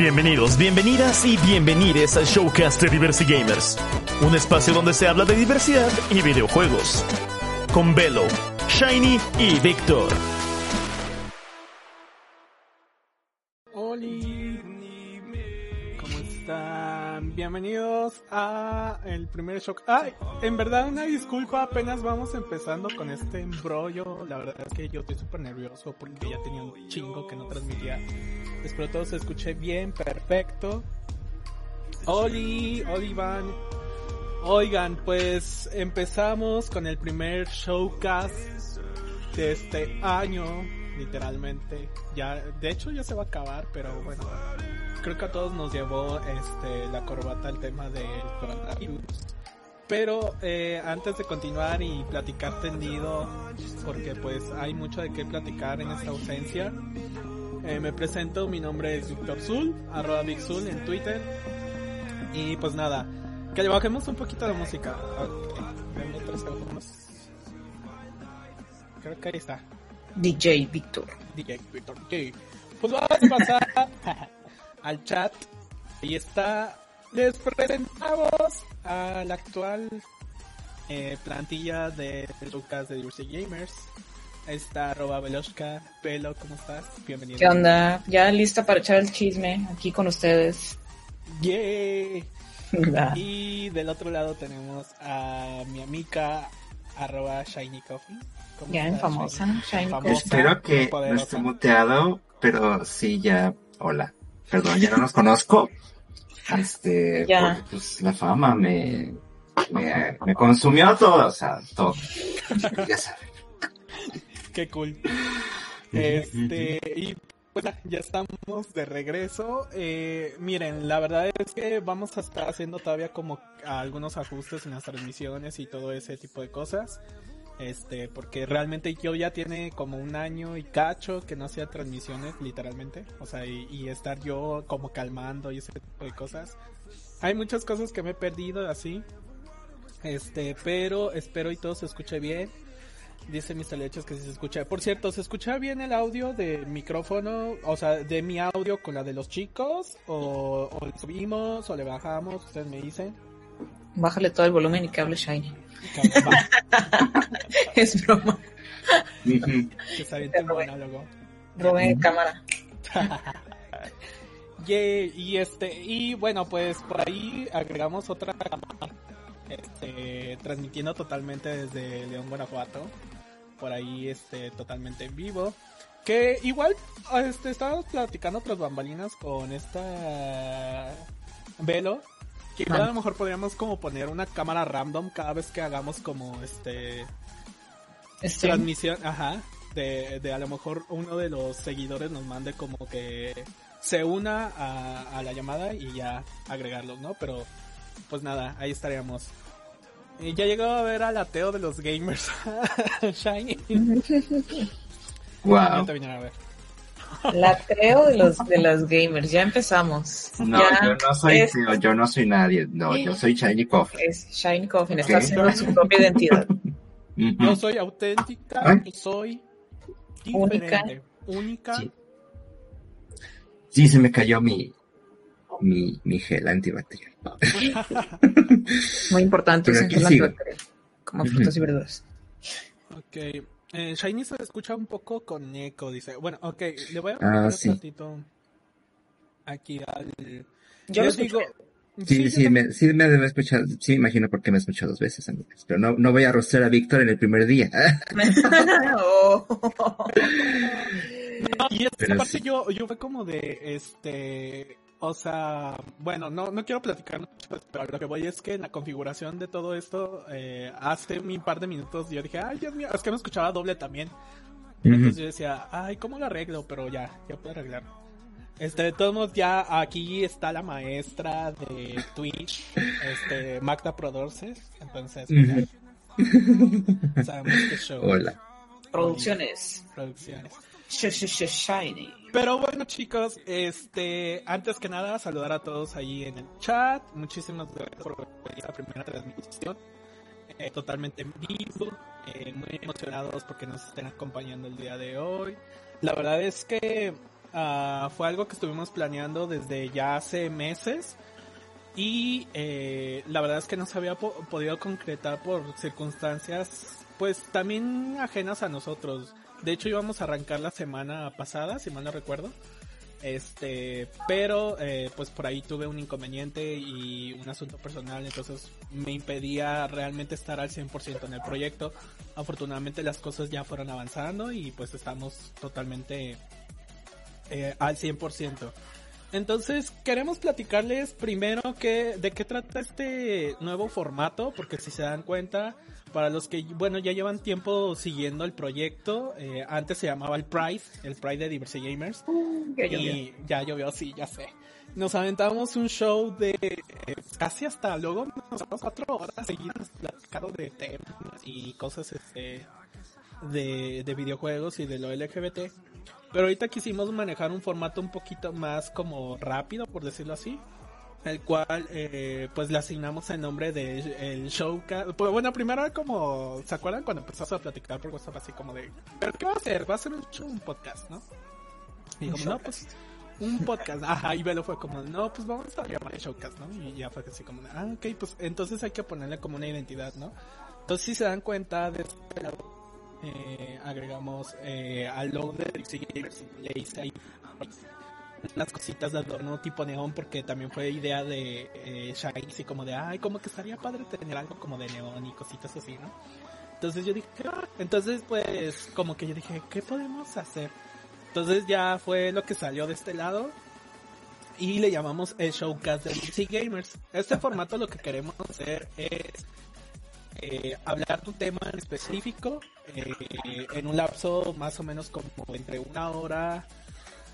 Bienvenidos, bienvenidas y bienvenides al Showcast de Diversity Gamers, un espacio donde se habla de diversidad y videojuegos. Con Velo, Shiny y Víctor. Bienvenidos a el primer shock. Ay, en verdad una disculpa, apenas vamos empezando con este embrollo. La verdad es que yo estoy súper nervioso porque ya tenía un chingo que no transmitía. Espero todo se escuche bien, perfecto. Oli, Olivan. Oigan, pues empezamos con el primer showcast de este año, literalmente. Ya, de hecho ya se va a acabar, pero bueno, creo que a todos nos llevó este la corbata el tema del coronavirus. Pero eh, antes de continuar y platicar tendido, porque pues hay mucho de qué platicar en esta ausencia, eh, me presento, mi nombre es Víctor Zul, arroba Big Zul en Twitter. Y pues nada, que bajemos un poquito de música. Ok, denme tres segundos. Creo que ahí está. DJ Víctor. DJ Víctor. Ok. Pues vamos a pasar al chat. Ahí está. Les presentamos a la actual eh, plantilla de Lucas de Diversity Gamers. Ahí está arroba Veloshka. Velo, ¿cómo estás? Bienvenido. ¿Qué onda? Ya lista para echar el chisme aquí con ustedes. ¡Yay! Y del otro lado tenemos a mi amiga arroba Shiny Coffee. ¿Cómo Ya en famosa, Shiny? Famosa, Coffee. Espero que no esté muteado, pero sí ya, hola. Perdón, ya no nos conozco. Este, Ya. porque, pues la fama me, me, me consumió todo, o sea, todo. Ya saben. Qué cool. Este, y ya- estamos de regreso. Eh, miren, la verdad es que vamos a estar haciendo todavía como algunos ajustes en las transmisiones y todo ese tipo de cosas. Este, porque realmente yo ya tiene como un año y cacho que no hacía transmisiones, literalmente. O sea, y, y estar yo como calmando y ese tipo de cosas. Hay muchas cosas que me he perdido así. Este, pero espero y todo se escuche bien. Dice Mr. Leches que si se escucha. Por cierto, ¿se escucha bien el audio de micrófono? O sea, de mi audio con la de los chicos. ¿O, o le subimos o le bajamos? Ustedes me dicen. Bájale todo el volumen y que hable Shiny. Es broma. Que se aviente un monólogo. Robé cámara. Y este, y bueno, pues por ahí agregamos otra cámara, este, transmitiendo totalmente desde León, Guanajuato, por ahí, este, totalmente en vivo, que igual, este, estábamos platicando otras bambalinas con esta Velo, que igual a lo mejor podríamos como poner una cámara random cada vez que hagamos como, este, transmisión, ajá, de, de a lo mejor uno de los seguidores nos mande como que se una a, a la llamada y ya agregarlos, ¿no? Pero pues nada, ahí estaríamos. Y ya llegó a ver al ateo de los gamers, Shiny. Wow. Te a ver. la creo de los de los gamers. Ya empezamos. No, ya yo no soy, es, tío, yo no soy nadie. No, yo soy Shiny Coffee. es Shiny Coffin. Está haciendo su propia identidad. Yo soy auténtica, y soy Única. única. Sí. Sí, se me cayó mi, mi, mi gel antibacterial. Muy importante. Es antibacterial, Como frutas y verduras. Ok. Eh, Shiny se escucha un poco con eco, dice. Bueno, ok, le voy a Ah, poner un sí. ratito aquí al... Yo digo... Sí, sí, también- me, sí me debe escuchar, sí me imagino por qué me escuchó dos veces, amigos. Pero no, no voy a rostrar a Víctor en el primer día. Oh. No, y esta Pero parte sí. yo, yo fue como de, este... O sea, bueno, no, no quiero platicar mucho, pero lo que voy es que en la configuración de todo esto, eh, hace un par de minutos yo dije, ay, Dios mío, es que me escuchaba doble también. Entonces yo decía, ay, ¿cómo lo arreglo? Pero ya, ya puedo arreglarlo. Este, de todos modos, ya aquí está la maestra de Twitch, este, Magda Prodorces. Entonces, pues, ya sabemos qué show. Hola. Producciones. Producciones. Sh- sh- sh- Shiny. Pero bueno, chicos, este, antes que nada, saludar a todos ahí en el chat. Muchísimas gracias por venir a la primera transmisión. Eh, totalmente en vivo. eh, muy emocionados porque nos estén acompañando el día de hoy. La verdad es que Ah, fue algo que estuvimos planeando desde ya hace meses y eh, la verdad es que no se había po- podido concretar por circunstancias pues también ajenas a nosotros. De hecho íbamos a arrancar la semana pasada, si mal no recuerdo. Este, pero eh, pues por ahí tuve un inconveniente y un asunto personal, entonces me impedía realmente estar al 100% en el proyecto. Afortunadamente las cosas ya fueron avanzando y pues estamos totalmente eh, al 100%. Entonces queremos platicarles primero que, de qué trata este nuevo formato, porque si se dan cuenta, para los que, bueno, ya llevan tiempo siguiendo el proyecto, eh, antes se llamaba el Pride, el Pride de Diversity Gamers, Ya llovió. y ya llovió, sí, ya sé. Nos aventamos un show de eh, casi hasta luego, nos cuatro horas seguidas platicando de temas y cosas este, de, de videojuegos y de lo LGBT. Pero ahorita quisimos manejar un formato un poquito más como rápido, por decirlo así. El cual, eh, pues le asignamos el nombre de el showcast. Pues bueno, primero como, ¿se acuerdan cuando empezamos a platicar por WhatsApp así como de, ¿pero qué va a hacer? Va a ser un show, un podcast, ¿no? Y como, no, pues, un podcast. Ajá, y Velo fue como, no, pues vamos a llamar showcast, ¿no? Y ya fue así como, ah, ok, pues entonces hay que ponerle como una identidad, ¿no? Entonces si se dan cuenta de este lado, eh, agregamos eh, al logo de Dixie Gamers unas cositas de adorno tipo neón porque también fue idea de eh, Shaggy así como de ay como que estaría padre tener algo como de neón y cositas así no entonces yo dije "Ah". entonces pues como que yo dije qué podemos hacer entonces ya fue lo que salió de este lado y le llamamos el showcast de DC Gamers. Este formato lo que queremos hacer es eh, hablar de un tema en específico eh, en un lapso más o menos como entre una hora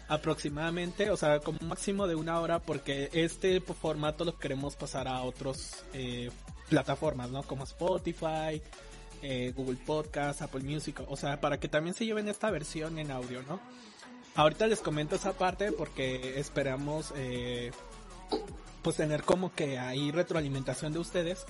aproximadamente, o sea, como máximo de una hora porque este formato lo queremos pasar a otros eh, plataformas, ¿no? Como Spotify, eh, Google Podcast, Apple Music, o sea, para que también se lleven esta versión en audio, ¿no? Ahorita les comento esa parte porque esperamos eh, pues tener como que ahí retroalimentación de ustedes.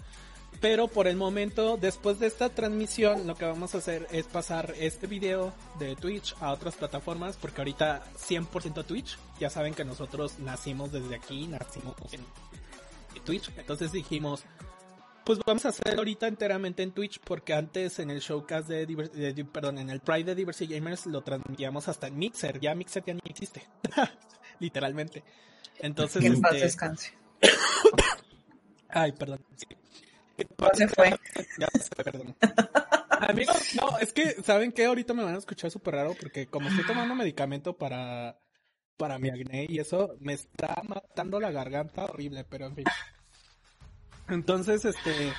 Pero por el momento, después de esta transmisión, lo que vamos a hacer es pasar este video de Twitch a otras plataformas, porque ahorita 100% Twitch. Ya saben que nosotros nacimos desde aquí, nacimos en Twitch. Entonces dijimos, pues vamos a hacer ahorita enteramente en Twitch, porque antes en el showcast de, Diver- de- perdón, en el Pride de Diversity Gamers lo transmitíamos hasta en Mixer. Ya Mixer ya ni existe. Literalmente. Entonces, en paz este, descanse. ay, perdón. Sí. No se fue. Ya se fue, perdón. Amigos, no, es que, ¿saben qué? Ahorita me van a escuchar súper raro porque como estoy tomando medicamento para, para mi acné y eso, me está matando la garganta horrible, pero en fin. Entonces, este,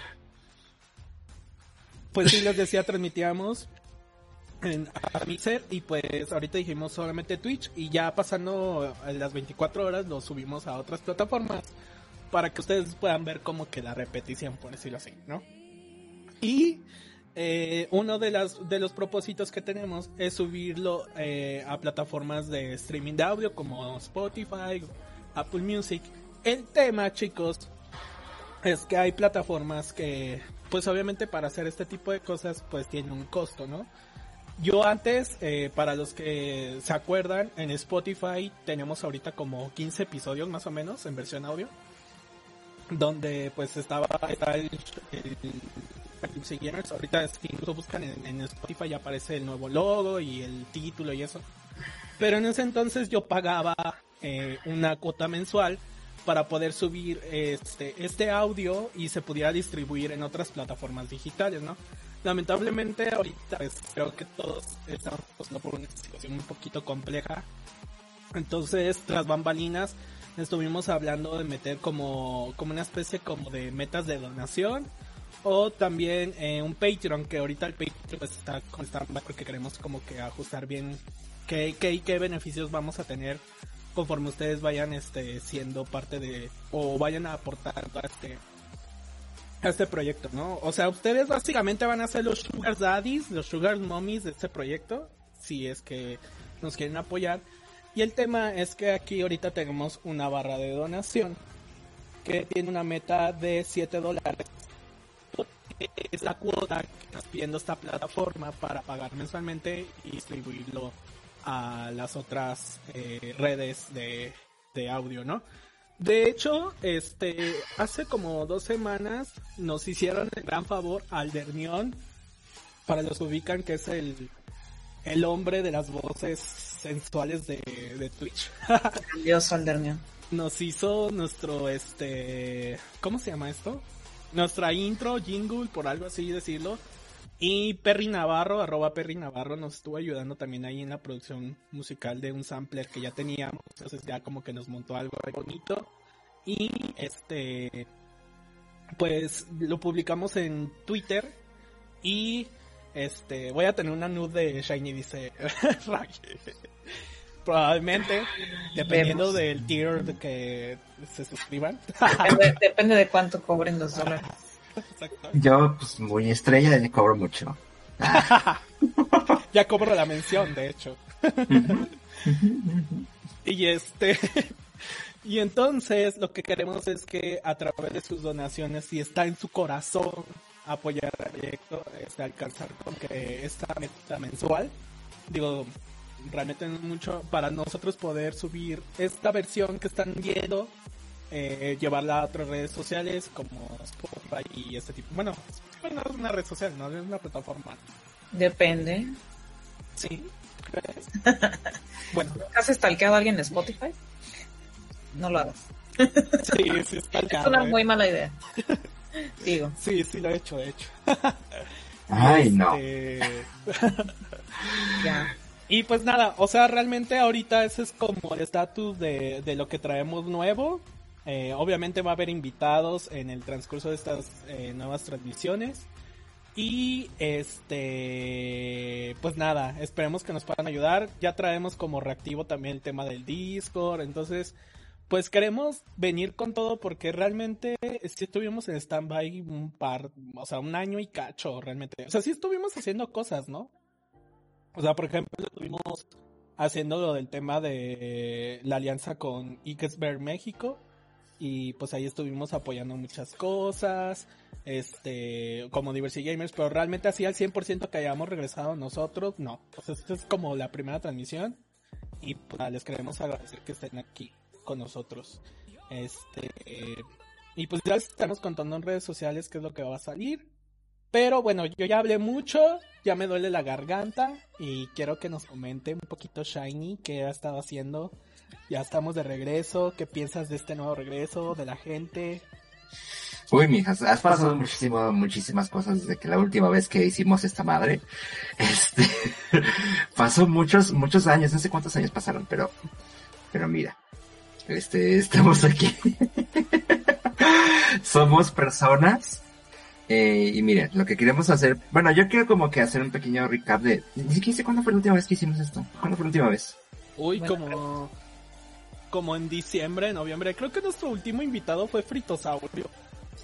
pues sí, les decía, transmitíamos en a Mixer y pues ahorita dijimos solamente Twitch y ya pasando las 24 horas lo subimos a otras plataformas para que ustedes puedan ver como que la repetición, por decirlo así, ¿no? Y eh, uno de, las, de los propósitos que tenemos es subirlo eh, a plataformas de streaming de audio como Spotify, Apple Music. El tema, chicos, es que hay plataformas que, pues obviamente para hacer este tipo de cosas, pues tienen un costo, ¿no? Yo antes, eh, para los que se acuerdan, en Spotify tenemos ahorita como 15 episodios más o menos en versión audio donde pues estaba está el, el, el ahorita incluso buscan en, en, Spotify ya aparece el nuevo logo y el título y eso. Pero en ese entonces yo pagaba eh, una cuota mensual para poder subir este este audio y se pudiera distribuir en otras plataformas digitales no lamentablemente ahorita pues, creo que todos estamos pasando por una situación un poquito compleja. Entonces tras bambalinas estuvimos hablando de meter como, como una especie como de metas de donación o también eh, un Patreon que ahorita el Patreon pues está con porque queremos como que ajustar bien qué, qué, qué beneficios vamos a tener conforme ustedes vayan este siendo parte de o vayan a aportar a este a este proyecto, ¿no? O sea, ustedes básicamente van a ser los sugar daddies, los sugar mommies de este proyecto, si es que nos quieren apoyar. Y el tema es que aquí ahorita tenemos una barra de donación que tiene una meta de 7 dólares. Es la cuota que está pidiendo esta plataforma para pagar mensualmente y distribuirlo a las otras eh, redes de, de audio, ¿no? De hecho, este, hace como dos semanas nos hicieron el gran favor al Dernión, para los que ubican que es el, el hombre de las voces sensuales de, de Twitch. Dios Aldernion. nos hizo nuestro, este, ¿cómo se llama esto? Nuestra intro, jingle, por algo así decirlo. Y Perry Navarro, arroba Perry Navarro, nos estuvo ayudando también ahí en la producción musical de un sampler que ya teníamos. Entonces ya como que nos montó algo bonito. Y este, pues lo publicamos en Twitter. Y este, voy a tener una nude de Shiny, dice Ray. Probablemente, dependiendo Vemos. del tier de que se suscriban. Depende, depende de cuánto cobren los dólares. Yo, pues muy estrella, y cobro mucho. Ya cobro la mención, de hecho. y este. y entonces lo que queremos es que a través de sus donaciones, si está en su corazón apoyar el proyecto, este, alcanzar con que esta meta mensual, digo, realmente es mucho para nosotros poder subir esta versión que están viendo, eh, llevarla a otras redes sociales como Spotify y este tipo. Bueno, Spotify no es una red social, no es una plataforma. Depende. Sí. bueno, ¿Has stalkeado a alguien en Spotify? No lo hagas. sí, sí Es caro, una eh. muy mala idea. Digo, Sí, sí lo he hecho, de hecho. Ay, no. Este, ya. Y pues nada, o sea, realmente ahorita ese es como el estatus de, de lo que traemos nuevo. Eh, obviamente va a haber invitados en el transcurso de estas eh, nuevas transmisiones. Y este, pues nada, esperemos que nos puedan ayudar. Ya traemos como reactivo también el tema del Discord. Entonces, pues queremos venir con todo porque realmente sí estuvimos en stand-by un par, o sea, un año y cacho realmente. O sea, sí estuvimos haciendo cosas, ¿no? O sea, por ejemplo, estuvimos haciendo lo del tema de la alianza con Ixber México y pues ahí estuvimos apoyando muchas cosas, este, como Diversity Gamers, pero realmente así al 100% que hayamos regresado nosotros, no. Pues esta es como la primera transmisión y pues, les queremos agradecer que estén aquí con nosotros. Este, y pues ya estamos contando en redes sociales qué es lo que va a salir. Pero bueno, yo ya hablé mucho, ya me duele la garganta y quiero que nos comente un poquito Shiny qué ha estado haciendo. Ya estamos de regreso, qué piensas de este nuevo regreso, de la gente. Uy, mijas, has pasado muchísimo, muchísimas cosas desde que la última vez que hicimos esta madre. Este, pasó muchos, muchos años, no sé cuántos años pasaron, pero, pero mira, este, estamos aquí. Somos personas. eh, y miren, lo que queremos hacer, bueno, yo quiero como que hacer un pequeño recap de, ni siquiera sé cuándo fue la última vez que hicimos esto. ¿Cuándo fue la última vez? Uy, Bueno, como, como en diciembre, noviembre. Creo que nuestro último invitado fue Fritosaurio.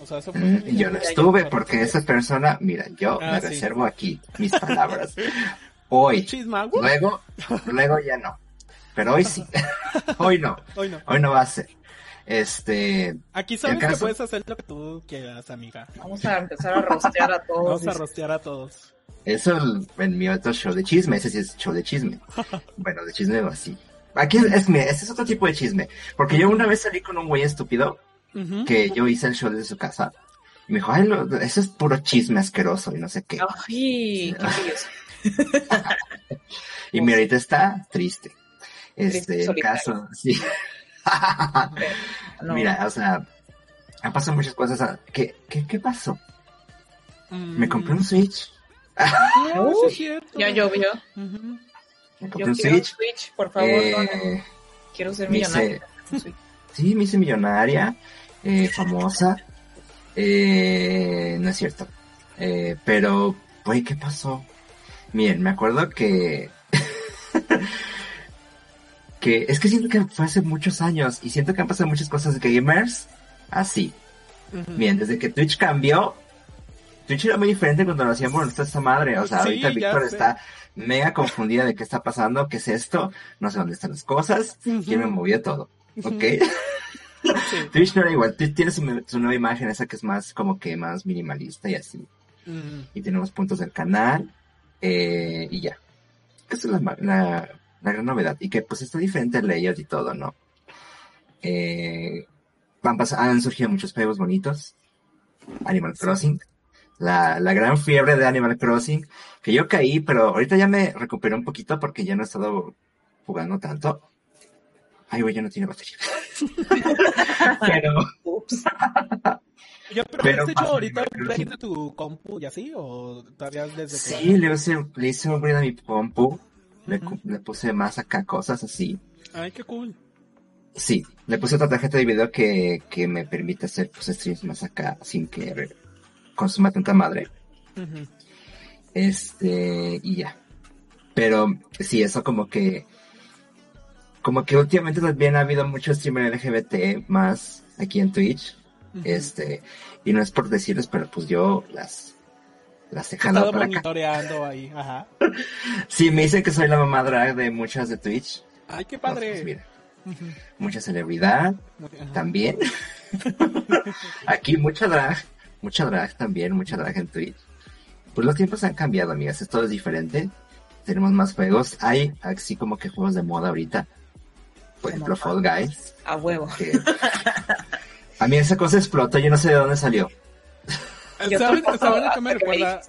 O sea, eso fue. Mm, yo no estuve porque esa persona, mira, yo Ah, me sí. reservo aquí mis palabras. Hoy, Chismagua. luego, luego ya no. Pero hoy sí. hoy no. Hoy no. Hoy no va a ser. Este, Aquí sabes ¿El que puedes hacer lo que tú quieras, amiga. Vamos a empezar a rostear a todos. Vamos a rostear a todos. eso el- en mi otro show de chisme, ese sí es show de chisme. Bueno, de chisme así. Aquí es, es, es otro tipo de chisme. Porque yo una vez salí con un güey estúpido que yo hice el show desde su casa. Y me dijo, ay, lo- eso es puro chisme asqueroso y no sé qué. Ay, qué. Y mira, ahorita está triste. Este, caso, sí. No. Mira, o sea, han pasado muchas cosas. ah, ¿Qué, qué, qué pasó? Me compré un Switch. No, sí Uy, es cierto. Ya llovió. Ujú. Me Yo compré un quiero un Switch. Switch, por favor. Eh. Quiero ser me millonario. hice- sí, me hice millonaria, eh, famosa. Eh, no es cierto. Eh, pero, güey, ¿qué pasó? Miren, me acuerdo que... que es que siento que fue hace muchos años y siento que han pasado muchas cosas gamers así. Bien, desde que Twitch cambió, Twitch era muy diferente cuando lo hacíamos nuestra esta madre. O sea, Sí, ahorita Víctor está mega confundida de qué está pasando, qué es esto, no sé dónde están las cosas, Ujú. quién me movió todo. ¿Ok? Sí. Twitch no era igual, Twitch tiene su, su nueva imagen, esa que es más como que más minimalista y así. Y tenemos puntos del canal, eh, y ya. Esa es la, la gran novedad. Y que pues está diferente el layout y todo, ¿no? Eh, van pas- han surgido muchos juegos bonitos. Animal Crossing. La, la gran fiebre de Animal Crossing. Que yo caí, pero ahorita ya me recuperé un poquito porque ya no he estado jugando tanto. Ay, güey, ya no tiene batería. pero, Ups. ¿Ya pero, Pero has hecho ahorita Animal upgrade de tu compu y así? ¿O todavía desde que- sí, le hice, le hice un upgrade a mi compu. Le, puse más acá cosas así. Ay, qué cool. Sí, le puse otra tarjeta de video que, que me permite hacer pues, streams más acá sin que consuma tanta madre. Este, y ya. Pero sí, eso como que, como que últimamente también ha habido mucho streamer LGBT más aquí en Twitch. Este, y no es por decirles, pero pues yo las, las he jalado para acá. monitoreando ahí, ajá. Sí, me dicen que soy la mamá drag de muchas de Twitch. Ay, qué No, pues padre. mira, mucha celebridad, también. Aquí mucha drag, mucha drag también, mucha drag en Twitch. Pues los tiempos han cambiado, amigas, esto es diferente. Tenemos más juegos. Hay así como que juegos de moda ahorita. Por ejemplo, Fall Guys. A huevo. Que... A mí esa cosa explotó, yo no sé de dónde salió. Yo ¿Saben, tampoco, saben a qué me hasta que me recuerda?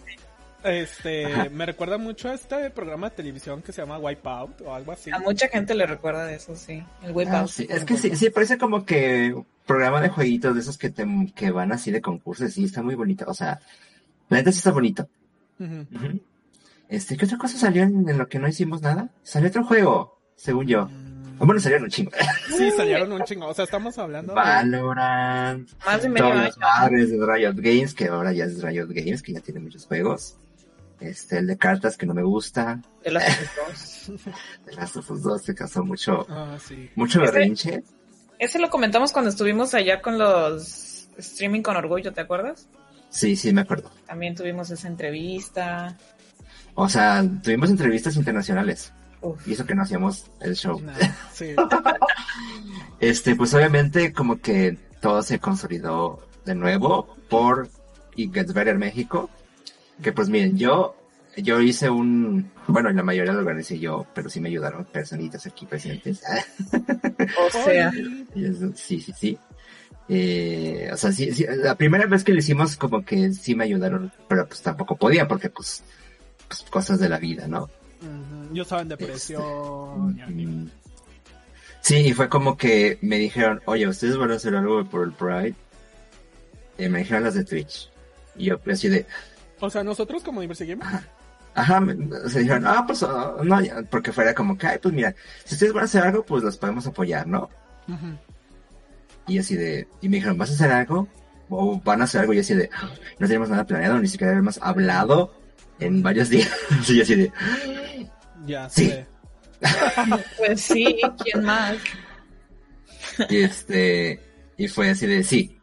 Este, Ajá. me recuerda mucho a este programa de televisión que se llama Wipeout o algo así. A mucha gente le recuerda de eso, sí. El whip Ah, sí, Es que sí, sí, parece como que programa de jueguitos de esos que, te, que van así de concursos. Sí, está muy bonito. O sea, la neta sí está bonito. Este, ¿qué otra cosa salió en, en lo que no hicimos nada? Salió otro juego, según yo. Ah, Bueno, salieron un chingo. Sí, salieron un chingo. O sea, estamos hablando de... Valorant, Más de medio todos los de Riot Games, que ahora ya es Riot Games, que ya tiene muchos juegos. Este, el de cartas que no me gusta. De las dos. The Last of Us 2 que causó mucho, Ah, sí. mucho Ese- berrinche. Ese lo comentamos cuando estuvimos allá con los streaming con orgullo, ¿te acuerdas? Sí, sí, me acuerdo. También tuvimos esa entrevista. O sea, tuvimos entrevistas internacionales. Uf. Y eso que no hacíamos el show. Nah, sí. Este, pues obviamente como que todo se consolidó de nuevo por It Gets Better México. Que pues miren, yo, yo hice un, bueno, la mayoría lo organicé yo, pero sí me ayudaron personitas aquí presentes. O sea, Y sí, sí, sí. Eh, o sea, sí, sí, la primera vez que lo hicimos como que sí me ayudaron, pero pues tampoco podía porque pues, pues cosas de la vida, ¿no? Yo estaba en depresión. ni- Mm. Sí, y fue como que me dijeron, oye, ¿ustedes van a hacer algo por el Pride? Y me dijeron las de Twitch. Y yo así de, O sea, nosotros como Diversity Gamer. ajá, me- se dijeron, ah, pues ah, no, ya", porque fuera como que, ay, pues mira, si ustedes van a hacer algo, pues los podemos apoyar, ¿no? Ujú. Y así de, y me dijeron, ¿vas a hacer algo? O van a hacer algo y así de, "Ah, no tenemos nada planeado, ni siquiera hemos hablado en varios días. y así de, Ya Sí. pues sí, ¿quién más? y este, y fue así de, sí.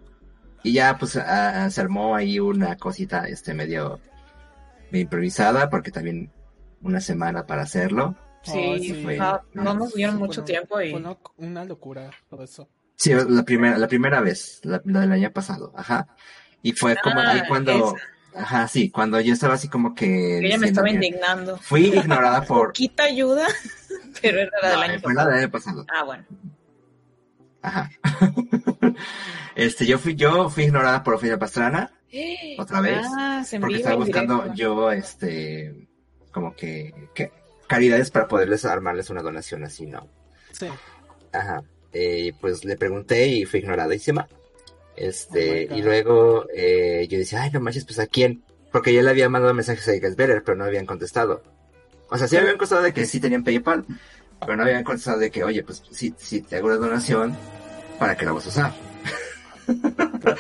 Y ya pues ah, se armó ahí una cosita, este, medio, medio improvisada, porque también una semana para hacerlo. Sí, fue- no, no nos dieron Sí, mucho fue tiempo y Fue una, locura todo eso. Sí, la primera, la primera vez, la, la del año pasado, ajá. Y fue como Ah, ahí cuando, ajá, sí, cuando yo estaba así como que... ella me estaba indignando. Fui ignorada por... Poquita ayuda, pero era la del año fue la pasado. del año pasado. Ah, bueno. Ajá. este, yo fui, yo fui ignorada por Ofelia Pastrana, otra vez, Ah, se porque estaba buscando directo. yo, este, como que, que, caridades para poderles armarles una donación así, ¿no? Sí. Ajá. Eh, pues le pregunté y fui ignoradísima. Este, Oh y luego eh, yo decía, ay, no manches, pues a quién. Porque yo le había mandado mensajes a Gasbetter, pero no habían contestado. O sea, sí habían contestado de que sí tenían PayPal, pero no habían contestado de que, oye, pues sí, sí te hago una donación, ¿para qué la vas a usar?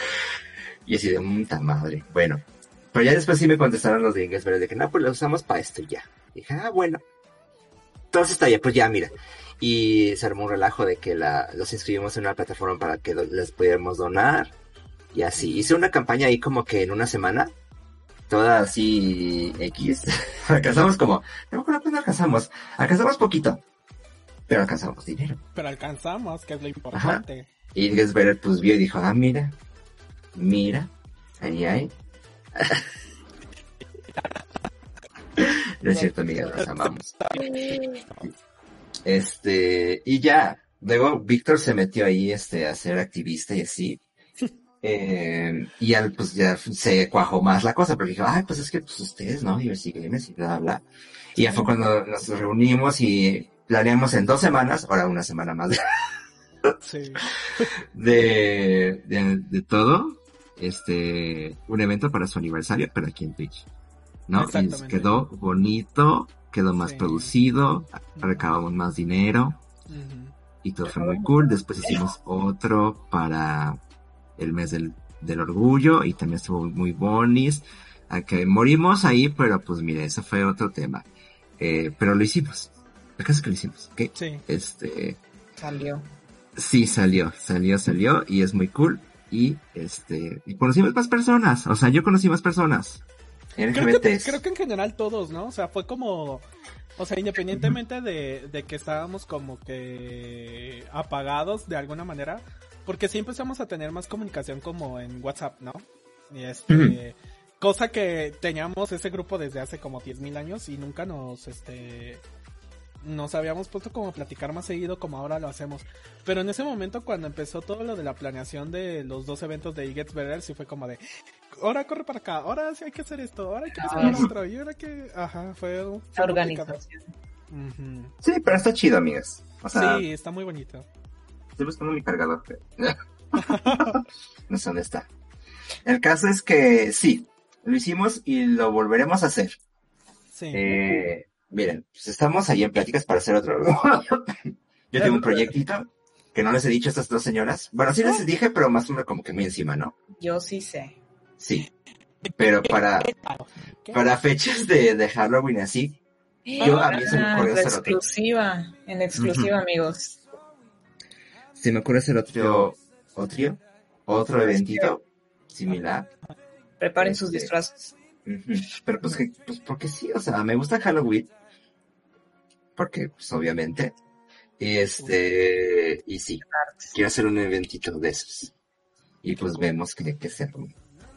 y así de, puta madre. Bueno, pero ya después sí me contestaron los de Gasbetter de que no, pues la usamos para esto y ya. dije, ah, bueno. Entonces está ya, pues ya, mira y se armó un relajo de que la, los inscribimos en una plataforma para que do- les pudiéramos donar y así. Hice una campaña ahí como que en una semana, toda así X. alcanzamos como, no me acuerdo cuándo alcanzamos, alcanzamos poquito, pero alcanzamos dinero. Pero alcanzamos, que es lo importante. Y Gesberer pues vio y dijo, ah, mira, mira, ahí hay. no es cierto, amiga, los amamos. Este, y ya, luego Víctor se metió ahí, este, a ser activista y así. Eh, y al, pues ya se cuajó más la cosa, pero dijo, ay, pues es que pues ustedes, ¿no? Diversity y bla, bla. Y ya fue cuando nos reunimos y planeamos en dos semanas, ahora una semana más Sí. de, de, de todo, este, un evento para su aniversario, pero aquí en Twitch. ¿No? Y quedó bonito, quedó más Sí. producido, recabamos más dinero y todo fue muy cool. Después hicimos otro para el mes del, del orgullo y también estuvo muy bonis. A que morimos ahí, pero pues mire, eso fue otro tema. Eh, pero lo hicimos. El caso es que lo hicimos, ¿ok? Sí. Este, Salió. sí salió, salió, salió y es muy cool. Y este, y conocimos más personas. O sea, yo conocí más personas. Creo que, creo que en general todos, ¿no? O sea, fue como, o sea, independientemente de, de que estábamos como que apagados de alguna manera, porque sí empezamos a tener más comunicación como en WhatsApp, ¿no? Y este, cosa que teníamos ese grupo desde hace como 10.000 años y nunca nos, este, nos habíamos puesto como a platicar más seguido como ahora lo hacemos. Pero en ese momento cuando empezó todo lo de la planeación de los dos eventos de It Gets Better, sí fue como de, ahora corre para acá, ahora sí hay que hacer esto, ahora hay que hacer Ah, lo otro, y ahora que, ajá, fue un... La organización. Ujú. Sí, pero está chido, amigas. O sea, Sí, está muy bonito. Estoy buscando mi cargador, pero... no sé dónde está. El caso es que sí, lo hicimos y lo volveremos a hacer. Sí. Eh, miren, pues estamos ahí en pláticas para hacer otro. Yo tengo un proyectito que no les he dicho a estas dos señoras. Bueno, sí les dije, pero más o menos como que muy encima, ¿no? Yo sí sé. Sí. Pero para, para fechas de, de Halloween así, Yo, a mí se me Ah, ocurrió hacer otro. exclusiva. En exclusiva, amigos. se me ocurre hacer otro, otro, otro eventito similar. Preparen sus Este, disfraces. Pero pues, que, pues porque sí, o sea, me gusta Halloween. Porque, pues obviamente. Y este, y sí, quiero hacer un eventito de esos. Y pues vemos que, que sea.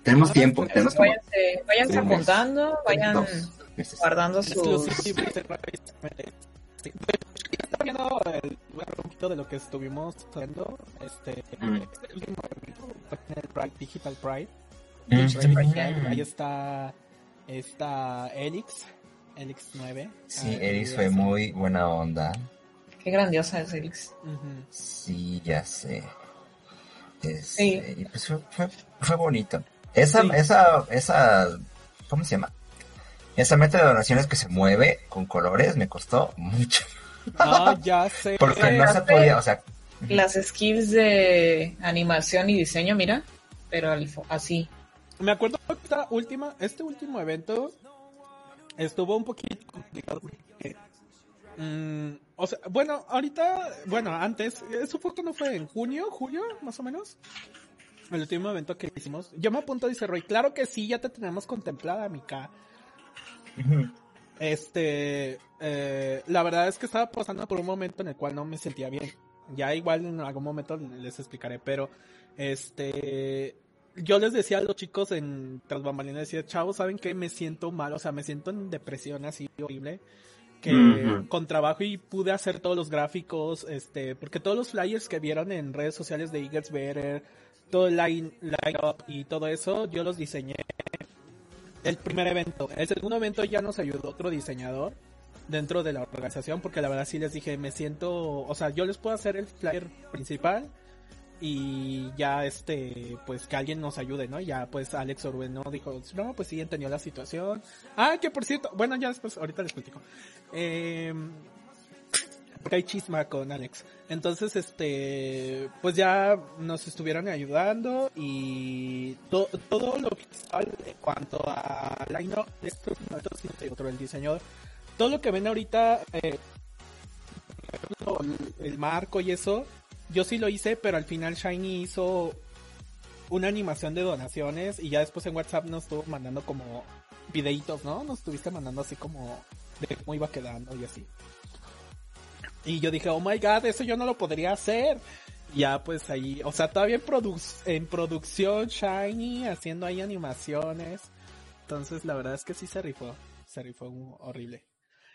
Tenemos tiempo, tenemos como Váyanse, váyanse mes. apuntando, vayan guardando sus... Viendo el, bueno, un poquito de lo que estuvimos haciendo. Este, Mm. este último en el Pride, Digital Pride. Mm. Digital Pride, Ahí está, está Elix, Elix 9. Sí, Ahí Eris fue muy buena onda. Qué grandiosa es Elix. Sí, ya sé. Este, Sí. y pues fue, fue, fue bonito. Esa, Sí. esa, esa, ¿cómo se llama? Esa meta de donaciones que se mueve con colores me costó mucho. Ah, ya sé. Porque no se podía, o sea, Las skills de animación y diseño, mira. Pero así. Me acuerdo que esta última, este último evento estuvo un poquito complicado. mm, o sea, bueno, ahorita, bueno, antes, eso fue cuando fue en junio, julio, más o menos. El último evento que hicimos. Yo me apunto, dice Roy, claro que sí, ya te tenemos contemplada, Mika. Este, eh, la verdad es que estaba pasando por un momento en el cual no me sentía bien. Ya igual en algún momento les explicaré, pero este, yo les decía a los chicos en tras bambalinas, decía, chavos, ¿saben qué? Me siento mal, o sea, me siento en depresión así horrible. Que con trabajo y pude hacer todos los gráficos, este, porque todos los flyers que vieron en redes sociales de Eagles Better, todo el line, line up y todo eso, yo los diseñé el primer evento. El segundo evento ya nos ayudó otro diseñador dentro de la organización porque la verdad sí les dije, me siento, o sea, yo les puedo hacer el flyer principal y ya este, pues que alguien nos ayude, ¿no? Ya pues Alex Orben, ¿no? Dijo, no, pues sí, entendió la situación. Ah, que por cierto, bueno, ya después, ahorita les platico. Eh, hay chisma con Alex. Entonces, este, pues ya nos estuvieron ayudando y to- todo lo visual en cuanto a up, esto otro el diseñador. Todo lo que ven ahorita, eh, el marco y eso, yo sí lo hice, pero al final Shiny hizo una animación de donaciones y ya después en WhatsApp nos estuvo mandando como videitos, ¿no? Nos estuviste mandando así como de cómo iba quedando y así. Y yo dije, oh my god, eso yo no lo podría hacer. Ya pues ahí, o sea, todavía en, en producción Shiny, haciendo ahí animaciones. Entonces la verdad es que sí se rifó, se rifó horrible.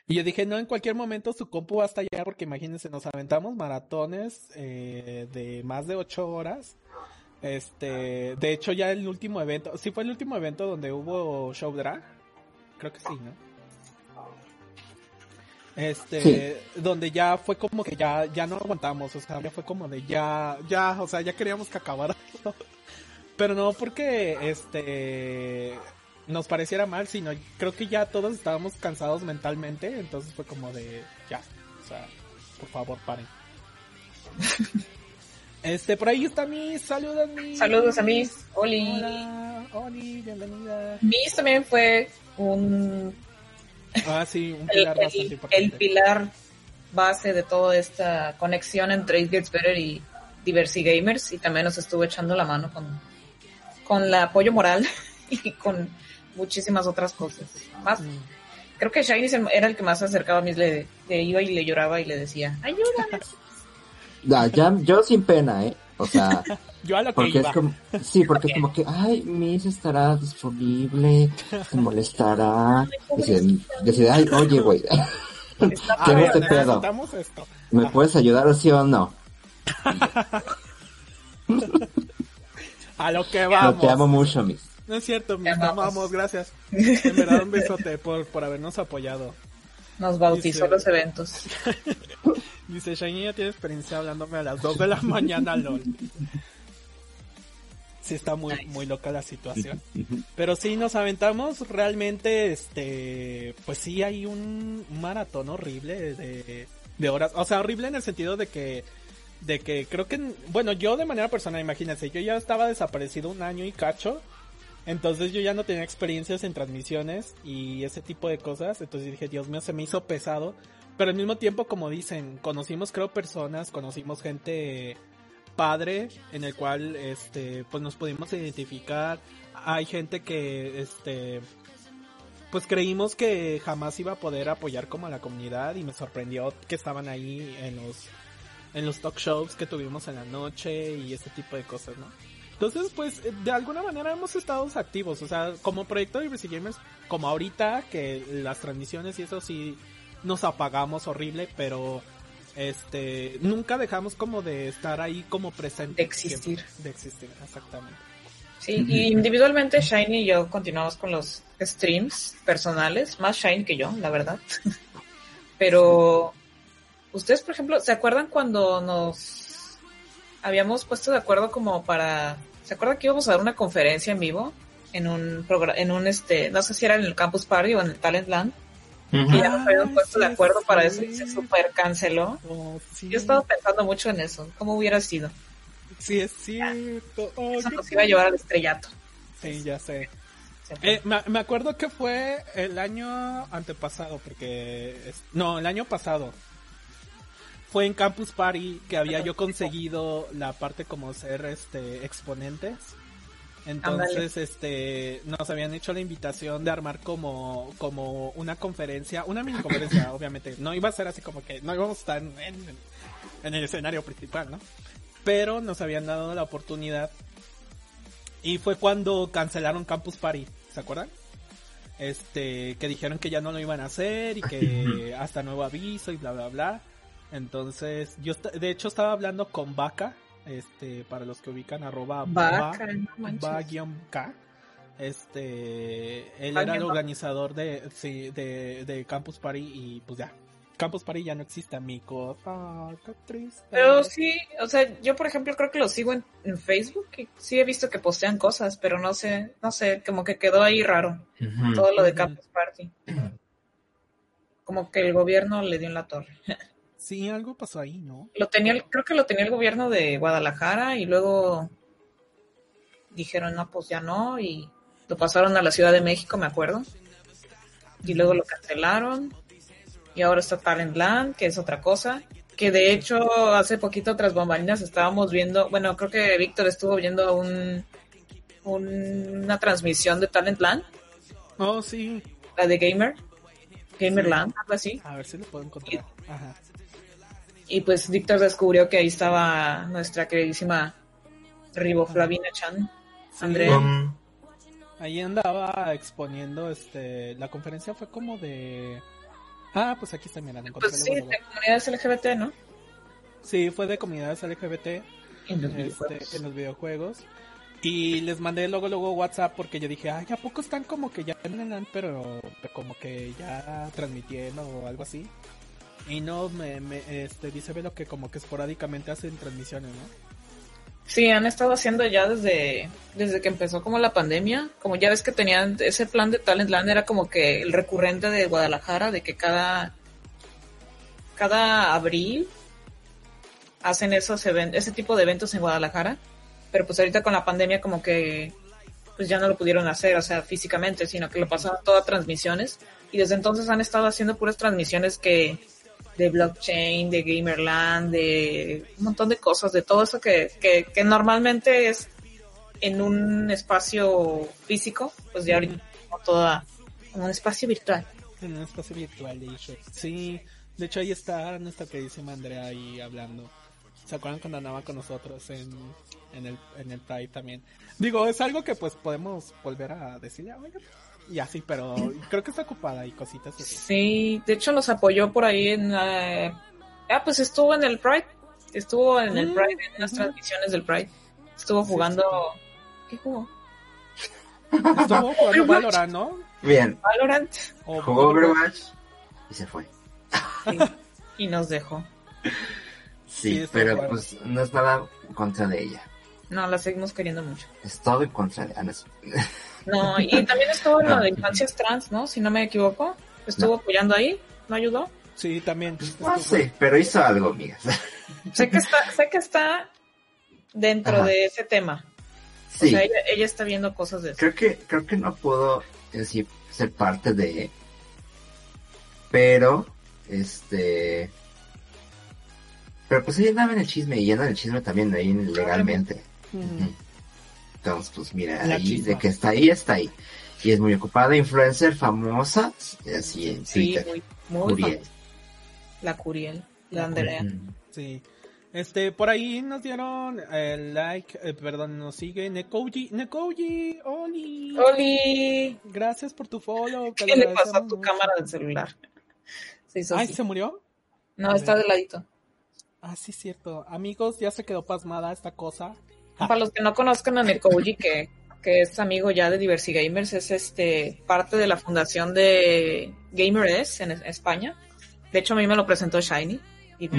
Y yo dije, no, en cualquier momento su compu va a estallar porque imagínense, nos aventamos maratones eh, de más de ocho horas. Este, de hecho ya el último evento, sí fue el último evento donde hubo show drag. Creo que sí, ¿no? Este, donde ya fue como que ya, ya no aguantamos, o sea, ya fue como de ya, ya, o sea, ya queríamos que acabara. Pero no porque, este, nos pareciera mal, sino creo que ya todos estábamos cansados mentalmente, entonces fue como de ya, o sea, por favor, paren. Este, por ahí está Miss, saludos Miss. Saludos a Miss, Oli. Hola, Oli, bienvenida. Miss también fue un Ah, sí, un el, pilar bastante el- importante. el pilar base de toda esta conexión entre It Gets Better y Diversity Gamers y también nos estuvo echando la mano con, con el apoyo moral y con muchísimas otras cosas. Más, Mm. creo que Shiny se- era el que más se acercaba a mí, le, le iba y le lloraba y le decía, ayúdame. Ya, ya, yo sin pena, ¿eh? O sea, Yo a lo que porque iba. es como, sí, porque es como que, ay, Miss estará disponible, se molestará. Decide, decide, ay, oye, güey, tengo este pedo. esto. ¿me puedes ayudar sí o no? A lo que No, vamos. te amo mucho, Miss. No es cierto, te amamos. amamos, gracias. En verdad, un besote por, por habernos apoyado. Nos bautizó Dice- los eventos. Dice, Shiny ya tiene experiencia hablándome a las 2 de la mañana, lol. Sí está muy, muy loca la situación. Pero sí, nos aventamos realmente, este, pues sí hay un maratón horrible de, de horas. O sea, horrible en el sentido de que, de que creo que, bueno, yo de manera personal, imagínense, yo ya estaba desaparecido un año y cacho. Entonces yo ya no tenía experiencias en transmisiones y ese tipo de cosas. Entonces dije, Dios mío, se me hizo pesado. Pero al mismo tiempo, como dicen, conocimos creo personas, conocimos gente padre en el cual este pues nos pudimos identificar. Hay gente que este pues creímos que jamás iba a poder apoyar como a la comunidad y me sorprendió que estaban ahí en los en los talk shows que tuvimos en la noche y este tipo de cosas, ¿no? Entonces, pues, eh, de alguna manera hemos estado activos, o sea, como proyecto de Diversity Gamers, como ahorita, que las transmisiones y eso sí nos apagamos horrible, pero este nunca dejamos como de estar ahí como presente. De existir. siempre. De existir, exactamente. Sí, y individualmente Shiny y yo continuamos con los streams personales, más Shiny que yo, la verdad. Pero, ustedes, por ejemplo, ¿se acuerdan cuando nos habíamos puesto de acuerdo como para, ¿se acuerdan que íbamos a dar una conferencia en vivo? En un programa, en un este, no sé si era en el Campus Party o en el Talent Land, y ya nos habíamos Ay, puesto de sí, acuerdo para eso y se super canceló. Oh, sí. Yo he estado pensando mucho en eso, cómo hubiera sido. Sí, es cierto. Oh, Eso nos iba a llevar al estrellato. Sí, ya sé. Eh, me, me acuerdo que fue el año antepasado, porque... es- no, el año pasado. Fue en Campus Party que había yo conseguido la parte como ser este exponentes. Entonces, este, nos habían hecho la invitación de armar como, como una conferencia, una mini conferencia, obviamente. No iba a ser así como que no íbamos a estar en, en- en el escenario principal, ¿no? Pero nos habían dado la oportunidad. Y fue cuando cancelaron Campus Party, ¿se acuerdan? Este, que dijeron que ya no lo iban a hacer y que hasta nuevo aviso y bla bla bla. Entonces, yo de hecho estaba hablando con Vaca, este, para los que ubican arroba Vaca, no manches. va K. Este, él era el organizador de, sí, de, de Campus Party y pues ya. Campus Party ya no existe, amigos. Ah, qué triste. Pero sí, o sea, yo por ejemplo creo que lo sigo en, en Facebook y sí he visto que postean cosas, pero no sé, no sé, como que quedó ahí raro todo lo de. Campus Party. Como que el gobierno le dio en la torre. Sí, algo pasó ahí, ¿no? Lo tenía, el- creo que lo tenía el gobierno de Guadalajara y luego dijeron, no, pues ya no, y lo pasaron a la Ciudad de México, me acuerdo. Y luego lo cancelaron. Y ahora está Talent Land, que es otra cosa. Que de hecho, hace poquito tras bambalinas estábamos viendo, bueno, creo que Víctor estuvo viendo un, un- una transmisión de Talent Land, Oh, sí. la de Gamer, Gamerland, algo así. A ver si lo puedo encontrar. Ajá. Y pues Víctor descubrió que ahí estaba nuestra queridísima Riboflavina Chan. Sí, Andrea. Um, Ahí andaba exponiendo, este, la conferencia fue como de, Ah, pues aquí está, mira, la encontré Pues sí, de comunidades LGBT, ¿no? Sí, fue de comunidades LGBT En los este, videojuegos. en los videojuegos. Y les mandé luego luego WhatsApp porque yo dije, ay, ¿a poco están como que ya en el pero como que ya transmitiendo o algo así? Y no, me, me este, dice Velo que como que esporádicamente hacen transmisiones, ¿no? Sí, han estado haciendo ya desde, desde que empezó como la pandemia. Como ya ves que tenían ese plan de Talentland era como que el recurrente de Guadalajara, de que cada, cada abril hacen esos even- ese tipo de eventos en Guadalajara. Pero pues ahorita con la pandemia como que pues ya no lo pudieron hacer, o sea, físicamente, sino que lo pasaban todo a transmisiones. Y desde entonces han estado haciendo puras transmisiones que de blockchain, de Gamerland, de un montón de cosas, de todo eso que, que, que normalmente es en un espacio físico, pues ya ahorita como toda en un espacio virtual. En un espacio virtual de eShop. Sí, de hecho ahí está nuestra queridísima Andrea ahí hablando. ¿Se acuerdan cuando andaba con nosotros en, en el, en el Pride también? Digo, es algo que pues podemos volver a decirle, oiga, y así, pero creo que está ocupada y cositas así. Sí, de hecho nos apoyó por ahí en... eh, ah, pues estuvo en el Pride, estuvo en el Mm, Pride, en las transmisiones del Pride. Estuvo Sí, jugando... ¿Qué jugó? Estuvo jugando Valorant, ¿no? Bien, Valorant. O- jugó Overwatch y se fue. Y nos dejó. Sí, pero pues no es nada en contra de ella. No, la seguimos queriendo mucho. Es todo en contra de Ana. No, y también estuvo en lo Ah. de infancias trans, ¿no? Si no me equivoco. Estuvo apoyando ahí, ¿no ayudó? Sí, también. No estuvo- sé, pero hizo algo, amigas. Sé que está, sé que está dentro Ajá. de ese tema. O Sí, sea, ella, ella está viendo cosas de eso. creo que, creo que no pudo en sí ser parte de, pero, este, pero pues ella andaba en el chisme y anda en el chisme también ahí legalmente. Entonces, pues mira, La ahí, de que está ahí, está ahí. Y es muy ocupada, influencer famosa, así en Sí, Twitter. muy, muy Curiel. La Curiel, la Andrea. Sí. Este, por ahí nos dieron el like, eh, perdón, nos sigue Nekoji, Nekoji, Oli. Oli, Gracias por tu follow. ¿qué le pasó a tu mucho. cámara del celular? Se hizo Ay, así. ¿se murió? No, está de ladito. Ah, sí, cierto. Amigos, ya se quedó pasmada esta cosa. Para los que no conozcan a Nekoji, que, que es amigo ya de Diversi Gamers, es este parte de la fundación de GamerS en es- España. De hecho, a mí me lo presentó Shiny. Y,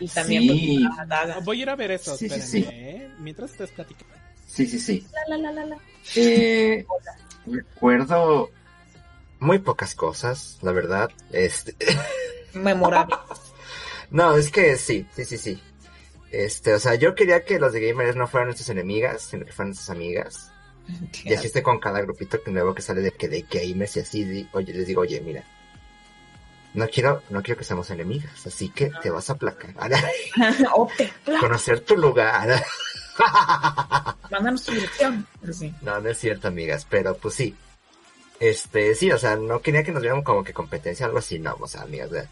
y también Sí. pues, a Daga. Voy a ir a ver eso, Sí, sí, espérenme, sí. ¿eh? Mientras ustedes platican. Sí, sí, sí. La, la, la, la, la. Eh, recuerdo muy pocas cosas, la verdad. Este, Memorable. no, es que sí, sí, sí, sí. Este, o sea, yo quería que los de gamers no fueran nuestras enemigas, sino que fueran nuestras amigas. Y así esté con cada grupito que nuevo que sale de que de gamers y así, oye, les digo, oye, mira, no quiero, no quiero que seamos enemigas, así que te vas a aplacar, Oh, te pla- conocer tu lugar. Mándanos tu dirección. Sí. No, no es cierto, amigas, pero pues sí. Este, sí, o sea, no quería que nos viéramos como que competencia o algo así, no, o sea, amigas, ¿verdad?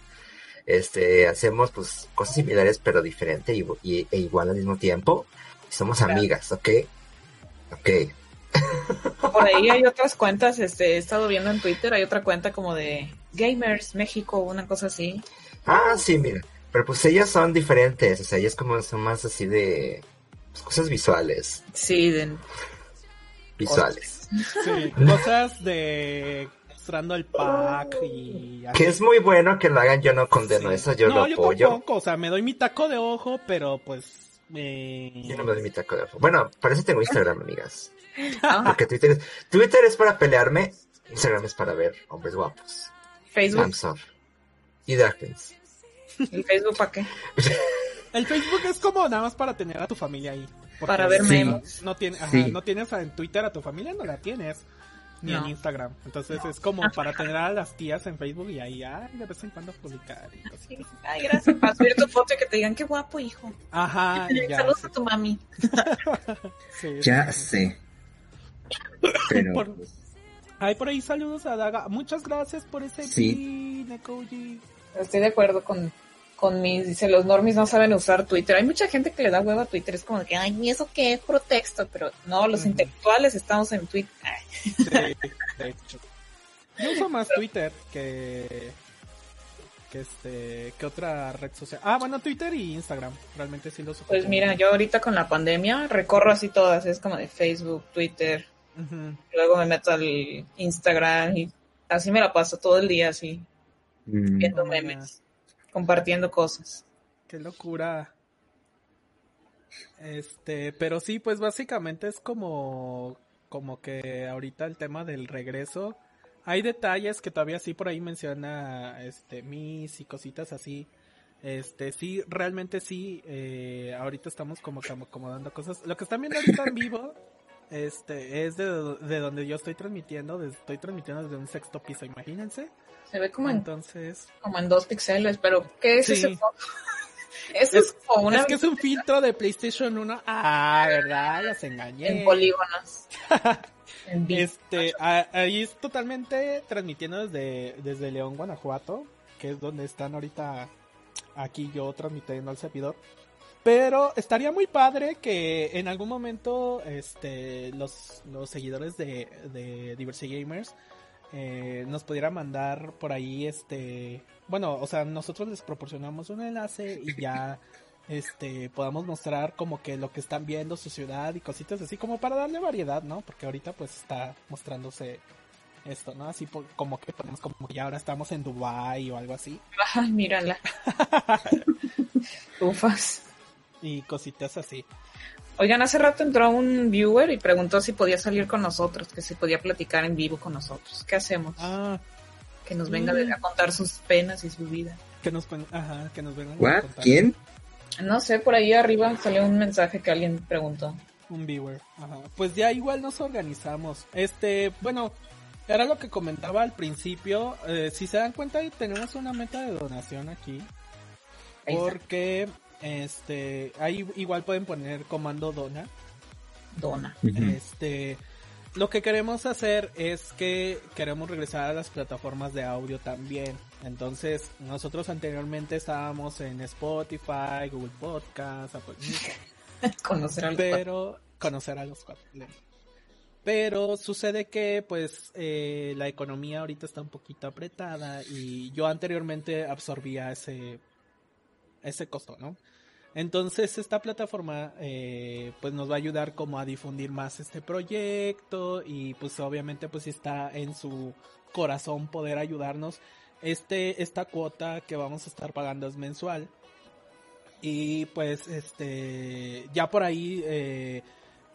Este, hacemos pues cosas similares pero diferente y, y- e igual al mismo tiempo. Somos Claro. amigas, ¿ok? Ok. Por ahí hay otras cuentas, este, he estado viendo en Twitter, hay otra cuenta como de Gamers México, una cosa así. Ah, sí, mira. Pero pues ellas son diferentes, o sea, ellas como son más así de pues, cosas visuales, Sí, de, visuales. Sí, cosas de mostrando el pack y así. Que es muy bueno que lo hagan, yo no condeno Sí. eso, yo no, lo yo apoyo. tampoco, o sea, me doy mi taco de ojo, pero pues... Eh... Yo no me doy mi taco de ojo. Bueno, para eso tengo Instagram, amigas. Ah, Porque Twitter es, Twitter es para pelearme, Instagram es para ver hombres guapos. Facebook, Samsung. Y Darkness. el Facebook para qué? El Facebook es como nada más para tener a tu familia ahí. Para ver Sí. memes. No, tiene, ajá, Sí. no tienes en Twitter a tu familia, no la tienes. Ni No. en Instagram. Entonces es como para tener a las tías en Facebook y ahí, ay, de vez en cuando publicar. y cosas. Sí. Ay, gracias. Para subir tu foto y que te digan qué guapo, hijo. Ajá, ya. Saludos sí, a tu mami. sí, Ya sí. sé. Pero Por- Ay, por ahí saludos a Daga. Muchas gracias por ese Sí. Estoy de acuerdo con, con mis, dice, los normies no saben usar Twitter. Hay mucha gente que le da hueva a Twitter, es como de que, ay, ¿y eso qué es? Puro texto, pero no, los intelectuales estamos en Twitter. Ay, Sí, de hecho. Yo uso más Twitter que, que este, ¿qué otra red social? Ah, bueno, Twitter y Instagram, realmente sí los Pues ocupo. mira, yo ahorita con la pandemia recorro así todas, es como de Facebook, Twitter, luego me meto al Instagram y así me la paso todo el día así, Mm. viendo No memes, compartiendo cosas. Qué locura. Este, pero sí, pues básicamente es como, como que ahorita el tema del regreso. Hay detalles que todavía sí por ahí menciona, este, Miss y cositas así. Este, sí, realmente sí, eh, ahorita estamos como que acomodando cosas. Lo que están viendo ahorita en vivo, este, es de, de donde yo estoy transmitiendo, estoy transmitiendo desde un sexto piso, imagínense. Se ve como en, Entonces, como en dos píxeles, pero ¿qué es Sí. ese fondo? Eso es, como una es que es un filtro de PlayStation 1. Ah, ¿verdad? Los engañé. en polígonos. en. Este, ahí es totalmente transmitiendo desde, desde León, Guanajuato, que es donde están ahorita aquí yo transmitiendo al servidor. Pero estaría muy padre que en algún momento este, los, los seguidores de, de Diversity Gamers eh, nos pudieran mandar por ahí este bueno o sea nosotros les proporcionamos un enlace y ya este podamos mostrar como que lo que están viendo su ciudad y cositas así como para darle variedad no porque ahorita pues está mostrándose esto no así como que ponemos como que ya ahora estamos en Dubai o algo así Ay, mírala. Ufas. y cositas así Oigan, hace rato entró un viewer y preguntó si podía salir con nosotros, que si podía platicar en vivo con nosotros. ¿Qué hacemos? ah Que nos venga Mm. a contar sus penas y su vida. que nos ajá que nos vengan a contar. ¿Quién? No sé, por ahí arriba salió un mensaje que alguien preguntó. Un viewer. Ajá. Pues ya igual nos organizamos. Este, bueno, era lo que comentaba al principio. Eh, si se dan cuenta, tenemos una meta de donación aquí. Ahí está. Porque, este, ahí igual pueden poner comando dona. Dona. Este, lo que queremos hacer es que queremos regresar a las plataformas de audio también. Entonces, nosotros anteriormente estábamos en Spotify, Google Podcast, Apple Music. Conocer al pero conocer a los cuatro. Pero sucede que pues eh, la economía ahorita está un poquito apretada y yo anteriormente absorbía ese ese costo, ¿no? Entonces esta plataforma eh, pues nos va a ayudar como a difundir más este proyecto y pues obviamente pues está en su corazón poder ayudarnos. Este esta cuota que vamos a estar pagando es mensual y pues este ya por ahí eh,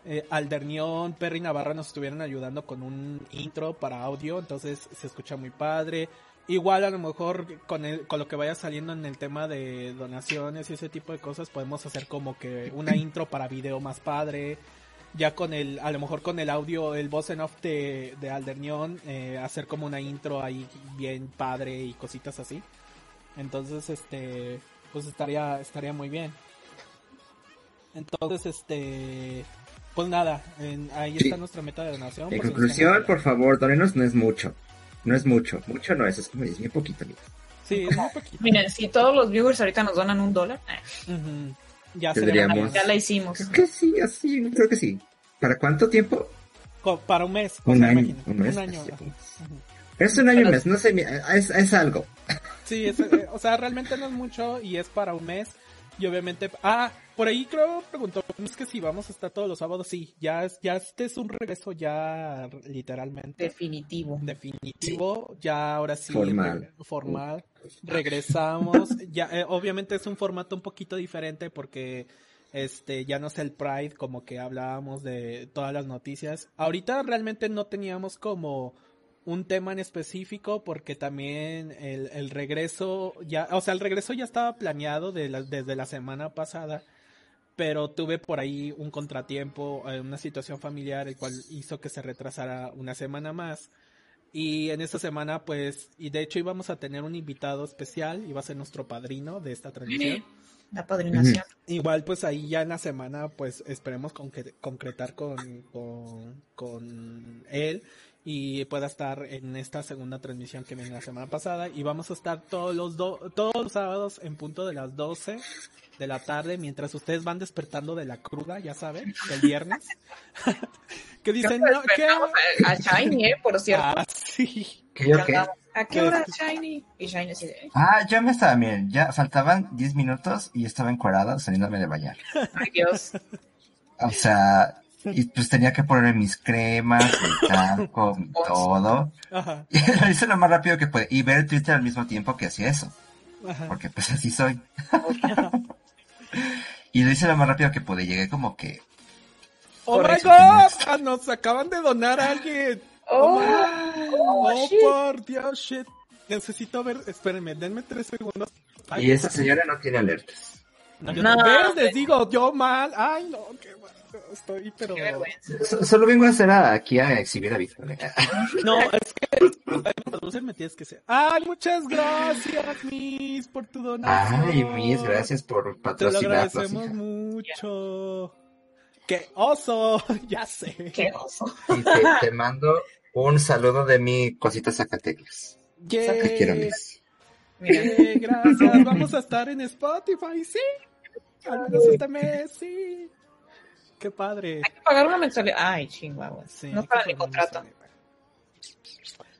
eh, Aldernión, Perry Navarra nos estuvieron ayudando con un intro para audio, entonces se escucha muy padre. Igual a lo mejor con, el, con lo que vaya saliendo en el tema de donaciones y ese tipo de cosas podemos hacer como que una intro para video más padre. Ya con el, a lo mejor con el audio, el voz en off de, de Aldernión, eh, hacer como una intro ahí bien padre y cositas así. Entonces, este, pues estaría, estaría muy bien. Entonces, este, pues nada, en- ahí Sí. está nuestra meta de donación. En por nos conclusión, por favor, donenos no es mucho. No es mucho. Mucho no es, es como es bien poquito, amigos. Sí, es muy poquito. Miren, si todos los viewers ahorita nos donan un dólar, eh, Ujú. Ya Tendríamos- ya la hicimos. Creo que sí, así, creo que sí. ¿Para cuánto tiempo? Co- para un mes. Un año. Un mes. un año, así. ajá. Ujú. Es un año Pero- mes, no sé, mi- es, es algo. Sí, es, eh, o sea, realmente no es mucho y es para un mes. Y obviamente, ah, por ahí creo preguntó, es que si vamos a estar todos los sábados, sí, ya es, ya este es un regreso ya literalmente. Definitivo. definitivo, ya ahora sí Formal. re- formal, regresamos, ya eh, obviamente es un formato un poquito diferente porque este ya no es el Pride como que hablábamos de todas las noticias. Ahorita realmente no teníamos como un tema en específico porque también el, el regreso ya, o sea, el regreso ya estaba planeado de la- desde la semana pasada, pero tuve por ahí un contratiempo, eh, una situación familiar, el cual hizo que se retrasara una semana más. Y en esta semana, pues, y de hecho íbamos a tener un invitado especial, iba a ser nuestro padrino de esta transmisión. La padrinación. Igual, pues ahí ya en la semana, pues esperemos concre- concretar con, con, con él y pueda estar en esta segunda transmisión que viene la semana pasada. Y vamos a estar todos los, do- todos los sábados en punto de las 12 de la tarde, mientras ustedes van despertando de la cruda, ya saben, del viernes. que dicen, no, ¿qué? A, a Shiny, eh, por cierto. Ah, sí. ¿Qué, o qué? ¿A qué ¿Qué hora? Shiny? Y Shiny así de, Ah, ya me estaba bien. Ya faltaban 10 minutos y estaba encuadrada saliéndome de bañar. ay Dios. O sea, y pues tenía que poner mis cremas, mi talco, todo. Ajá, Y lo hice lo más rápido que pude. Y ver Twitter al mismo tiempo que hacía eso. ajá. Porque pues así soy. y lo hice lo más rápido que pude. Llegué como que... ¡Oh, my. God! Ah, Nos acaban de donar a alguien. Oh, ¡Oh, oh, shit. por Dios, shit! Necesito ver... Espérenme, denme tres segundos. Ay, Y esa señora no tiene alertas. no, yo No. Les digo, yo mal. Ay, no, qué mal. Estoy, pero... Solo vengo a hacer a- aquí a exhibir a Víctor. No, es que... Producer me tienes que ser. ¡Ay, muchas gracias, Miss, por tu donación! Ay, mis, gracias por Te lo agradecemos mucho. ¡Qué oso! Ya sé. Qué oso. Y te, te mando un saludo de mi cosita Zacatecas. Te quiero, mis. Mira, Yay, gracias. Vamos a estar en Spotify, sí. Al menos este mes, sí. Qué padre. hay que pagar una mensualidad. Ay, chingados. Sí, no que mi contrato.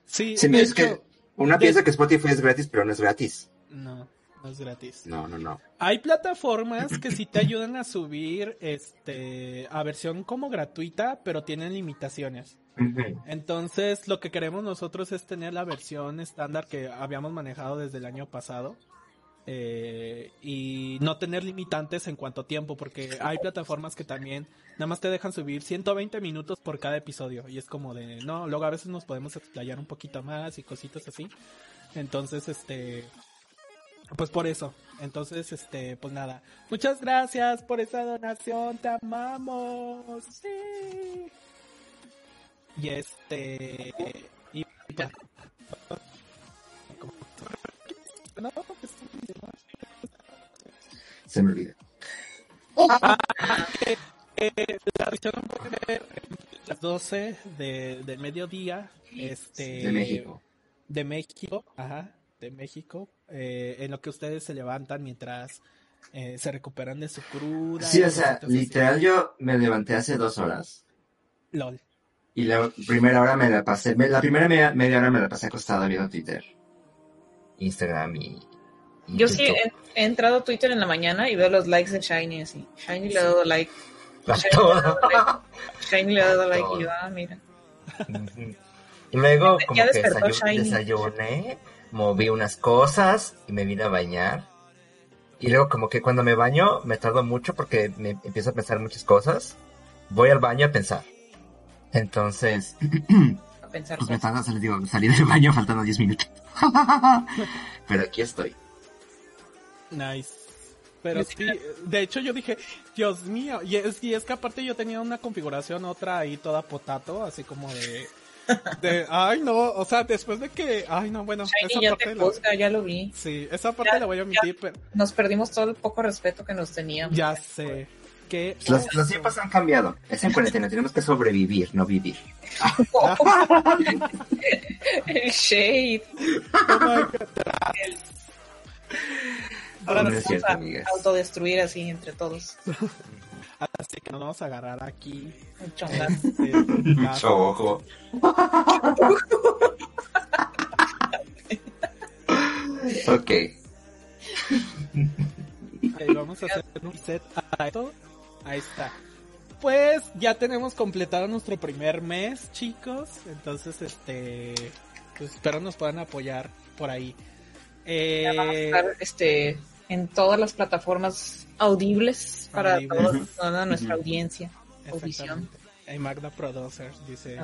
Sí, es que una de- piensa que Spotify es gratis, pero no es gratis. No, no es gratis. No, no, no. Hay plataformas que sí te ayudan a subir este a versión como gratuita, pero tienen limitaciones. Entonces, lo que queremos nosotros es tener la versión estándar que habíamos manejado desde el año pasado. Eh, y no tener limitantes en cuanto a tiempo, porque hay plataformas que también nada más te dejan subir 120 minutos por cada episodio. Y es como de, no, luego a veces nos podemos explayar un poquito más y cositas así. Entonces, este, pues por eso. Entonces, este, pues nada. Muchas gracias por esa donación, te amamos. Sí. Y este, y. No, pues, Se me olvida. eh, la visión puede ver las 12 de, del mediodía, este, De México. de México, ajá, de México, eh, en lo que ustedes se levantan mientras eh, se recuperan de su cruda. Sí, o sea, cositas así. literal yo me levanté hace dos horas. LOL. Y la primera hora me la pasé, me- la primera media, media hora me la pasé acostada viendo Twitter. Instagram y... y Yo sí TikTok. he, he entrado a Twitter en la mañana y veo los likes de Shiny así. Shiny le ha dado like. A Shiny le ha todo. dado like. Shiny le ha dado like todo. y yo, ah, mira. Y luego Ya como que desayuné, moví unas cosas y me vine a bañar. Y luego como que cuando me baño me tardo mucho porque me empiezo a pensar muchas cosas. Voy al baño a pensar. Entonces, A pensar. pues me tarda salir, digo, salir del baño faltando 10 minutos. Pero aquí estoy. Nice. Pero sí, de hecho yo dije, Dios mío, y es, y es que aparte yo tenía una configuración otra ahí toda potato, así como de, de, ay no, o sea, después de que, ay no, bueno, esa Shiny ya parte te la, juzga, ya lo vi. sí, esa parte Ya- la voy a omitir, pero Nos perdimos todo el poco respeto que nos teníamos. ya sé que Los, los tiempos han cambiado. Es en cuarentena, tenemos que sobrevivir, no vivir. El shade. Oh my God. Ahora No nos vamos cierto, a amigas. autodestruir así entre todos. Así que nos vamos a agarrar aquí. Un chongazo. este, Mucho ojo. ok. Ok, vamos a hacer un set a esto. Ahí está. Pues ya tenemos completado nuestro primer mes, chicos. Entonces, este, pues espero nos puedan apoyar por ahí. Ya vamos a Eh, estar este, en todas las plataformas audibles para Audibles. todos- Ujú. toda nuestra audiencia. Audición. Hey, Magda Producers dice.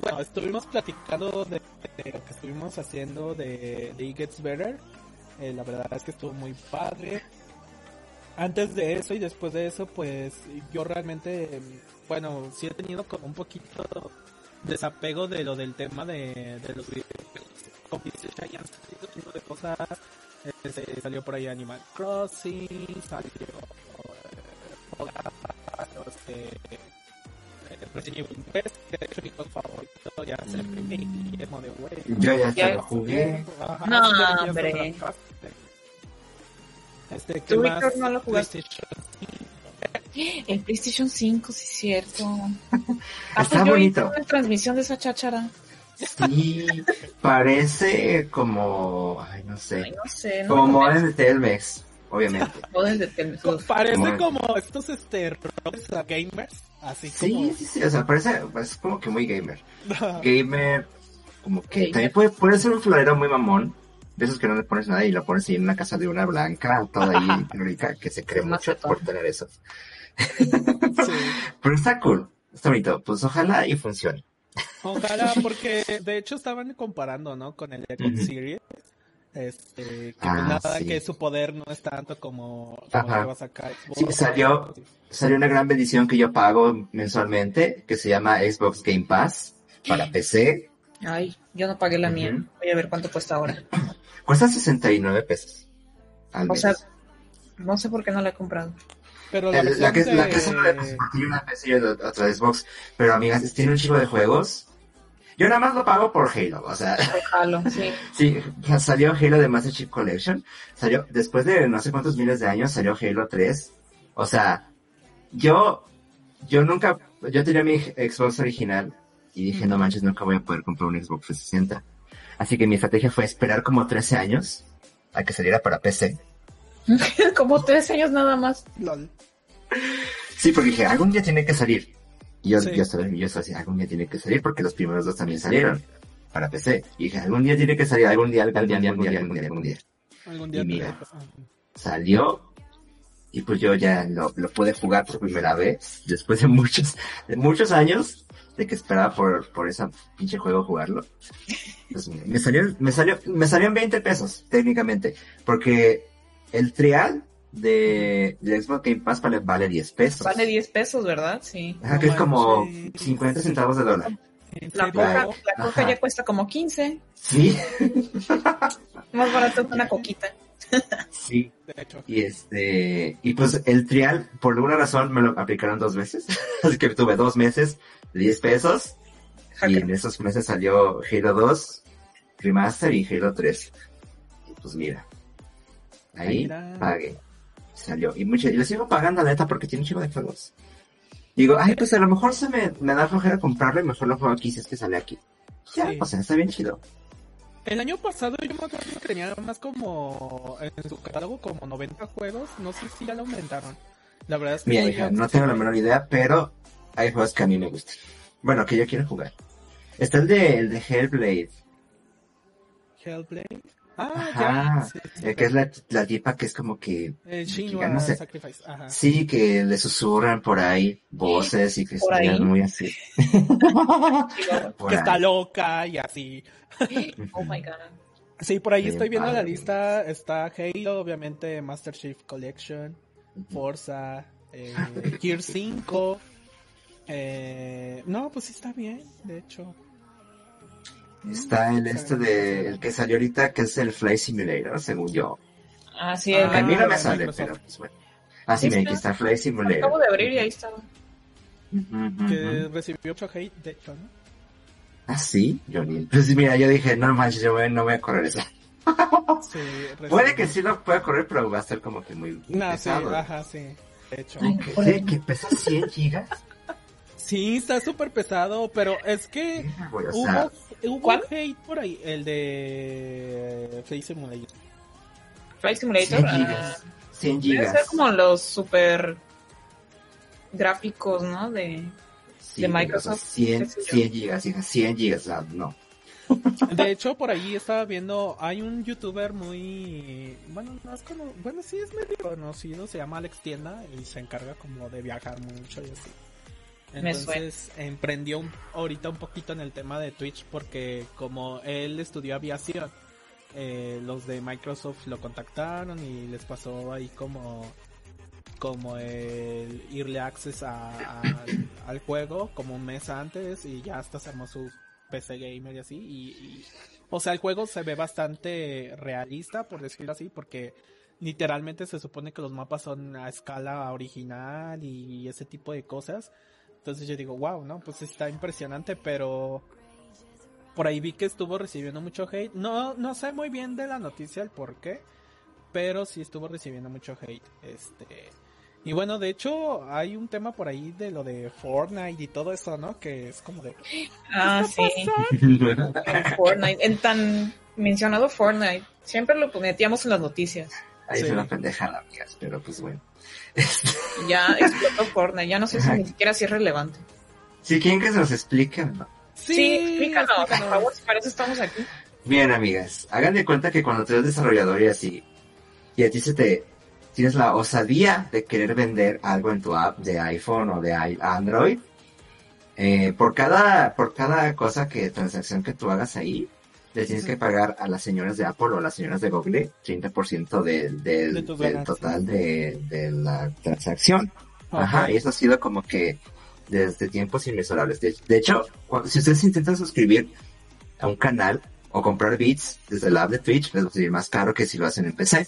Bueno, estuvimos platicando de, de lo que estuvimos haciendo de, de It Gets Better. Eh, la verdad es que estuvo muy padre. Antes de eso y después de eso, pues yo realmente, em, bueno, sí he tenido como un poquito desapego de lo del tema de, de los videojuegos. Como dice de cosas. Este, salió por ahí Animal Crossing, salió eh, este, eh, Resident Evil 3, que de hecho mi juego favorito ya se de Güey. Yo ya hasta Ya- lo jugué. Ajá, No, hombre. Este, ¿qué ¿Tú? Víctor, no lo jugaste? PlayStation 5. El PlayStation 5, sí es cierto. Ah, Está pues yo bonito. una transmisión de esa cháchara. Sí, parece como, ay, no Ay, sé, no sé. No como modem de Telmex, obviamente. joden de Telmex. Parece Como- como estos este roles a gamers, así Sí, sí, sí, o sea, parece, es como que muy gamer. como Gamer, como que Gamer. también puede, puede ser un florero muy mamón, de esos que no le pones nada y lo pones ahí en una casa de una blanca, toda ahí teórica, que se cree mucho por tener eso. Sí. Pero está cool, está bonito, pues ojalá y funcione. Ojalá, porque de hecho estaban comparando, ¿no? Con el Xbox. Series. Este, que Ah, nada, sí. que su poder no es tanto como, como a Xbox. Sí, salió- Salió una gran bendición que yo pago mensualmente, que se llama Xbox Game Pass para PC. Ay, yo no pagué la mía. Voy a ver cuánto cuesta ahora. Cuesta 69 pesos. Al O mes. sea, no sé por qué no la he comprado. Pero la, El- la, que, versión la de- que es una de una PC y otra otra de Xbox. Pero amigas, tiene un chico de juegos. Yo nada más lo pago por Halo. O sea, Halo, sí. sí, salió Halo de Master Chief Collection. Salió, después de no sé cuántos miles de años, salió Halo 3. O sea, yo, yo nunca, yo tenía mi Xbox original y dije, no manches, nunca voy a poder comprar un Xbox 360. Así que mi estrategia fue esperar como 13 años a que saliera para PC. Como tres años nada más. LOL. Sí, porque dije, algún día tiene que salir. Y yo, Sí. yo estaba yo estaba así, algún día tiene que salir porque los primeros dos también salieron para PC. Y dije, algún día tiene que salir, algún día, algún día, algún día, algún día, algún día. Algún día Y mira. Salió y pues yo ya lo, lo pude jugar por primera vez después de muchos, de muchos años de que esperaba por, por ese pinche juego jugarlo. Pues me salió, me salió, me salió en 20 pesos, técnicamente, porque el trial de, de Xbox Game Pass vale, vale 10 pesos. Vale 10 pesos, ¿verdad? Sí. Ajá, que es como manches. 50 centavos de dólar. ¿en La coca, la coca ya cuesta como 15. Sí, Más barato que una coquita. sí. Y este, y pues el trial, por alguna razón, me lo aplicaron dos veces. Así que tuve dos meses 10 pesos. Y en esos meses salió Halo 2, Remaster y Halo 3. Y pues mira, ahí Mira. pagué. Salió. Y mucho, y lo sigo pagando la neta porque tiene un chico de juegos. Digo, ay, pues a lo mejor se me, me da flojera comprarlo y mejor lo juego aquí si es que sale aquí. Ya, Sí. o sea, está bien chido. El año pasado yo me acuerdo que tenía más como en su catálogo como 90 juegos, no sé si ya lo aumentaron. La verdad es que Mira, hija, no tengo la menor idea, pero hay juegos que a mí me gustan. Bueno, que yo quiero jugar. Está el de, el de Hellblade, Hellblade. Ah, Ajá, ya. Sí, sí, eh, que es la, la tipa que es como que, El que Shinra no sé. Sacrifice. Ajá. sí, que le susurran por ahí voces y que ¿Por es ahí? muy así. Que está ahí. loca y así. Oh my god. Sí, por ahí Bien estoy viendo la padre. lista. Está Halo, obviamente, Master Chief Collection, Forza, eh, Gear 5. Eh, no, pues sí está bien, de hecho. Está el este de, el que salió ahorita, que es el Fly Simulator, según yo. Ah, sí, Ah, a mí no me de sale, Microsoft. pero pues bueno. Ah, sí, mira, aquí está Fly Simulator. acabo de abrir y ahí estaba. Ujú, Que recibió mucho hate, de hecho, ¿no? Ah, sí, Johnny. Pues mira, yo dije, no manches, yo voy- no voy a correr eso. Sí, Puede que sí lo pueda correr, pero va a ser como que muy No, sí, pesado. ajá, sí. De hecho. Ay, sí, que pesa 100 gigas. Sí, está súper pesado, pero es que Mira, güey, o sea, hubo, hubo ¿Cuál? hate por ahí, el de Flight Simulator. Flight Simulator. 100 ah, gigas. 100 debe ser como los super gráficos, ¿no? De Sí, de Microsoft, 100, qué sé yo. 100 gigas, hija, 100 gigas, o sea, no. De hecho, por ahí estaba viendo, hay un youtuber muy, bueno, no es cono- bueno, sí es medio conocido, se llama Alex Tienda y se encarga como de viajar mucho y así. Entonces emprendió un- ahorita un poquito en el tema de Twitch porque como él estudió aviación, eh, los de Microsoft lo contactaron y les pasó ahí como como el Early Access a- a- al, al juego como un mes antes y ya hasta se armó su PC gamer y así. Y, y- o sea el juego se ve bastante realista por decirlo así porque literalmente se supone que los mapas son a escala original y ese tipo de cosas entonces yo digo wow no pues está impresionante pero por ahí vi que estuvo recibiendo mucho hate no no sé muy bien de la noticia el por qué pero sí estuvo recibiendo mucho hate este Y bueno, de hecho, hay un tema por ahí de lo de Fortnite y todo eso, ¿no? Que es como de... Ah, sí. Fortnite, en tan mencionado Fortnite. Siempre lo metíamos en las noticias. Ahí Sí. es una pendejada, amigas, pero pues bueno. Ya explotó Fortnite. Ya no sé si ni siquiera si es relevante. Si quieren que se los explique, ¿no? Sí, explícanos, por favor, si para eso estamos aquí. Bien, amigas, hagan de cuenta que cuando tú eres desarrollador y así, y a ti se te tienes la osadía de querer vender algo en tu app de iPhone o de i- Android, eh, por cada por cada cosa que transacción que tú hagas ahí, le tienes que pagar a las señoras de Apple o a las señoras de Google 30% del, del, De del total de, de la transacción. Ajá, y eso ha sido como que desde tiempos inmensurables. De, de hecho, cuando- si ustedes intentan suscribir a un canal o comprar bits desde la app de Twitch, les va a salir más caro que si lo hacen en PC.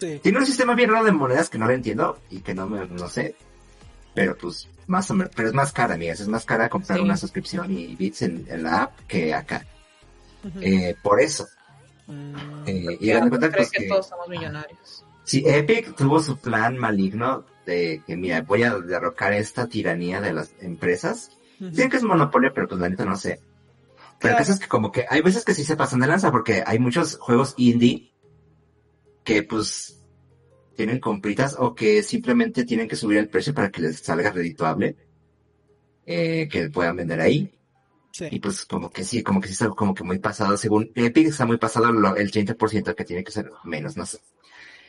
Sí. Tiene un sistema bien raro de monedas que no lo entiendo y que no me, no sé. Pero pues, más o menos, pero es más cara, amigas. Es más cara comprar Sí. una suscripción y bits en, en la app que acá. Eh, por eso. Mm, Eh, y cuenta pues, que que, todos somos millonarios. si Epic tuvo su plan maligno de que, mira, voy a derrocar esta tiranía de las empresas. Dicen que es monopolio, pero pues la neta no sé. Pero el caso es que como que hay veces que sí se pasan de lanza porque hay muchos juegos indie que pues tienen compritas o que simplemente tienen que subir el precio para que les salga redituable. Eh, que puedan vender ahí. Y pues como que sí, como que sí está como que muy pasado. Según Epic está muy pasado lo- el 30% que tiene que ser menos, no sé.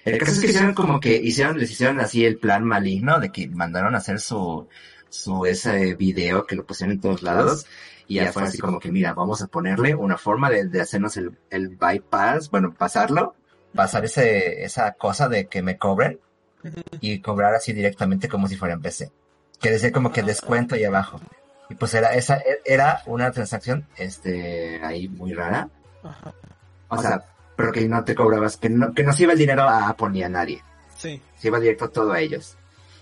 El caso es que hicieron como que hicieron, les hicieron así el plan maligno de que mandaron a hacer su, su ese video que lo pusieron en todos lados. Y ya fue así como que, mira, vamos a ponerle una forma de, de hacernos el, el bypass, bueno, pasarlo, pasar ese, esa cosa de que me cobren y cobrar así directamente como si fuera en PC. Que decía como que descuento ahí abajo. Y pues era, esa, era una transacción, este, ahí muy rara. Ajá. O sea, pero que no te cobrabas, que no, que no se iba el dinero a Apple ni a nadie. Sí. Se iba directo todo a ellos.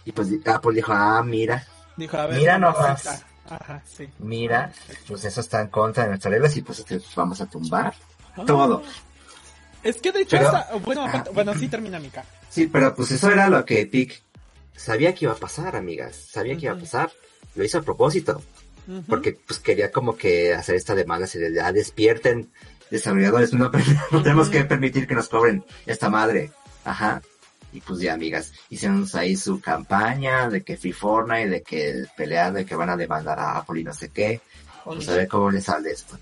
Y pues Apple dijo, ah, mira, Dijo, a ver. Mira nomás. Ajá, sí. mira, pues eso está en contra de nuestras reglas y pues te vamos a tumbar. Ah. Todo. Es que de hecho, Pero- hasta- bueno, bueno, sí termina Mika. Sí, pero pues eso era lo que Epic sabía que iba a pasar, amigas. Sabía que iba a pasar. Lo hizo a propósito. Porque pues quería como que hacer esta demanda de, ya despierten desarrolladores, no, no tenemos que permitir que nos cobren esta madre. Ajá. Y pues ya, amigas, hicieron ahí su campaña de que Free Fortnite, de que pelear, de que van a demandar a Apple y no sé qué. Pues a ver cómo les sale esto.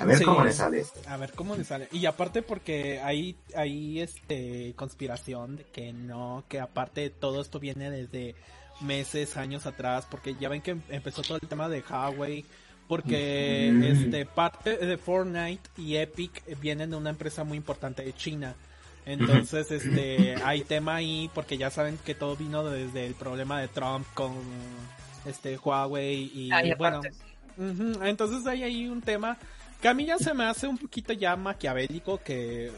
A ver Sí. cómo les sale esto. A ver cómo le sale. Y aparte porque hay, hay este conspiración de que no, que aparte todo esto viene desde meses, años atrás, porque ya ven que em- empezó todo el tema de Huawei, porque Ujú. este parte de Fortnite y Epic vienen de una empresa muy importante de China. Entonces, este, hay tema ahí porque ya saben que todo vino desde el problema de Trump con este Huawei y Ah, y bueno, Entonces hay ahí un tema que a mí ya se me hace un poquito ya maquiavélico que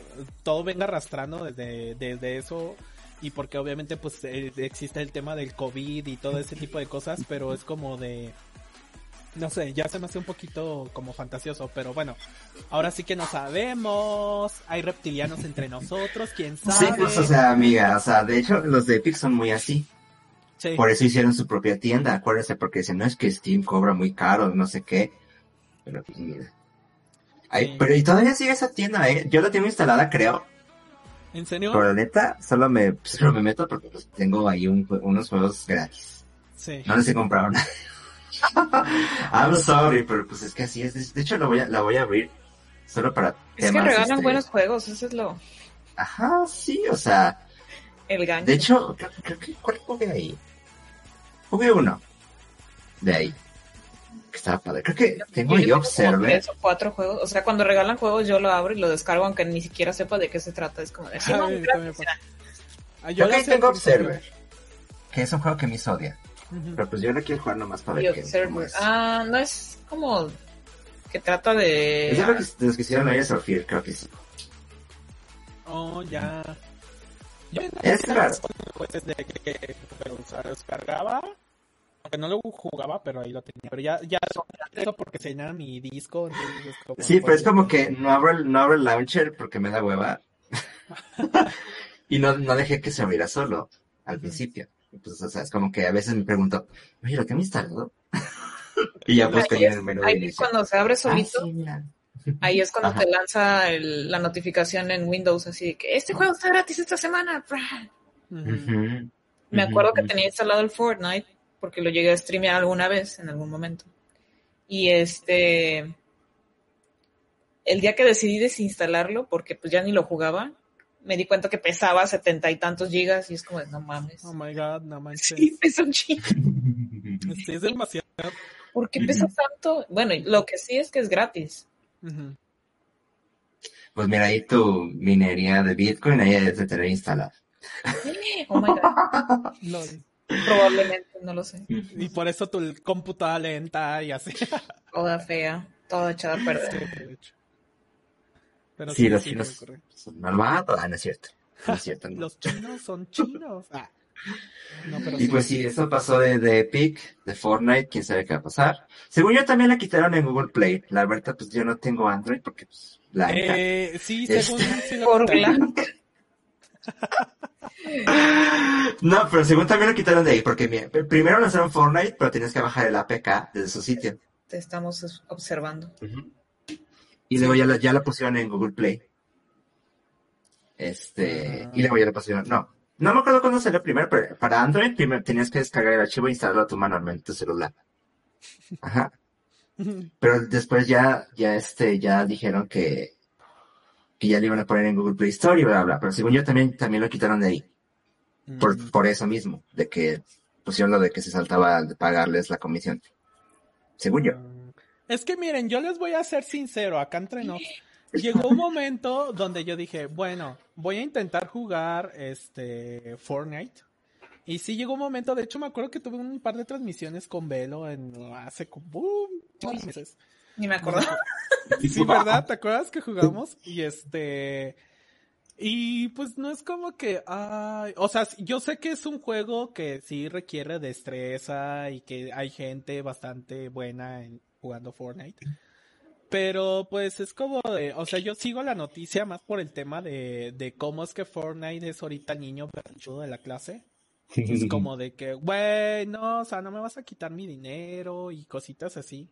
todo venga arrastrando desde, desde eso y porque obviamente pues eh, existe el tema del COVID y todo ese tipo de cosas, pero es como de... No sé, ya se me hace un poquito como fantasioso, pero bueno, ahora sí que no sabemos, hay reptilianos entre nosotros, quién Sí, sabe. pues o sea, amiga, o sea, de hecho los de Epic son muy así. Sí. Por eso hicieron su propia tienda, acuérdense, porque dicen, no es que Steam cobra muy caro, no sé qué. Pero pues mira. Ay, Sí. Pero y todavía sigue esa tienda, eh. Yo la tengo instalada, creo. ¿En serio? Pero la neta, solo me, solo me meto porque pues, tengo ahí un unos juegos gratis. Sí. No les he comprado nada. I'm sorry, pero pues es que así es. De- hecho, la voy a, la voy a abrir solo para Es que temas, regalan este, buenos juegos, eso es lo, Ajá, sí, o sea, el gancho. de hecho, creo, creo que, ¿cuál jugué ahí? Jugué uno. De ahí. Que estaba padre. Creo que tengo Yo tres o cuatro juegos. O sea, cuando regalan juegos yo lo abro y lo descargo aunque ni siquiera sepa de qué se trata. Es como de, sí, Ay, no, gracias. Ah, yo Yo ahí sé tengo Observer. Que es un juego que me odia. Pero pues yo lo quiero jugar nomás para ver qué Observer. cómo es. Ah, no es como que trata de... Es lo que, de los que hicieron Layers of Fear, creo que sí. Oh, ya. Yo Es raro. Pues desde que lo descargaba, aunque no lo jugaba, pero ahí lo tenía. Pero ya, ya eso porque se llenaba mi disco. entonces es como- Sí, pero es como que no abro el, no abro el launcher porque me da hueva. y no, no dejé que se abriera solo al principio. Pues, o sea, es como que a veces me pregunto, oye, ¿lo que me instalado? y ya busco Ahí yo es- en el menú de ahí es cuando se abre Ah, solito, sí, mira. ahí es cuando Ajá. te lanza el- la notificación en Windows, así de que este juego está gratis esta semana. Me acuerdo que tenía instalado el Fortnite porque lo llegué a streamear alguna vez, en algún momento. Y este, el día que decidí desinstalarlo, porque pues ya ni lo jugaba, me di cuenta que pesaba setenta y tantos gigas y es como, no mames. Oh my god, no manches. Sí, pesa un chingo. Sí, es demasiado. ¿Por qué pesa tanto? Bueno, lo que sí es que es gratis. Pues mira, ahí tu minería de Bitcoin ahí debes de tener instalada. Oh my god. probablemente, no lo sé. Y por eso tu cómputa lenta y así. Toda fea, toda echada a Sí, perder. de hecho. Pero Sí, los sí chinos son malvados. Ah, no es cierto. No es cierto, no. Los chinos son chinos. Ah. No, pero Y pues sí, eso pasó de, de Epic, de Fortnite, quién sabe qué va a pasar. Según yo también la quitaron en Google Play. La verdad, pues yo no tengo Android porque pues la. Eh, sí, Es- según sí lo quitaron. blanca. No, pero según también lo quitaron de ahí, porque mira, primero lanzaron Fortnite, pero tienes que bajar el APK desde su sitio. Te estamos es- observando. Y luego ya la, ya la pusieron en Google Play. Este, Ah. y luego ya la pusieron, no. No me acuerdo cuándo salió primero, pero para Android primero tenías que descargar el archivo e instalarlo manualmente en tu celular. Ajá. Pero después ya, ya este, ya dijeron que, que ya le iban a poner en Google Play Store y bla, bla, bla. Pero según yo también, también lo quitaron de ahí. Por, Mm. por eso mismo, de que pusieron lo de que se saltaba de pagarles la comisión. Según yo. Mm. Es que miren, yo les voy a ser sincero, acá entre nos. Llegó un momento donde yo dije, bueno, voy a intentar jugar este Fortnite. Y sí llegó un momento, de hecho me acuerdo que tuve un par de transmisiones con Velo en hace como ¡bum! muchos meses. Ni me acuerdo. Sí, ¿verdad? ¿Te acuerdas que jugamos? Y este. Y pues no es como que. Ay, o sea, yo sé que es un juego que sí requiere destreza y que hay gente bastante buena en, jugando Fortnite. Pero pues es como de. O sea, yo sigo la noticia más por el tema de, de cómo es que Fortnite es ahorita el niño berrinchudo de la clase. Es como de que, güey, no, o sea, no me vas a quitar mi dinero y cositas así.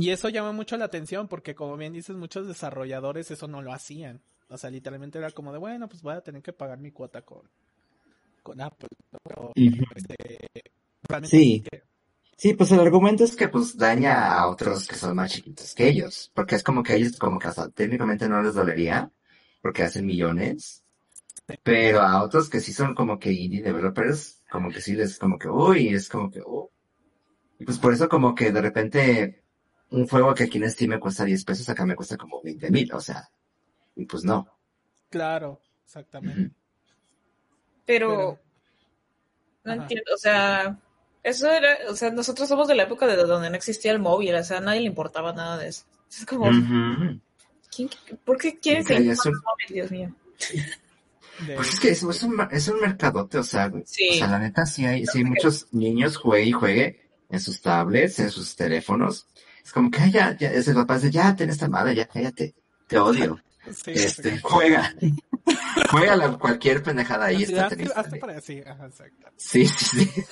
Y eso llama mucho la atención porque, como bien dices, muchos desarrolladores eso no lo hacían. O sea, literalmente era como de, bueno, pues voy a tener que pagar mi cuota con, con Apple. Pero, este, Sí. que- Sí, pues el argumento es que pues daña a otros que son más chiquitos que ellos, porque es como que ellos como que hasta técnicamente no les dolería, porque hacen millones, pero a otros que sí son como que indie developers, como que sí les como que, uy, es como que, oh. Y pues por eso como que de repente un juego que aquí en Steam me cuesta 10 pesos, acá me cuesta como 20 mil, o sea, y pues no. Claro, exactamente. Pero, Pero- no Ajá. entiendo, o sea, eso era, o sea, nosotros somos de la época de donde no existía el móvil, o sea, a nadie le importaba nada de eso. Es como. ¿quién- ¿por qué quieren Ok, seguir es con un- el móvil, Dios mío? De- Pues es que es, es un, es un mercadote, o sea. Sí. o sea, la neta sí hay, sí hay muchos niños juegue y juegue en sus tablets, en sus teléfonos. Es como que, ya, ya, es el papá de, ya, ten esta madre, ya, cállate, te odio. sí, este, sí. juega. juega la, cualquier pendejada ahí, está hazte- triste. hazte para sí, ajá, exacto. Sí, sí, sí.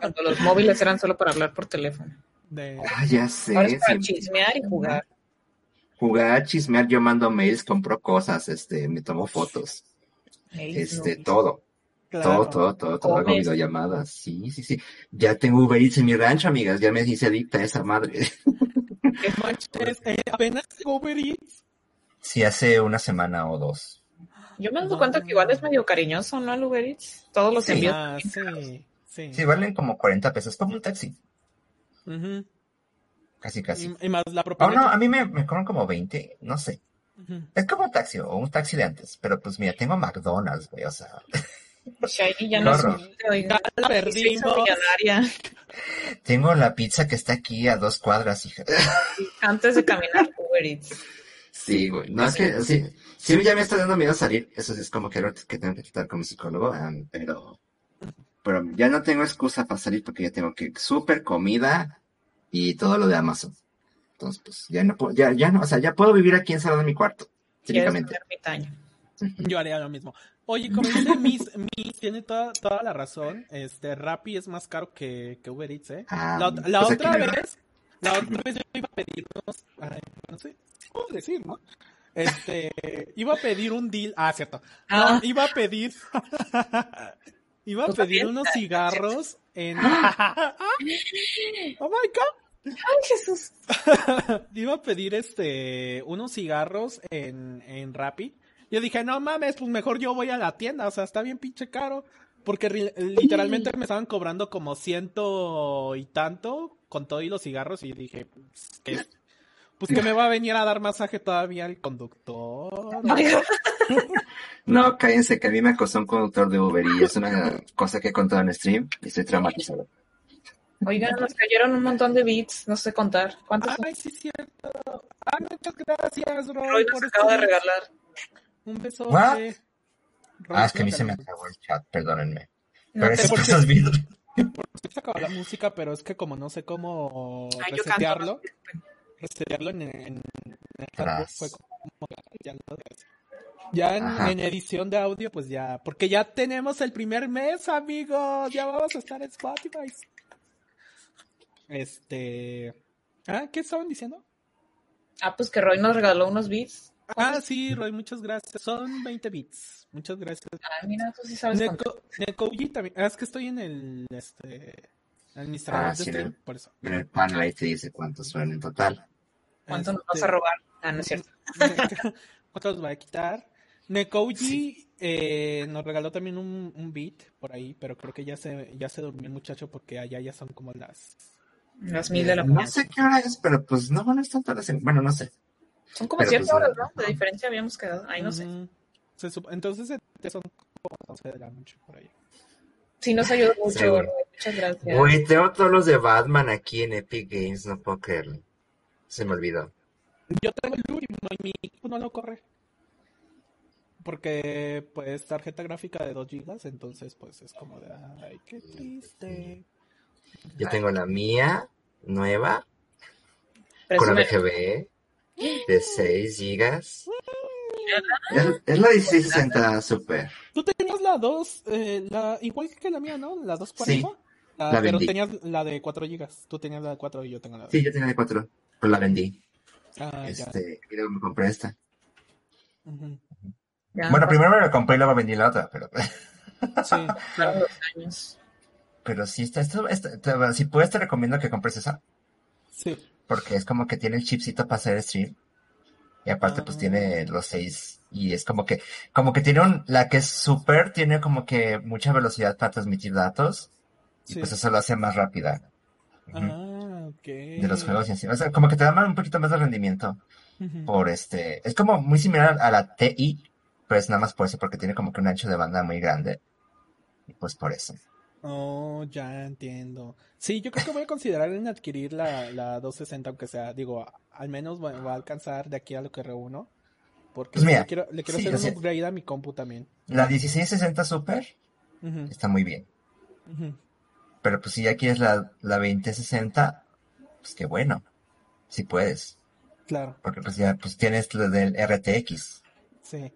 Cuando los móviles eran solo para hablar por teléfono. De, Ah, ya sé. Ahora es para sí. chismear y jugar. Jugar, chismear, yo mando mails, compro cosas, este, me tomo fotos, este, no. todo. Claro. Todo, todo, todo, todo, hago Comes. videollamadas. Sí, sí, sí. Ya tengo Uber Eats en mi rancho, amigas. Ya me hice adicta a esa madre. ¿Qué manches? Eh, apenas Uber Eats. Sí, hace una semana o dos. Yo me he dado cuenta que igual es medio cariñoso, ¿no? El Uber Eats. Todos los Sí. envíos. Ah, sí, sí. Sí, valen como 40 pesos, como un taxi. Ujú. Casi, casi. Y, y más la Oh, no, a mí me, me cobran como 20, no sé. Es como un taxi o un taxi de antes, pero pues mira, tengo McDonald's, güey, o sea, Shiny ya no la perdimos. tengo la pizza que está aquí a dos cuadras, hija. antes de caminar Uber Eats. Sí, güey, no es que, sí, sí ya me está dando miedo salir, eso sí es como que que tengo que tratar con mi psicólogo, am, pero, pero ya no tengo excusa para salir porque ya tengo que súper comida y todo lo de Amazon. Entonces, pues, ya no puedo, ya, ya no, o sea, ya puedo vivir aquí encerrado en mi cuarto, ermitaño. Yo haría lo mismo. Oye, como dice Miss, Miss tiene toda, toda la razón. Este, Rappi es más caro que, que Uber Eats, ¿eh? Ah, la pues otra vez, la otra vez yo iba a pedir unos, ay, no sé, ¿cómo decir, no? Este, iba a pedir un deal, ah, cierto. No, Ah. iba a pedir, iba a ¿Tú pedir unos Ah, cigarros en, oh my god. Ay, Jesús. Iba a pedir este unos cigarros en, en Rappi. Yo dije, no mames, pues mejor yo voy a la tienda, o sea, está bien pinche caro. Porque ri- literalmente me estaban cobrando como ciento y tanto con todo y los cigarros y dije, pues que, pues que me va a venir a dar masaje todavía el conductor. No, cállense, que a mí me acosó un conductor de Uber y es una cosa que he contado en stream y estoy traumatizado. Oigan, nos cayeron un montón de beats, no sé contar. ¿Cuántos son? Ay, sí, cierto. Ay, muchas gracias, Roy, Roy por acaba de regalar. Un? Roy, Ah, es que a mí se me acabó el chat, perdónenme. No Pero cosas bien- se acabó la música, pero es que como no sé cómo Ay, canto, resetearlo, resetearlo en, en, en el fue como ya, lo- ya en edición de audio, pues ya, porque ya tenemos el primer mes, amigos, ya vamos a estar en Spotify. Este, ah, ¿qué estaban diciendo? Ah, pues que Roy nos regaló unos beats. Ah, sí, Roy, muchas gracias. Son 20 bits. Muchas gracias. Ah, mira, tú sí sabes. Neko, Nekoji también. Ah, es que estoy en el este administrador Ah, de sí, stream, en el- por eso. En el panel ahí te dice cuántos son en total. ¿Cuánto nos vas Este, a robar? Ah, no es cierto. ¿Cuánto nos va a quitar? Nekoji eh, nos regaló también un, un beat por ahí, pero creo que ya se, ya se durmió el muchacho porque allá ya son como las... Las mil de la No mañana. sé qué hora es, pero pues no, no es tanto la sem- Bueno, no sé. Son como siete pues, horas, ¿no? De diferencia habíamos quedado. Ay, no sé. Se sup- Entonces son como 11 de la noche por ahí. Sí, nos ayudó mucho, Sí. Muchas gracias. Güey, tengo todos los de Batman aquí en Epic Games, no puedo creerlo. Se me olvidó. Yo tengo el último y mi equipo no lo corre. Porque, pues, tarjeta gráfica de 2 gigas, entonces, pues, es como de, ay, qué triste. Yo tengo la mía, nueva, con la. BGB, de 6 gigas. Es, es la 1660 Super. Tú tenías la 2, eh, la, igual que la mía, ¿no? La 240. Sí, La- la pero vendí. tenías la de 4 gigas. Tú tenías la de 4 y yo tengo la de Sí, yo tenía de 4, pero la vendí. Ah, ya. Este, y luego me compré esta. Ujú. Ya, Bueno, primero me la compré y luego vendí la otra, pero, Sí, pasaron claro. los años. pero sí, está, esto, esto- te- si puedes te recomiendo que compres esa, Sí. Porque es como que tiene el chipcito para hacer stream. Y aparte, pues Ah. tiene los seis. Y es como que, como que tiene un, la que es super, tiene como que mucha velocidad para transmitir datos. Y pues eso lo hace más rápida. Ah, ok. De los juegos y así. O sea, como que te da un poquito más de rendimiento. Por este, es como muy similar a la TI, pero es nada más por eso, porque tiene como que un ancho de banda muy grande. Y pues por eso. Oh, ya entiendo. Sí, yo creo que voy a considerar en adquirir la, la 260, aunque sea, digo, al menos va, va a alcanzar de aquí a lo que reúno. Porque Pues mira, le quiero, le quiero sí, hacer un sea- upgrade a mi compu también. La 1660 Super está muy bien. Pero pues si ya quieres la, la 2060, pues qué bueno. Si puedes. Claro, Porque pues ya pues tienes lo del RTX. sí.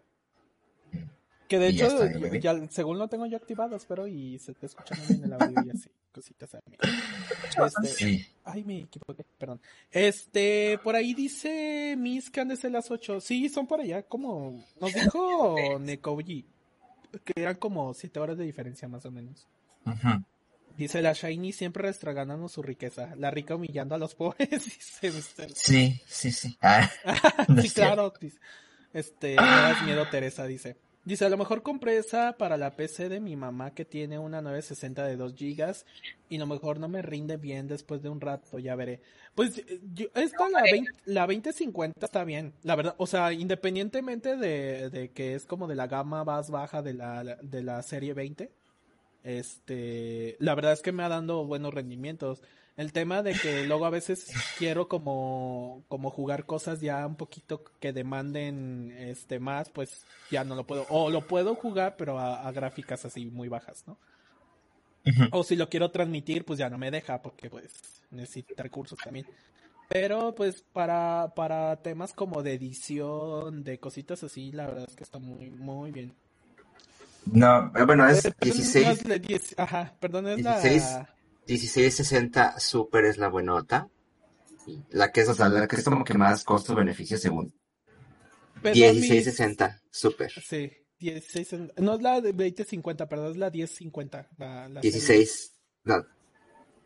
Que de Y ya hecho, está, ya según lo tengo yo activado, espero, y se te escucha muy bien el audio y así, cositas a mí. Este, Sí. Ay, me equivoqué, perdón. Este, por ahí dice Miss que han de ser las 8. Sí, son por allá, como nos dijo Nekoji, que eran como 7 horas de diferencia más o menos. Dice la Shiny siempre restraganando su riqueza, la rica humillando a los pobres, dice Mr. Sí, sí, sí. Ah, sí, claro. dice. Este, no das miedo, Teresa, dice. Dice, a lo mejor compré esa para la PC de mi mamá que tiene una 960 de 2 gigas y a lo mejor no me rinde bien después de un rato, ya veré. Pues eh, yo, esta, la, 20 la 2050 está bien, la verdad, o sea, independientemente de, de que es como de la gama más baja de la, de la serie 20, este, la verdad es que me ha dando buenos rendimientos. El tema de que luego a veces quiero como, como jugar cosas ya un poquito que demanden este más, pues ya no lo puedo. O lo puedo jugar, pero a, a gráficas así muy bajas, ¿no? O si lo quiero transmitir, pues ya no me deja, porque pues necesita recursos también. Pero pues para, para temas como de edición, de cositas así, la verdad es que está muy, muy bien. No, eh, bueno, es Eh, perdón, no 16, es la 10, ajá, perdón, es 16. la... 1660 Super es la buenota. La que es, o sea, la que es como que más costo-beneficio según. perdón, 1660 Super. Sí, 16, no es la de 2050, perdón, es la 1050. La, la 16. No.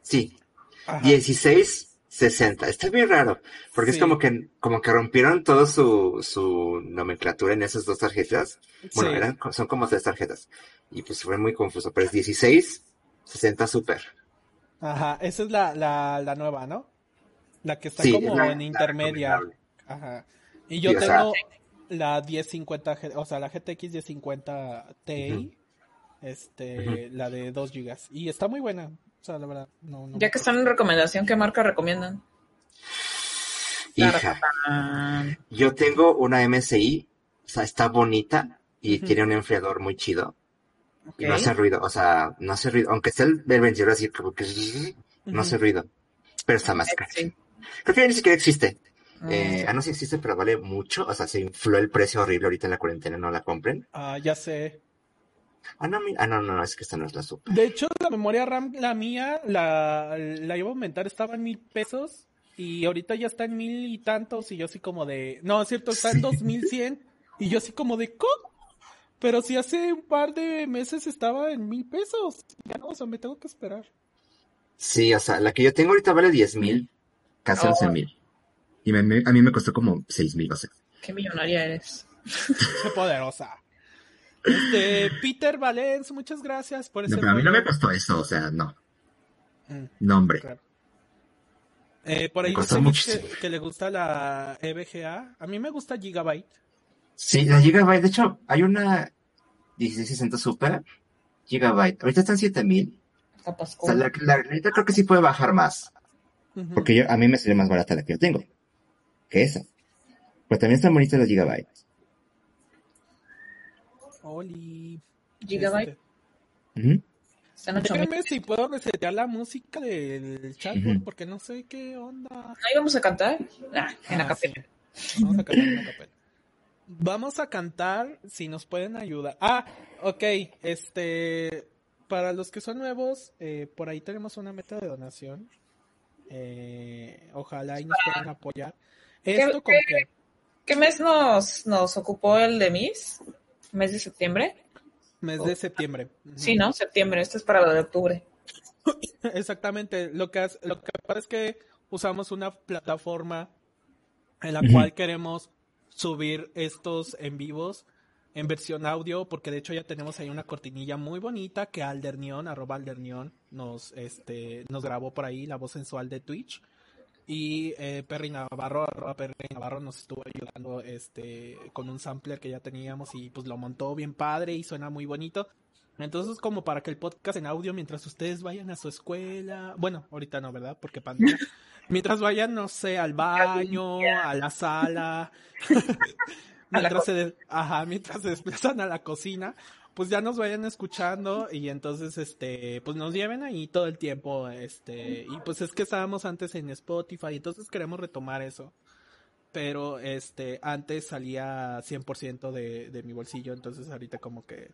Sí, Ajá. 1660. Está bien raro. Porque Sí. es como que, como que rompieron toda su, su nomenclatura en esas dos tarjetas. Bueno, Sí. eran, son como tres tarjetas. Y pues fue muy confuso. Pero es 1660 Super. Ajá, esa es la, la, la nueva, ¿no? La que está Sí, como es la- en intermedia. Ajá. Y yo Sí, o sea- tengo la 1050, G- o sea, la GTX 1050 Ti, este, la de 2 GB. Y está muy buena. O sea, la verdad, no, no Ya que están en recomendación, ¿qué marca recomiendan? Hija. Yo tengo una MSI, o sea, está bonita y tiene un enfriador muy chido. Y no hace ruido, o sea, no hace ruido. Aunque sea el, el ventilador así como que no hace ruido. Pero está más caro. Sí. Creo que ni siquiera existe. Ah, Eh, ah, no sé si existe, pero vale mucho. O sea, se infló el precio horrible ahorita en la cuarentena, no la compren. Ah, ya sé. Ah, no, ah, no, no, no, es que esta no es la super. De hecho, la memoria RAM, la mía, la, la iba a aumentar, estaba en mil pesos. Y ahorita ya está en mil y tantos. Y yo así como de. No, es cierto, está en dos mil cien. Y yo así como de. ¿Cómo? Pero si hace un par de meses estaba en mil pesos. Ya no, o sea, me tengo que esperar. Sí, o sea, la que yo tengo ahorita vale 10 mil, casi Oh. 11 mil. Y me- me- a mí me costó como 6 mil, o sea. Qué millonaria eres. Qué poderosa. Este, Peter Valens, muchas gracias por ese No, pero a mí no me costó eso, o sea, no. Mm, No, hombre. claro. Eh, por Me ahí costó dice muchísimo. que, que le gusta la EVGA. A mí me gusta Gigabyte. Sí, la Gigabyte, de hecho, hay una 1660 Super Gigabyte. Ahorita están 7000. Capaz O sea, la, la, la neta creo que sí puede bajar más. Porque yo, a mí me sale más barata la que yo tengo. Que esa. Pero también están bonitas las Gigabyte. Oli. Gigabyte. Déjame si puedo resetear la música del chat, porque no sé qué onda. ¿No íbamos a cantar? Ah, en la Ah, capela. sí. Vamos a cantar una capela. Vamos a cantar si nos pueden ayudar. Ah, ok. Este, para los que son nuevos, eh, por ahí tenemos una meta de donación. Eh, ojalá y nos puedan apoyar. Esto como que ¿Qué mes nos, nos ocupó el de Miss? ¿Mes de septiembre? mes de septiembre. Sí, ¿no? Septiembre. Este es para lo de octubre. Exactamente. Lo que, hace- lo que pasa es que usamos una plataforma en la cual queremos subir estos en vivos en versión audio, porque de hecho ya tenemos ahí una cortinilla muy bonita que Aldernion, arroba Aldernion, nos, este, nos grabó por ahí, la voz sensual de Twitch. Y eh, Perry Navarro, arroba Perry Navarro nos estuvo ayudando este, con un sampler que ya teníamos y pues lo montó bien padre y suena muy bonito. Entonces, como para que el podcast en audio, mientras ustedes vayan a su escuela, bueno, ahorita no, ¿verdad? Porque pandemia. mientras vayan, no sé, al baño, a la sala, mientras se, ajá, mientras se desplazan a la cocina, pues ya nos vayan escuchando y entonces, este, pues nos lleven ahí todo el tiempo, este, y pues es que estábamos antes en Spotify, entonces queremos retomar eso. Pero, este, antes salía 100% de, de mi bolsillo, entonces ahorita como que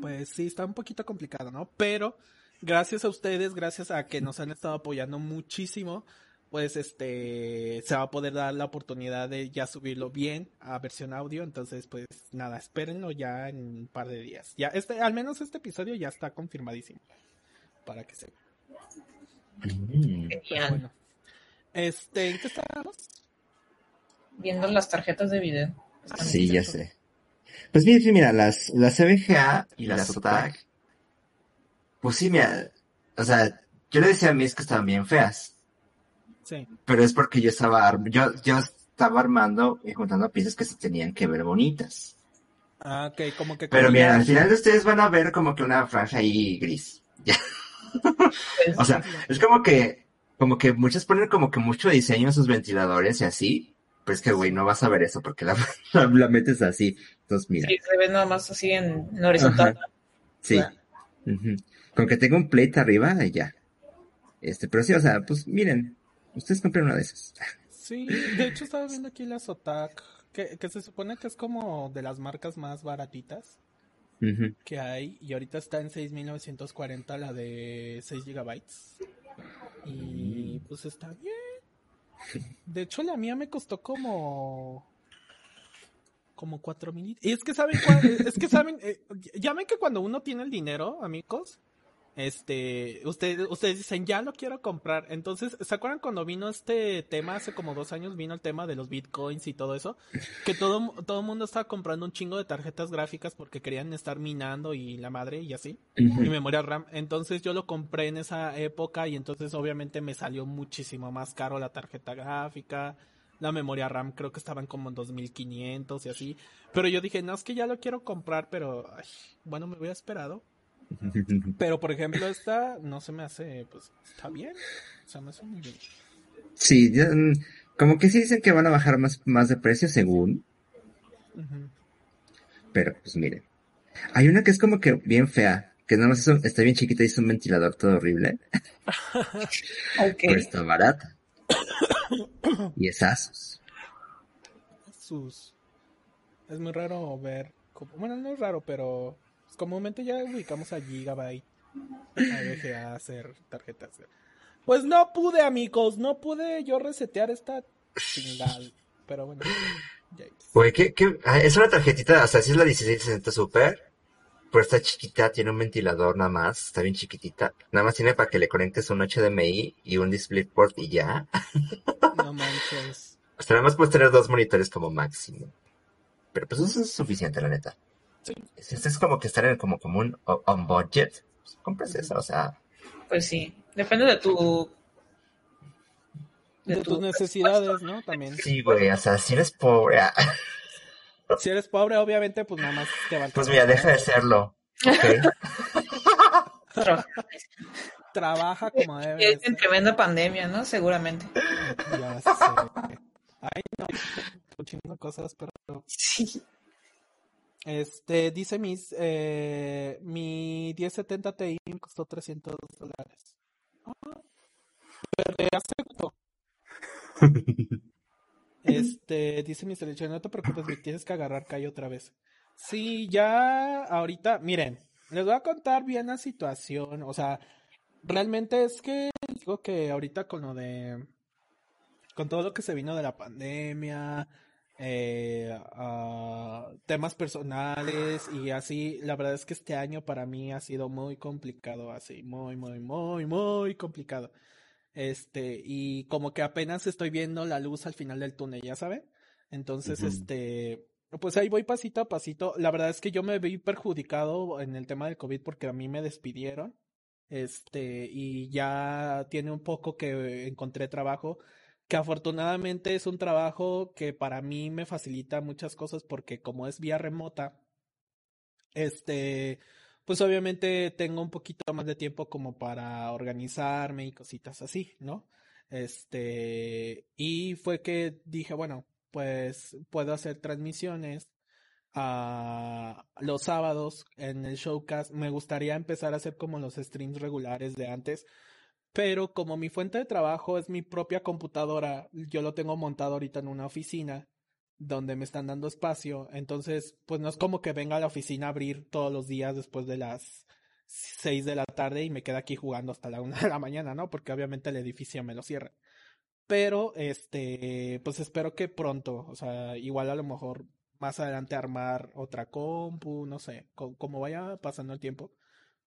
pues sí, está un poquito complicado, ¿no? Pero gracias a ustedes, gracias a que nos han estado apoyando muchísimo, pues este se va a poder dar la oportunidad de ya subirlo bien a versión audio, entonces pues nada, espérenlo ya en un par de días. Ya este al menos este episodio ya está confirmadísimo para que se Mm. pero Genial. bueno. Este, ¿en qué estábamos? Viendo las tarjetas de video. Están Sí, ya sé. Pues mira, sí, mira, las, las CBGA y las OTAG, pues sí, mira, o sea, yo le decía a mis que estaban bien feas, Sí. pero es porque yo estaba, arm- yo, yo estaba armando y juntando piezas que se tenían que ver bonitas. Ah, ok, como que Pero mira, al final de ustedes van a ver como que una franja ahí gris. Ya. O sea, es como que, como que muchos ponen como que mucho diseño en sus ventiladores y así, pero es que, güey, no vas a ver eso porque la, la, la metes así. Entonces, mira. sí, se ve nada más así en, en horizontal. Sí. Con que tenga un plate arriba, y ya. Este, pero sí, o sea, pues miren, ustedes compren una de esas. Sí, de hecho estaba viendo aquí las Otak, que, que se supone que es como de las marcas más baratitas. Que hay y ahorita está en 6940 la de 6 gigabytes. Y pues está bien. De hecho la mía me costó como como cuatro mil. Y es que saben es que saben eh, ya ven que cuando uno tiene el dinero, amigos, este, ustedes, ustedes dicen, ya lo quiero comprar. Entonces, ¿se acuerdan cuando vino este tema? Hace como dos años vino el tema de los bitcoins y todo eso. Que todo, todo el mundo estaba comprando un chingo de tarjetas gráficas porque querían estar minando y la madre y así. Ujú. Y memoria RAM. Entonces yo lo compré en esa época y entonces obviamente me salió muchísimo más caro la tarjeta gráfica. La memoria RAM creo que estaban como en 2500 y así. Pero yo dije, no, es que ya lo quiero comprar, pero ay, bueno, me hubiera esperado. Pero por ejemplo, esta no se me hace, pues está bien. O sea, me hace muy bien. Sí, ya, mm, como que sí dicen que van a bajar más, más de precio según, pero pues miren. Hay una que es como que bien fea, que nada más es un- está bien chiquita y es un ventilador todo horrible, pero está barata. Y es Asus. Sus. Es muy raro ver. como- Bueno, no es raro, pero pues, comúnmente ya ubicamos a Gigabyte, a VGA, a hacer tarjetas. Pues no pude, amigos, no pude yo resetear esta chingada. Pero bueno. Güey, ¿qué, qué? Ah, es una tarjetita, o sea, sí es la 1660 Super, pero está chiquita, tiene un ventilador nada más, está bien chiquitita. Nada más tiene para que le conectes un HDMI y un DisplayPort y ya. No manches. O sea, nada más puedes tener dos monitores como máximo. Pero pues eso es suficiente, la neta. Sí. Este es como que estar en como, como un on budget. Pues, compras eso, o sea, Pues sí. Depende de tu. De tus necesidades, ¿no? También. sí, güey, o sea, si eres pobre, ah, Si eres pobre, obviamente, pues nada más te va a pues mira, deja de serlo. Ok. trabajar. Trabaja como debe de Es en tremenda pandemia, ¿no? Seguramente. Ya sé. Ay, no, de cosas, pero Sí. Este, dice mis, eh, mi 1070 Ti me costó 300 dólares. Ah, pero acepto. Este, dice mi selección, no te preocupes, Vic, tienes que agarrar calle otra vez. Sí, ya ahorita, miren, les voy a contar bien la situación, o sea, realmente es que digo que ahorita con lo de, con todo lo que se vino de la pandemia, eh, ah, temas personales y así, la verdad es que este año para mí ha sido muy complicado, así, muy, muy, muy, muy complicado. Este, y como que apenas estoy viendo la luz al final del túnel, ya saben. Entonces, este, pues ahí voy pasito a pasito. La verdad es que yo me vi perjudicado en el tema del COVID porque a mí me despidieron. Este, y ya tiene un poco que encontré trabajo, que afortunadamente es un trabajo que para mí me facilita muchas cosas porque como es vía remota, este, pues obviamente tengo un poquito más de tiempo como para organizarme y cositas así, ¿no? Este, y fue que dije, bueno, pues puedo hacer transmisiones a los sábados en el showcast. Me gustaría empezar a hacer como los streams regulares de antes, pero como mi fuente de trabajo es mi propia computadora, yo lo tengo montado ahorita en una oficina donde me están dando espacio, entonces pues no es como que venga a la oficina a abrir todos los días después de las seis de la tarde y me queda aquí jugando hasta la una de la mañana, ¿no? Porque obviamente el edificio me lo cierra. Pero, este, pues espero que pronto, o sea, igual a lo mejor más adelante armar otra compu, no sé, co- como vaya pasando el tiempo.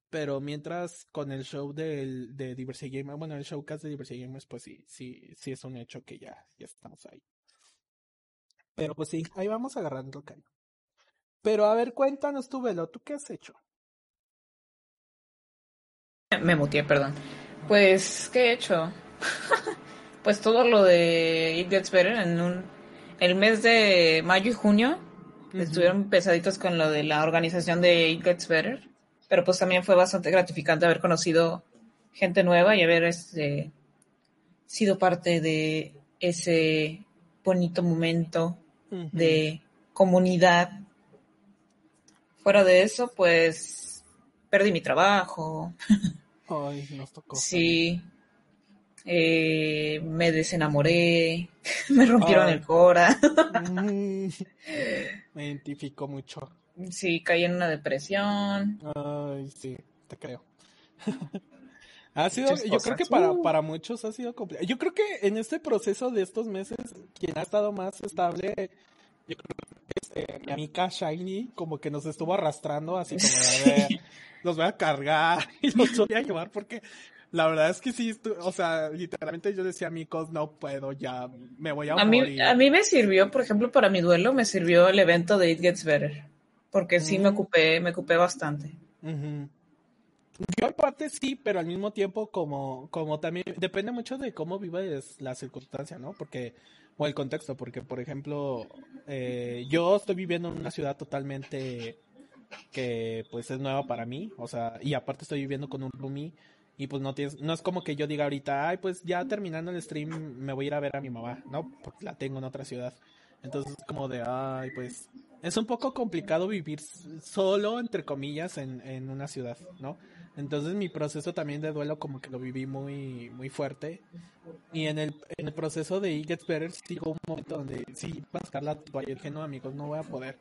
Pero mientras con el show del, de Diversity Gamer, bueno, el showcast de Diversity Gamers, pues sí, sí, sí es un hecho que ya, ya estamos ahí. Pero pues sí, ahí vamos agarrando el cariño. Pero a ver, cuéntanos tú, Velo, ¿tú qué has hecho? Me muteé, perdón. Pues, ¿qué he hecho? pues todo lo de It Gets Better en un... El mes de mayo y junio estuvieron pesaditos con lo de la organización de It Gets Better, pero pues también fue bastante gratificante haber conocido gente nueva y haber este, sido parte de ese bonito momento De comunidad. Fuera de eso, pues perdí mi trabajo, Ay, nos tocó. sí, eh, me desenamoré, me rompieron Ay. el cora. Me identifico mucho. Sí, caí en una depresión. Ay, sí, te creo. ha sido, Muchas yo creo que para, Uh. para muchos ha sido complicado. Yo creo que en este proceso de estos meses, quien ha estado más estable, yo creo que es eh, mi amiga Shiny, como que nos estuvo arrastrando, así como a ver, los voy a cargar y los voy a llevar porque la verdad es que sí, o sea, literalmente yo decía, amigos, no puedo, ya me voy a, A mí, a mí me sirvió, por ejemplo, para mi duelo, me sirvió el evento de It Gets Better. Porque sí me Mm. ocupé, me ocupé bastante. Ujú. Yo en parte sí, pero al mismo tiempo como, como también depende mucho de cómo vives la circunstancia, ¿no? Porque, o el contexto, porque por ejemplo, eh, yo estoy viviendo en una ciudad totalmente que pues es nueva para mí, o sea, y aparte estoy viviendo con un roomie y pues no tienes, no es como que yo diga ahorita, ay, pues ya terminando el stream me voy a ir a ver a mi mamá, ¿no? Porque la tengo en otra ciudad. Entonces es como de, ay, pues es un poco complicado vivir solo, entre comillas, en, en una ciudad, ¿no? Entonces mi proceso también de duelo como que lo viví muy, muy fuerte. Y en el, en el proceso de It Gets Better sí llegó un momento donde sí, va a sacar la toalla. y dije, no, amigos, no voy a poder.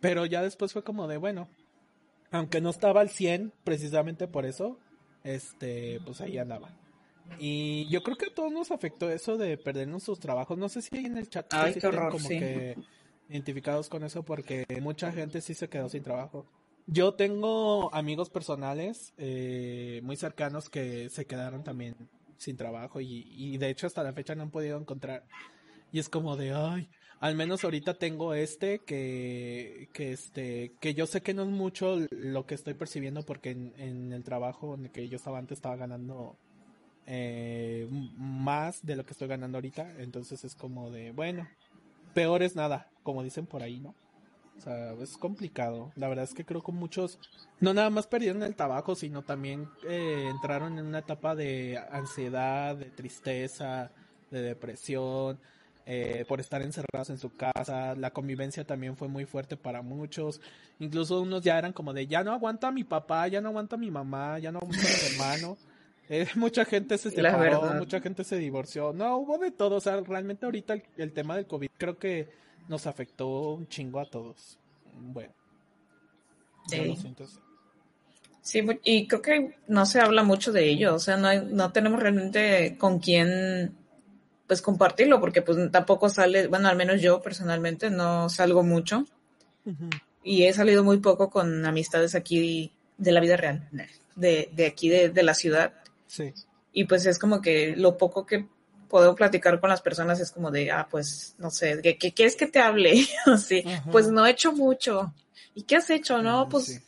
Pero ya después fue como de, bueno, aunque no estaba al 100 precisamente por eso, este, pues ahí andaba. Y yo creo que a todos nos afectó eso de perder nuestros trabajos. No sé si en el chat Ay, sí qué estén horror, como sí. que identificados con eso porque mucha gente sí se quedó sin trabajo. Yo tengo amigos personales eh, muy cercanos que se quedaron también sin trabajo y, de hecho hasta la fecha no han podido encontrar. Y es como de, ay, al menos ahorita tengo este que, que este, que yo sé que no es mucho lo que estoy percibiendo porque en, el trabajo en el que yo estaba antes estaba ganando eh, más de lo que estoy ganando ahorita. Entonces es como de, bueno, peor es nada, como dicen por ahí, ¿no? O sea, es complicado. La verdad es que creo que muchos no nada más perdieron el trabajo, sino también eh, entraron en una etapa de ansiedad, de tristeza, de depresión, eh, por estar encerrados en su casa. La convivencia también fue muy fuerte para muchos. Incluso unos ya eran como de, ya no aguanto a mi papá, ya no aguanto a mi mamá, ya no aguanto a mi hermano. Eh, mucha gente se separó, mucha gente se divorció. No, hubo de todo. O sea, realmente ahorita el, el tema del COVID creo que nos afectó un chingo a todos. Bueno, Sí. Sí, y creo que no se habla mucho de ello, o sea, no, hay- no tenemos realmente con quién pues compartirlo, porque pues tampoco sale, bueno, al menos yo personalmente no salgo mucho y he salido muy poco con amistades aquí de la vida real, de, de aquí de, de la ciudad, Sí. y pues es como que lo poco que puedo platicar con las personas es como de, ah, pues, no sé, ¿qué, qué quieres que te hable? Así, pues no he hecho mucho. ¿Y qué has hecho? No, Mm, pues sí.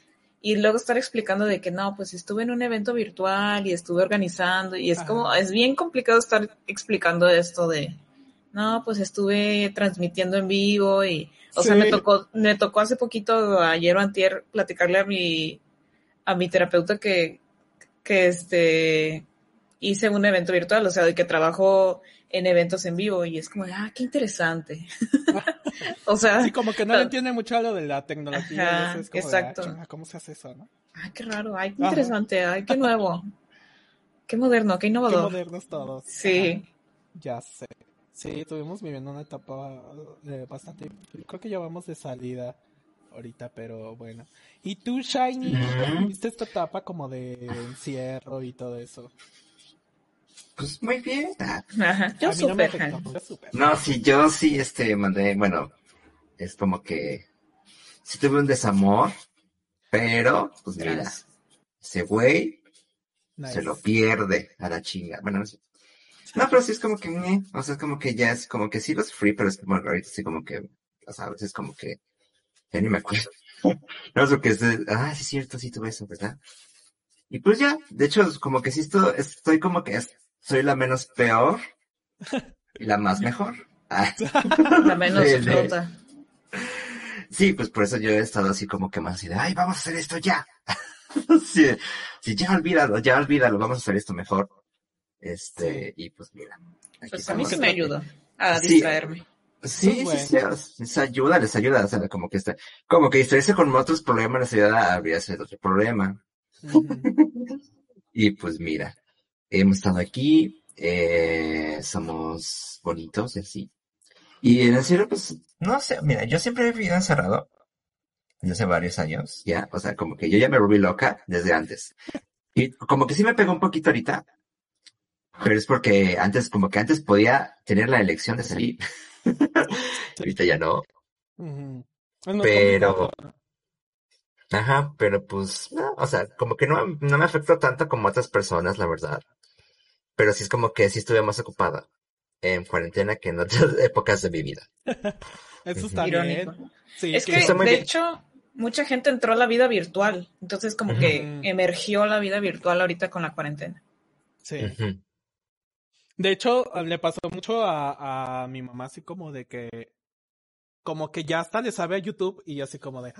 y luego estar explicando de que no, pues estuve en un evento virtual y estuve organizando y es Ajá. como, es bien complicado estar explicando esto de, no, pues estuve transmitiendo en vivo y, o sea, me tocó, me tocó hace poquito, ayer o antier, platicarle a mi, a mi terapeuta que, que este, hice un evento virtual, o sea, de que trabajo en eventos en vivo y es como, ah, qué interesante. o sea, Sí, como que no le entiende mucho a lo de la tecnología. Ajá, es como de, exacto. "Ah, chinga, ¿Cómo se hace eso, no? Ay, qué raro, ay, qué Ajá. interesante, ay, qué nuevo. Qué moderno, qué Qué innovador. modernos todos. Sí, Ajá, ya sé. Sí, estuvimos viviendo una etapa eh, bastante. Creo que ya vamos de salida ahorita, pero bueno. ¿Y tú, Shiny? ¿Viste esta etapa como de encierro y todo eso? Pues muy bien. Ah, ajá, yo no súper. súper. No, sí, yo sí, este, mandé, bueno, es como que sí tuve un desamor, pero, pues mira, ese güey Nice. se lo pierde a la chinga. Bueno, no sé. No, pero sí es como que, eh, o sea, es como que ya es como que sí los free, pero es como ahorita sí como que, o sea, a veces como que, ya ni me acuerdo. no, sé que es de, ah, sí es cierto, sí tuve eso, ¿verdad? Y pues ya, de hecho, es como que sí estoy, estoy como que es- soy la menos peor y la más mejor. Ah. La menos Sí, sí. flota. Sí, pues por eso yo he estado así como que más así de, ay, vamos a hacer esto ya. sí, sí, ya olvídalo, ya olvídalo, vamos a hacer esto mejor. Este, y pues mira. aquí Pues a mí sí me ayuda a Sí. distraerme. Sí, sí, sí, les ayuda, les ayuda, o sea, como que está, como que distraerse con otros problemas les ayuda a abrirse otro problema. Y pues mira, hemos estado aquí, eh, somos bonitos y así. Y en el cielo, pues, no sé, mira, yo siempre he vivido encerrado. desde hace varios años, ya, o sea, como que yo ya me volví loca desde antes. Y como que sí me pegó un poquito ahorita, pero es porque antes, como que antes podía tener la elección de salir. ahorita ya no. Ujú. Es más Pero- complicado. Ajá, pero pues, no, o sea, como que no, no me afectó tanto como otras personas, la verdad. Pero sí es como que sí estuve más ocupada en cuarentena que en otras épocas de mi vida. Eso está Irónico. bien. Sí, Es que, de bien. hecho, mucha gente entró a la vida virtual. Entonces, como que emergió la vida virtual ahorita con la cuarentena. sí. De hecho, le pasó mucho a, a mi mamá así como de que, como que ya hasta le sabe a YouTube y así como de,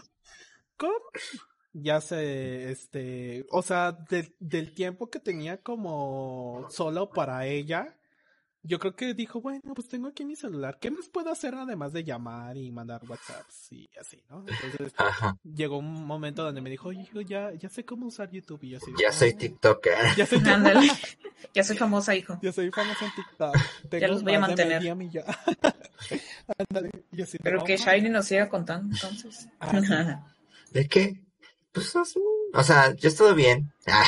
Ya sé, este, o sea, del- del tiempo que tenía como solo para ella, yo creo que dijo, bueno, pues tengo aquí mi celular, ¿qué más puedo hacer además de llamar y mandar WhatsApps y así, ¿no? Entonces Ajá, llegó un momento donde me dijo, hijo, ya, ya sé cómo usar YouTube y yo así. ya soy "Oh, TikToker. Ya soy Ándale. ya soy famosa, hijo. yo soy famosa en TikTok. Tengo los voy a de mantener. Ándale, y así de, Pero "Oh, que Shiny nos siga contando, entonces. ¿De qué? Pues, así, o sea, yo estuve bien. Ah,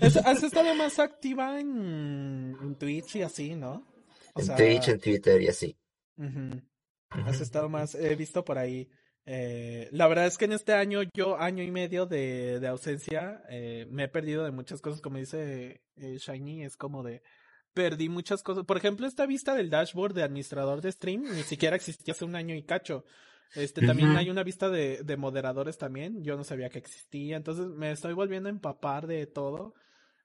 ¿Has, has estado más activa en, en Twitch y así, ¿no? O en sea, Twitch, en Twitter y así. Has estado más, he visto por ahí. eh, la verdad es que en este año, yo, año y medio de, de ausencia, eh, me he perdido de muchas cosas, como dice eh, Shiny, es como de, perdí muchas cosas. Por ejemplo, esta vista del dashboard de administrador de stream ni siquiera existía hace un año y cacho. Este, también hay una vista de, de moderadores también, yo no sabía que existía, entonces me estoy volviendo a empapar de todo.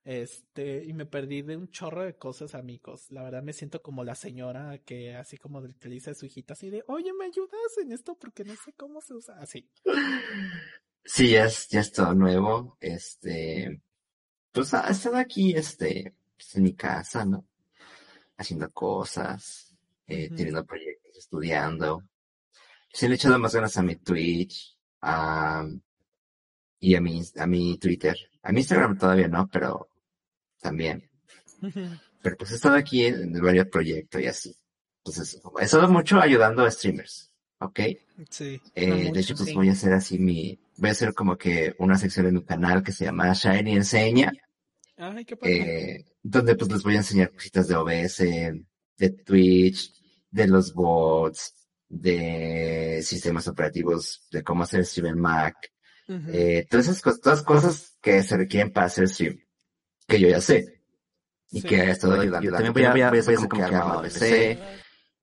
Este, y me perdí de un chorro de cosas, amigos. La verdad me siento como la señora que así como del que le dice a su hijita así de, oye, ¿me ayudas en esto? Porque no sé cómo se usa. Así. Sí, ya es, ya es todo nuevo. Este, pues ha estado aquí, este, pues, en mi casa, ¿no? Haciendo cosas, eh, teniendo proyectos, estudiando. Sí le he echado más ganas a mi Twitch, a, y a mi, a mi Twitter. A mi Instagram todavía no, pero también. Pero pues he estado aquí en, en varios proyectos y así. Entonces, he estado mucho ayudando a streamers, ¿ok? Sí. Eh, No de hecho, pues sí. voy a hacer así mi, voy a hacer como que una sección en mi canal que se llama Shiny Enseña, Ay, qué padre. eh, donde pues les voy a enseñar cositas de OBS, de Twitch, de los bots, de sistemas operativos, de cómo hacer stream en Mac, eh, todas esas cosas, todas cosas que se requieren para hacer stream, que yo ya sé, y Sí. que he estado ayudando. Yo también voy a, voy a hacer como que armado PC,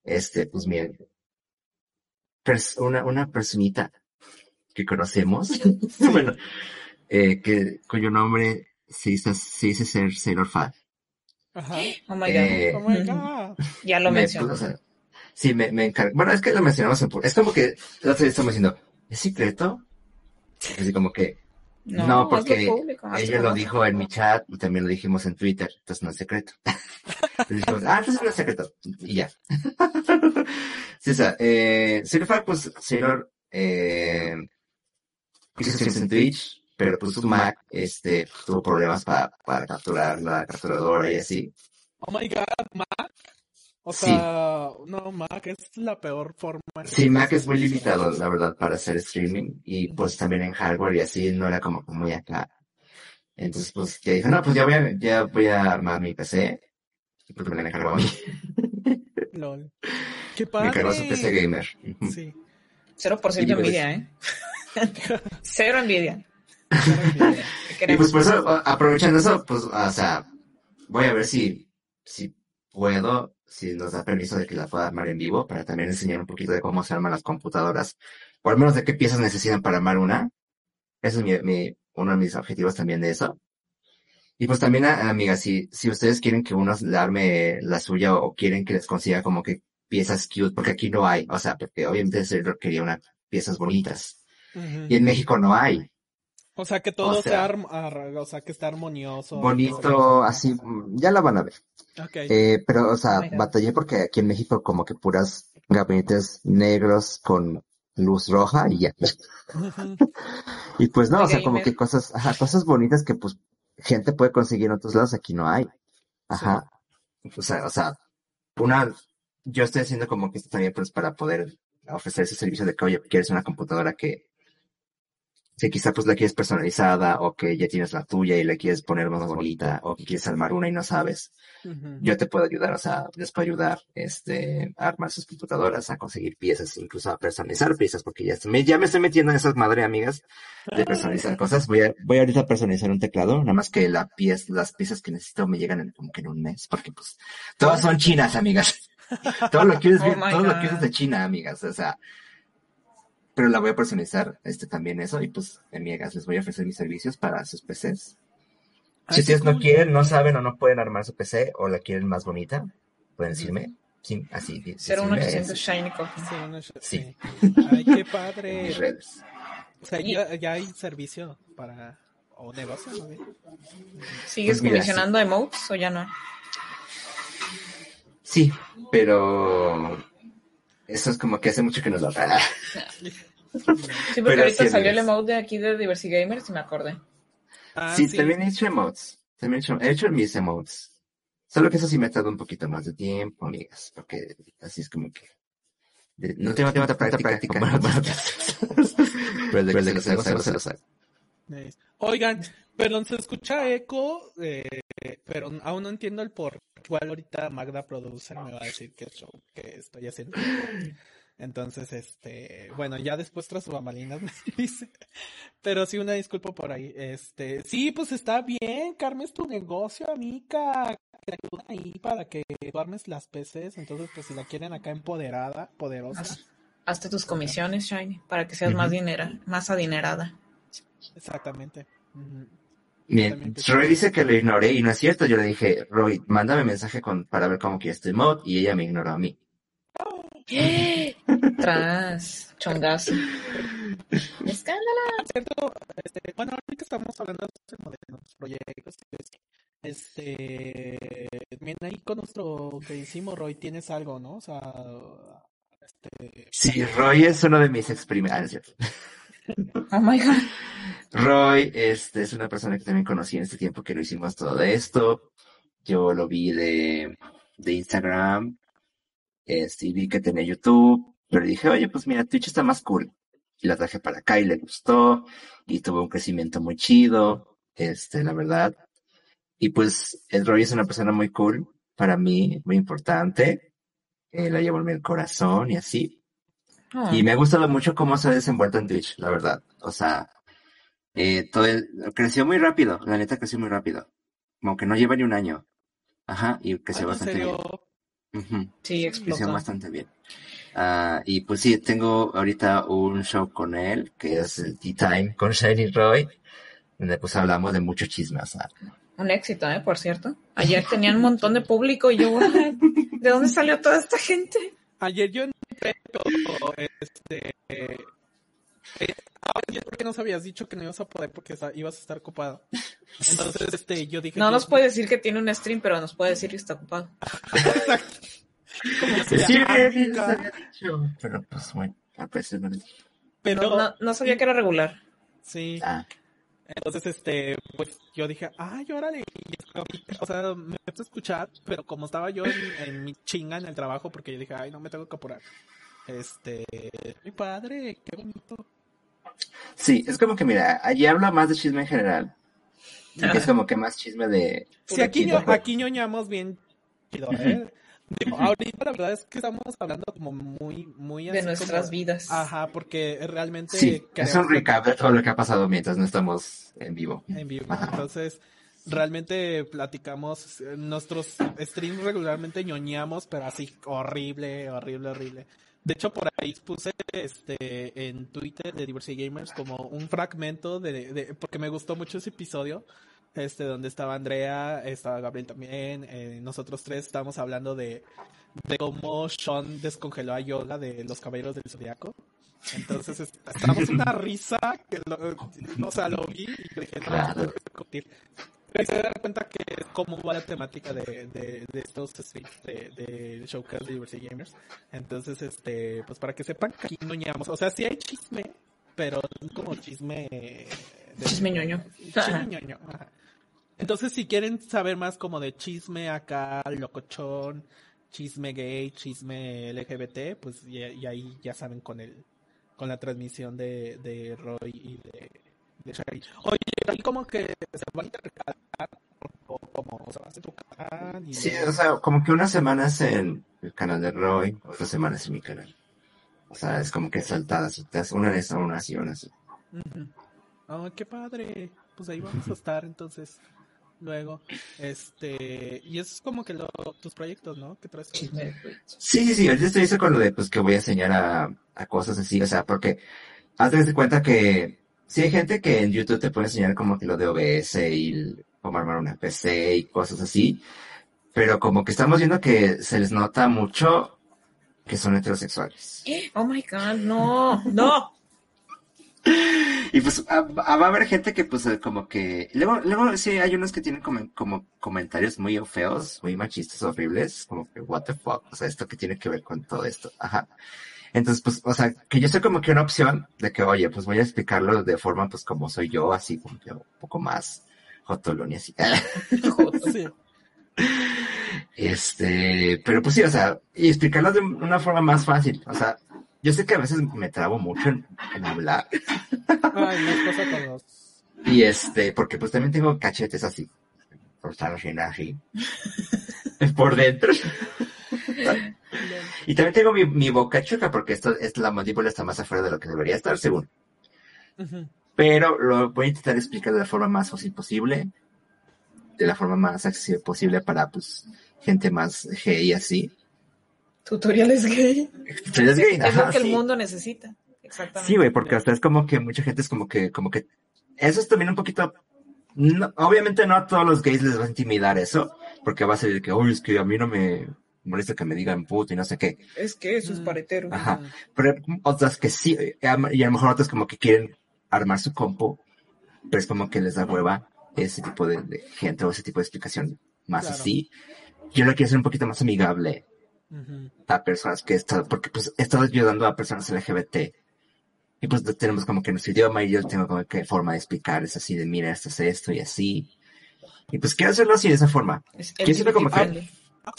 este, pues miren, pers- una, una personita que conocemos, bueno, eh, que, cuyo nombre se dice, se dice ser Sailor Fat. Ajá. Oh my Eh, Oh my god. god. Ya lo Me- mencioné. pues, o sea, sí, me, me encarga. Bueno, es que lo mencionamos en Es como que estamos diciendo, ¿es secreto? Así como que, no, porque público, ella lo dijo en mi chat y también lo dijimos en Twitter, entonces no es secreto. Dijimos, ah, entonces no es secreto. Y ya. sí, o sea, eh, pues, Sailor, eh, en Twitch, pero pues su Mac, este, tuvo problemas para, para capturar la capturadora y así. Oh my god, Mac. O Sí. sea, no, Mac es la peor forma. Sí, Mac es muy limitado, la verdad, para hacer streaming. Y pues también en hardware y así no era como muy acá. Entonces, pues, ya dije, no, pues ya voy a, ya voy a armar mi PC. Y pues me la encargó a mí. Lol. Qué Me padre. encargó su PC gamer. Sí. 0% Y pues- envidia, ¿eh? Cero envidia. Te Y queremos. pues por eso, aprovechando eso, pues, o sea, voy a ver si, si puedo, si nos da permiso de que la pueda armar en vivo, para también enseñar un poquito de cómo se arman las computadoras, o al menos de qué piezas necesitan para armar una. Ese es mi, mi- uno de mis objetivos también de eso. Y pues también, amigas, si, si ustedes quieren que uno le arme la suya o quieren que les consiga como que piezas cute, porque aquí no hay, o sea, porque obviamente el servidor quería unas piezas bonitas. Ujú. Y en México no hay. O sea, que todo o sea- sea, arm- ar- o sea, que está armonioso. Bonito, así, ya la van a ver. Ok. Eh, pero, o sea, batallé porque aquí en México como que puras gabinetes negros con luz roja y ya. Y pues no, o sea, como que cosas, ajá, cosas bonitas que pues gente puede conseguir en otros lados, aquí no hay. Ajá. O sea, o sea, una, yo estoy haciendo como que esto también pues para poder ofrecer ese servicio de que, oye, quieres una computadora que, Si quizá pues la quieres personalizada o que ya tienes la tuya y la quieres poner más bonita o que quieres armar una y no sabes, Ujú. yo te puedo ayudar, o sea, les puedo ayudar este, a armar sus computadoras, a conseguir piezas, incluso a personalizar piezas, porque ya, me, ya me estoy metiendo en esas madre amigas de personalizar cosas. Voy a, voy ahorita a personalizar un teclado, nada más que la pieza, las piezas que necesito me llegan en, como que en un mes, porque pues todas son chinas, amigas. todo lo que es, Oh todo lo God. que es de China, amigas, o sea, pero la voy a personalizar, este también eso, y pues, amigas, les voy a ofrecer mis servicios para sus PCs. Ah, Si ustedes no quieren, no saben o no pueden armar su PC o la quieren más bonita, pueden decirme. Sí, así. di- decirme 01800 es- Shiny Coffee. Sí, uno- Sí. sí. Ay, qué en padre. mis redes. O sea, ya, ya hay servicio para... O negocio, ¿no? ¿Sigues Pues mira, comisionando emotes o ya no? Sí, pero eso es como que hace mucho que nos lo haga. Sí, porque Pero ahorita sí, salió el emote de aquí de Diversity Gamers y me acordé. Ah, sí, también he hecho emotes. También he hecho, he hecho mis emotes. Solo que eso sí me ha dado un poquito más de tiempo, amigas, porque así es como que de- no tengo tanta práctica, como para otras cosas. Pero de que se los hago, se los- hago. Oigan, perdón, se escucha eco, eh, pero aún no entiendo el por cuál ahorita Magda Producer me va a decir que show que estoy haciendo. Entonces, este, bueno, ya después tras bambalinas me dice, pero sí una disculpa por ahí. Este, sí, pues está bien, Carmen es tu negocio, amiga, te ayuda ahí para que tú armes las PCs, entonces pues si la quieren acá empoderada, poderosa, Haz- Hazte tus comisiones, Shiny, para que seas más, dinera, más adinerada. exactamente. Bien. Roy dice que lo ignoré y no es cierto. Yo le dije, Roy, mándame mensaje con, para ver cómo quieres tu mod y ella me ignoró a mí. Tras, chongazo. Escándalo. cierto, este, bueno, ahorita estamos hablando de nuestros proyectos. pues, Este, también ahí con nuestro que hicimos, Roy, tienes algo, ¿no? O sea, este, Sí, Roy es uno de mis experimentos. Oh my god. Roy este, es una persona que también conocí en este tiempo que lo hicimos todo esto. Yo lo vi de, Instagram. Este, y vi que tenía YouTube. Pero dije, oye, pues mira, Twitch está más cool. Y la traje para acá y le gustó. Y tuvo un crecimiento muy chido. Este, la verdad. Y pues el Roy es una persona muy cool. Para mí, muy importante. Eh, la llevo en el corazón y así. Oh, Y me ha gustado mucho cómo se ha desenvuelto en Twitch, la verdad. O sea, eh, todo el- creció muy rápido, la neta creció muy rápido. Como que no lleva ni un año. Ajá, y creció ¿en bastante serio? bien. Sí, creció explotó. bastante bien. Ah, y pues sí, tengo ahorita un show con él, que es el Tea Time con Shiny Roy, donde pues hablamos de mucho chisme, o sea, Un éxito, ¿eh? Por cierto. Ayer tenían un montón de público y yo, "What? ¿de dónde salió toda esta gente? Ayer yo pero, este, eh, ayer porque nos habías dicho que no ibas a poder porque ibas a estar ocupado. Entonces, este, yo dije No nos puede decir que tiene un stream, pero nos puede decir que está ocupado. Exacto. Como sí, dicho, pero pues bueno, a veces no pero, No, no- no sabía que era regular. sí. Ah, Entonces, este, pues yo dije, ay, órale, o sea, me empecé a escuchar, pero como estaba yo en, en mi chinga en el trabajo, porque yo dije, ay, no me tengo que apurar. Este, mi padre, qué bonito. Sí, es como que mira, allí habla más de chisme en general. Que es como que más chisme de... Sí, aquí, ño- aquí ñoñamos bien chido, ¿eh? Digo, ahorita la verdad es que estamos hablando como muy, muy De nuestras como- vidas. Ajá, porque realmente Sí, es un recap de todo lo que ha pasado mientras no estamos en vivo. en vivo. Ajá. Entonces, realmente platicamos, nuestros streams regularmente ñoñamos, pero así horrible, horrible, horrible. De hecho, por ahí puse este en Twitter de Diversity Gamers como un fragmento de, de- porque me gustó mucho ese episodio, este donde estaba Andrea, estaba Gabriel también, eh, nosotros tres estábamos hablando de, de cómo Sean descongeló a Yoga de los Caballeros del Zodiaco. Entonces est- estábamos una risa que lo, o sea, lo vi y dije, no, que discutir. Pero se dan cuenta que cómo va la temática de, de, de estos streams de, de Showcase de Diversity Gamers. Entonces, este, pues para que sepan que aquí ñoñamos. O sea, sí hay chisme, pero no como chisme... de- Chisme ñoño. Chisme ñoño. Entonces, si quieren saber más como de chisme acá, locochón, chisme gay, chisme LGBT, pues y, y ahí ya saben con el con la transmisión de, de Roy y de de Shai. Oye, ahí como que se va a intercalar o como o sea, vas a tu canal y Sí, o sea, como que unas semanas en el canal de Roy, otras semanas en mi canal. O sea, es como que saltadas, una de esas, una así, una así. Ujú. Oh, qué padre. Pues ahí vamos a estar entonces. Luego, este, y es como que lo- tus proyectos, ¿no? Que traes. Sí, sí, sí, ahorita estoy eso con lo de pues que voy a enseñar a, a cosas así, o sea, porque hazte de cuenta que sí hay gente que en YouTube te puede enseñar como que lo de OBS y el- cómo armar una PC y cosas así, pero como que estamos viendo que se les nota mucho que son heterosexuales. Oh my god, no, no. Y pues a- a- va a haber gente que pues eh, como que... Luego, luego sí hay unos que tienen como, como comentarios muy feos, muy machistas, horribles, como que what the fuck, o sea, esto que tiene que ver con todo esto, ajá. Entonces pues, o sea, que yo soy como que una opción de que, oye, pues voy a explicarlo de forma pues como soy yo, así como que un poco más jotolón y así. Sí. Este, pero pues sí, o sea, y explicarlo de una forma más fácil, o sea, yo sé que a veces me trabo mucho en, en hablar, Ay, no es cosa con los. Y este, porque pues también tengo cachetes así. Por estar así. Por dentro. y también tengo mi, mi boca chueca porque esto es la mandíbula está más afuera de lo que debería estar, según. Pero lo voy a intentar explicar de la forma más fácil posible. De la forma más accesible posible para pues gente más gay así. Tutoriales gay. ¿Tú eres gay? Es lo que sí. el mundo necesita. Exactamente. Sí, güey, porque sea, es como que mucha gente es como que, como que, eso es también un poquito, no- obviamente no a todos los gays les va a intimidar eso, porque va a ser de que, uy, es que a mí no me molesta que me digan puto y no sé qué, Es que eso es Mm. paretero. Ajá. pero hay otras que sí, eh, y a lo mejor otras como que quieren armar su compu, pero es como que les da hueva ese tipo de, de gente o ese tipo de explicación más Claro. así. Yo lo quiero hacer un poquito más amigable A personas que he estado, porque pues he estado ayudando a personas LGBT. Y pues tenemos como que nuestro idioma y yo tengo como que forma de explicar, es así de mira, esto es esto y así. Y pues quiero hacerlo así de esa forma. Es siento como que- LGBT.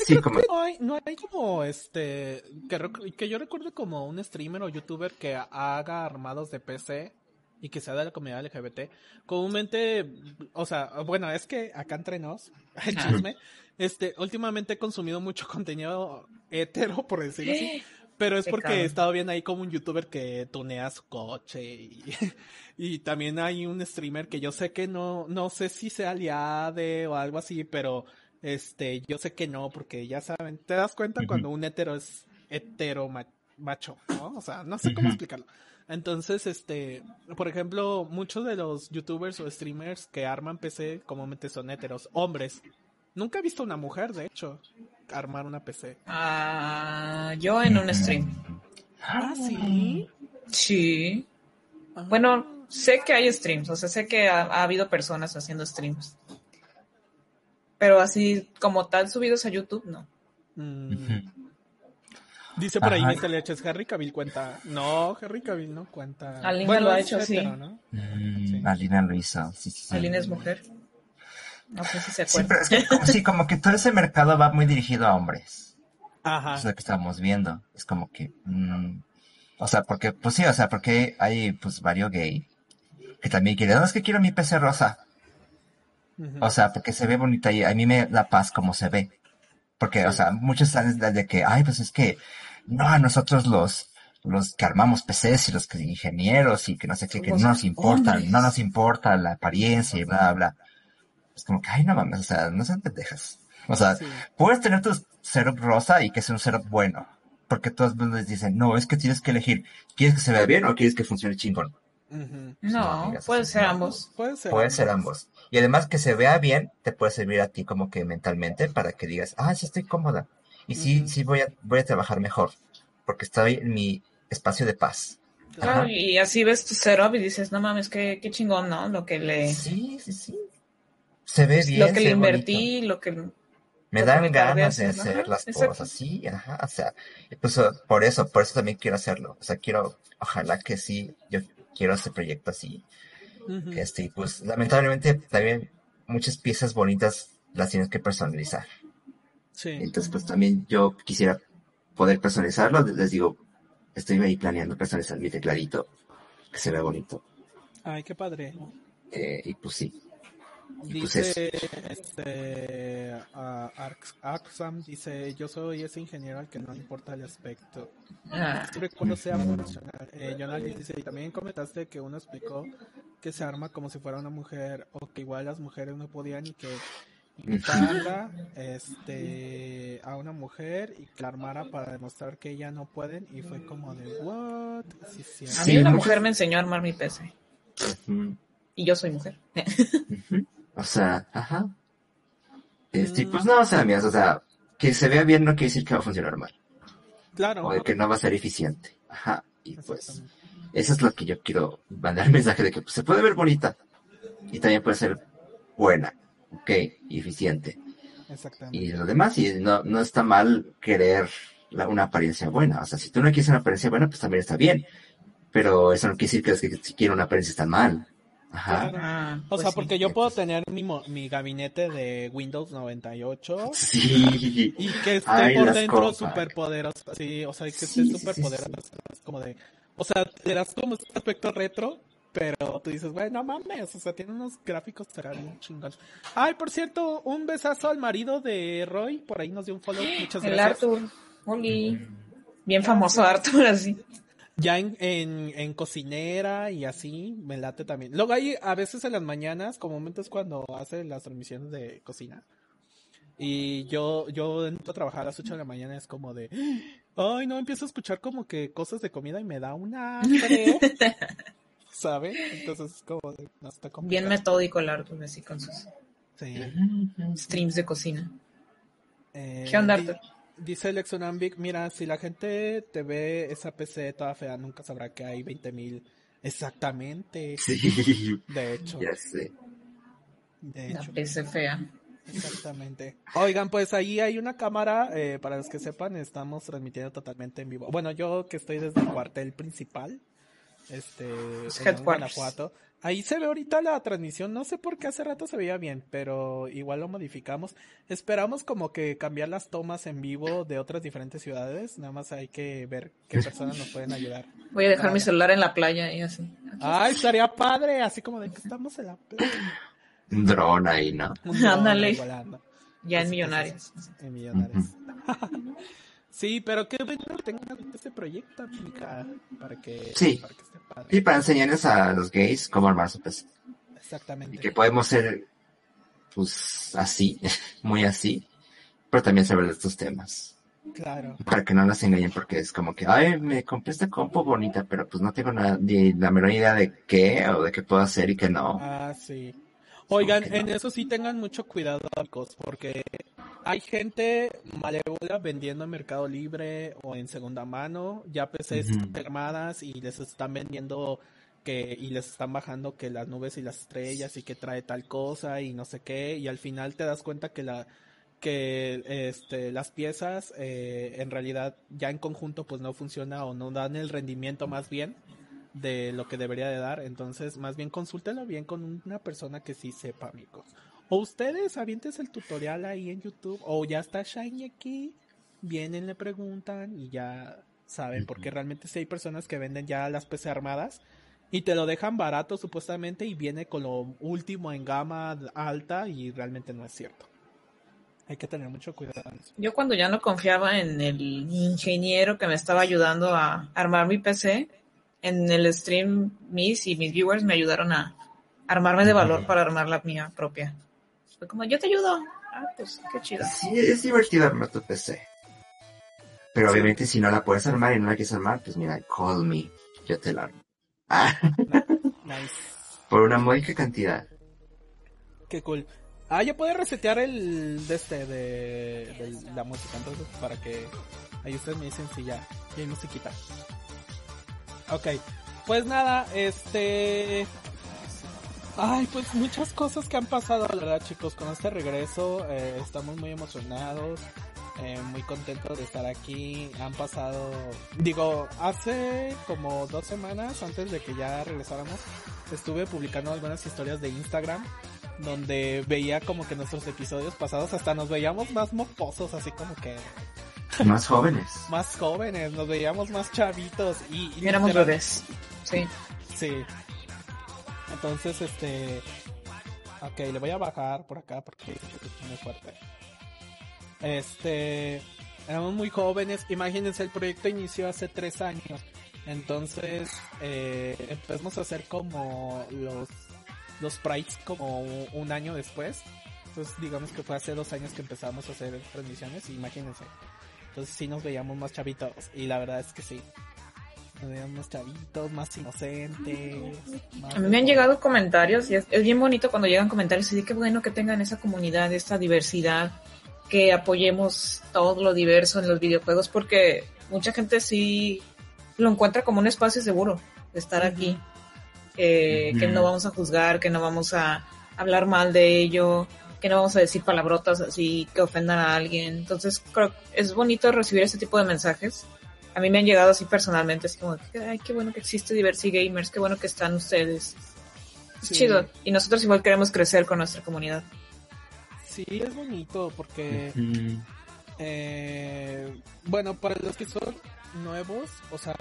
Sí, como, No hay, no hay como este que, que yo recuerdo como un streamer o youtuber que haga armados de PC y que sea de la comunidad LGBT. Comúnmente, o sea, bueno, es que acá entre nos, el Ah. chisme, este, últimamente he consumido mucho contenido hetero, por decirlo así. Pero es porque he estado viendo ahí como un youtuber que tunea su coche y, y también hay un streamer que yo sé que no, no sé si sea aliade o algo así, pero este, yo sé que no, porque ya saben, te das cuenta cuando un hetero es hetero ma- macho, ¿no? O sea, no sé cómo explicarlo. Entonces, este, por ejemplo, muchos de los youtubers o streamers que arman PC comúnmente son heteros, hombres. Nunca he visto una mujer, de hecho, armar una PC. Ah, yo en un stream. Ah, sí. Sí. Ah. Bueno, sé que hay streams, o sea, sé que ha, ha habido personas haciendo streams. Pero así como tal subidos a YouTube, no. Mm. Dice por ahí Ajá. Mr. Leches, Harry Cavill cuenta. No, Harry Cavill no cuenta. Alina lo ha hecho, sí. Mm, Sí. Alina lo hizo, sí, sí, sí. Alina es mujer. No sé si se Sí, acuerda. pero es que como, sí, como que todo ese mercado va muy dirigido a hombres. Ajá. Eso es lo que estamos viendo. Es como que, mm, o sea, porque, pues sí, o sea, porque hay, pues, varios gay que también quieren, no, es que quiero mi PC rosa. O sea, porque se ve bonita y a mí me da paz como se ve. Porque, o sea, muchos están de, de que, ay, pues es que, no, a nosotros los, los que armamos PCs y los que ingenieros y que no sé qué, que no nos importa, hombres. no nos importa la apariencia y bla, bla. Es como que, ay, no mames, o sea, no sean pendejas. O sea, Sí. puedes tener tu setup rosa y que sea un setup bueno. Porque todos les dicen, no, es que tienes que elegir, ¿quieres que se vea bien o quieres que funcione chingón? Ujú. No, amigas, puede así ser no. ambos. Puede ser. Puede ser ambos. Y además que se vea bien, te puede servir a ti como que mentalmente para que digas, ah, sí estoy cómoda. Y sí, sí voy a, voy a trabajar mejor. Porque estoy en mi espacio de paz. Claro, Ajá. y así ves tu setup y dices, no mames, qué, qué chingón, ¿no? Lo que le, Sí, sí, sí. Se ve bien. lo que le bonito. invertí, lo que... Me dan ganas de hacer Ajá, las exacto. cosas, sí, ajá, o sea, pues uh, por eso, por eso también quiero hacerlo, o sea, quiero, ojalá que sí, yo quiero este proyecto así, Ujú. este, y pues lamentablemente también muchas piezas bonitas las tienes que personalizar, Sí. entonces pues también yo quisiera poder personalizarlo, les digo, estoy ahí planeando personalizar mi tecladito, que se vea bonito. Ay, qué padre. Eh, y pues sí. Y pues Dice, este, a Arx- Arxam dice, yo soy ese ingeniero al que no le importa el aspecto. Ah, Siempre cuando sea funcional. Eh, dice, y también comentaste que uno explicó que se arma como si fuera una mujer, o que igual las mujeres no podían y que invitarla este, a una mujer y que la armara para demostrar que ella no pueden, y fue como de, what? Sí, sí, a Sí, mí una muchas- mujer me enseñó a armar mi PC. mm, Y yo soy mujer. O sea, ajá. Este, pues no, o sea, amigas, o sea, que se vea bien no quiere decir que va a funcionar mal. Claro. O de que no va a ser eficiente. Ajá. Y pues, eso es lo que yo quiero mandar el mensaje de que pues, se puede ver bonita. Y también puede ser buena. Ok, y eficiente. Exactamente. y lo demás, y no, no está mal querer la- una apariencia buena. O sea, si tú no quieres una apariencia buena, pues también está bien. Pero eso no quiere decir que si quieren una apariencia están mal. Ajá. Ah, O pues sea, sí. porque yo puedo tener mi, mo- mi gabinete de Windows 98 Sí. y que esté Ay, por dentro súper poderoso. Sí, o sea, que esté Sí, sí, súper sí, poderoso. es Como de, o sea, te das como este aspecto retro, pero tú dices, bueno, no mames, o sea, tiene unos gráficos será bien chingones. Ay, por cierto, un besazo al marido de Roy, por ahí nos dio un follow, muchas El gracias. Arthur. Oli. Bien famoso Arthur, así. Ya en, en, en cocinera y así, me late también. Luego hay a veces en las mañanas, como momentos cuando hace las transmisiones de cocina. Y yo, yo entro a trabajar a las 8 de la mañana, es como de, ay, no, empiezo a escuchar como que cosas de comida y me da una hambre. ¿Sabe? Entonces es como de, no está Bien metódico el Arthur, así con sus Sí. streams de cocina. Eh, ¿Qué onda, Arthur? Dice el Exonambic, mira, si la gente te ve esa PC toda fea, nunca sabrá que hay 20.000 Exactamente. Sí. De hecho. Ya sé. De La hecho. PC fea. Exactamente. Oigan, pues ahí hay una cámara, eh, para los que sepan, estamos transmitiendo totalmente en vivo. Bueno, yo que estoy desde el cuartel principal, este, en. Guanajuato. Ahí se ve ahorita la transmisión, no sé por qué hace rato se veía bien, pero igual lo modificamos. Esperamos como que cambiar las tomas en vivo de otras diferentes ciudades, nada más hay que ver qué personas nos pueden ayudar. Voy a dejar mi celular en la playa y así. Ay, estaría padre, así como de que estamos en la playa. Un dron ahí, ¿no? Ándale. Ya en Millonarios. En Millonarios. sí, pero qué bueno que tengan este proyecto, amiga, para que, Sí. para que esté padre. Y para enseñarles a los gays cómo armar su PC. Exactamente. Y que podemos ser, pues, así, muy así, pero también saber de estos temas. Claro. Para que no las engañen porque es como que, ay, me compré esta compu bonita, pero pues no tengo nada, ni la menor idea de qué o de qué puedo hacer y qué no. Ah, sí. Oigan, no. en eso sí tengan mucho cuidado, amigos, porque hay gente malévola vendiendo en Mercado Libre o en segunda mano, ya PCs armadas y les están vendiendo que y les están bajando que las nubes y las estrellas y que trae tal cosa y no sé qué. Y al final te das cuenta que la que este las piezas eh, en realidad ya en conjunto pues no funciona o no dan el rendimiento más bien de lo que debería de dar. Entonces, más bien consúltenlo bien con una persona que sí sepa, amigos. O ustedes avientes el tutorial ahí en YouTube, o ya está Shiny aquí, vienen, le preguntan y ya saben, porque realmente sí hay personas que venden ya las PC armadas y te lo dejan barato supuestamente y viene con lo último en gama alta y realmente no es cierto. Hay que tener mucho cuidado. Yo cuando ya no confiaba en el ingeniero que me estaba ayudando a armar mi PC, en el stream mis y mis viewers me ayudaron a armarme de valor para armar la mía propia. Fue como, yo te ayudo. Ah, pues qué chido. Sí, es divertido armar tu PC. Pero obviamente si no la puedes armar y no la quieres armar, pues mira, call me, yo te la armo. Ah, Nice. por una módica cantidad. Qué cool. Ah, ya puede resetear el de este de, de la música, entonces para que ahí ustedes me dicen si ya, ya hay musiquita. Ok, pues nada, este Ay, pues muchas cosas que han pasado, la verdad, chicos, con este regreso. eh, estamos muy emocionados, eh, muy contentos de estar aquí. Han pasado, digo, hace como dos semanas antes de que ya regresáramos, estuve publicando algunas historias de Instagram donde veía como que nuestros episodios pasados hasta nos veíamos más mocosos, así como que Más jóvenes. más jóvenes, nos veíamos más chavitos y, y Éramos literal- bebés. Sí. Sí. Entonces, este... Ok, le voy a bajar por acá porque es muy fuerte. Este... Éramos muy jóvenes, imagínense, el proyecto inició hace tres años. Entonces, eh, empezamos a hacer como los, los sprites como un año después. Entonces, digamos que fue hace dos años que empezamos a hacer transmisiones, imagínense. Entonces sí nos veíamos más chavitos, y la verdad es que sí. Nos veíamos más chavitos, más inocentes. Más A mí me han llegado comentarios y es, es bien bonito cuando llegan comentarios y de qué bueno que tengan esa comunidad, esta diversidad, que apoyemos todo lo diverso en los videojuegos porque mucha gente sí lo encuentra como un espacio seguro de estar aquí, eh, que no vamos a juzgar, que no vamos a hablar mal de ello, que no vamos a decir palabrotas así que ofendan a alguien. Entonces creo que es bonito recibir ese tipo de mensajes. A mí me han llegado así personalmente, así como, que, ay, qué bueno que existe Diversity Gamers, qué bueno que están ustedes. Es Sí. chido. Y nosotros igual queremos crecer con nuestra comunidad. Sí, es bonito porque, eh, bueno, para los que son nuevos, o sea,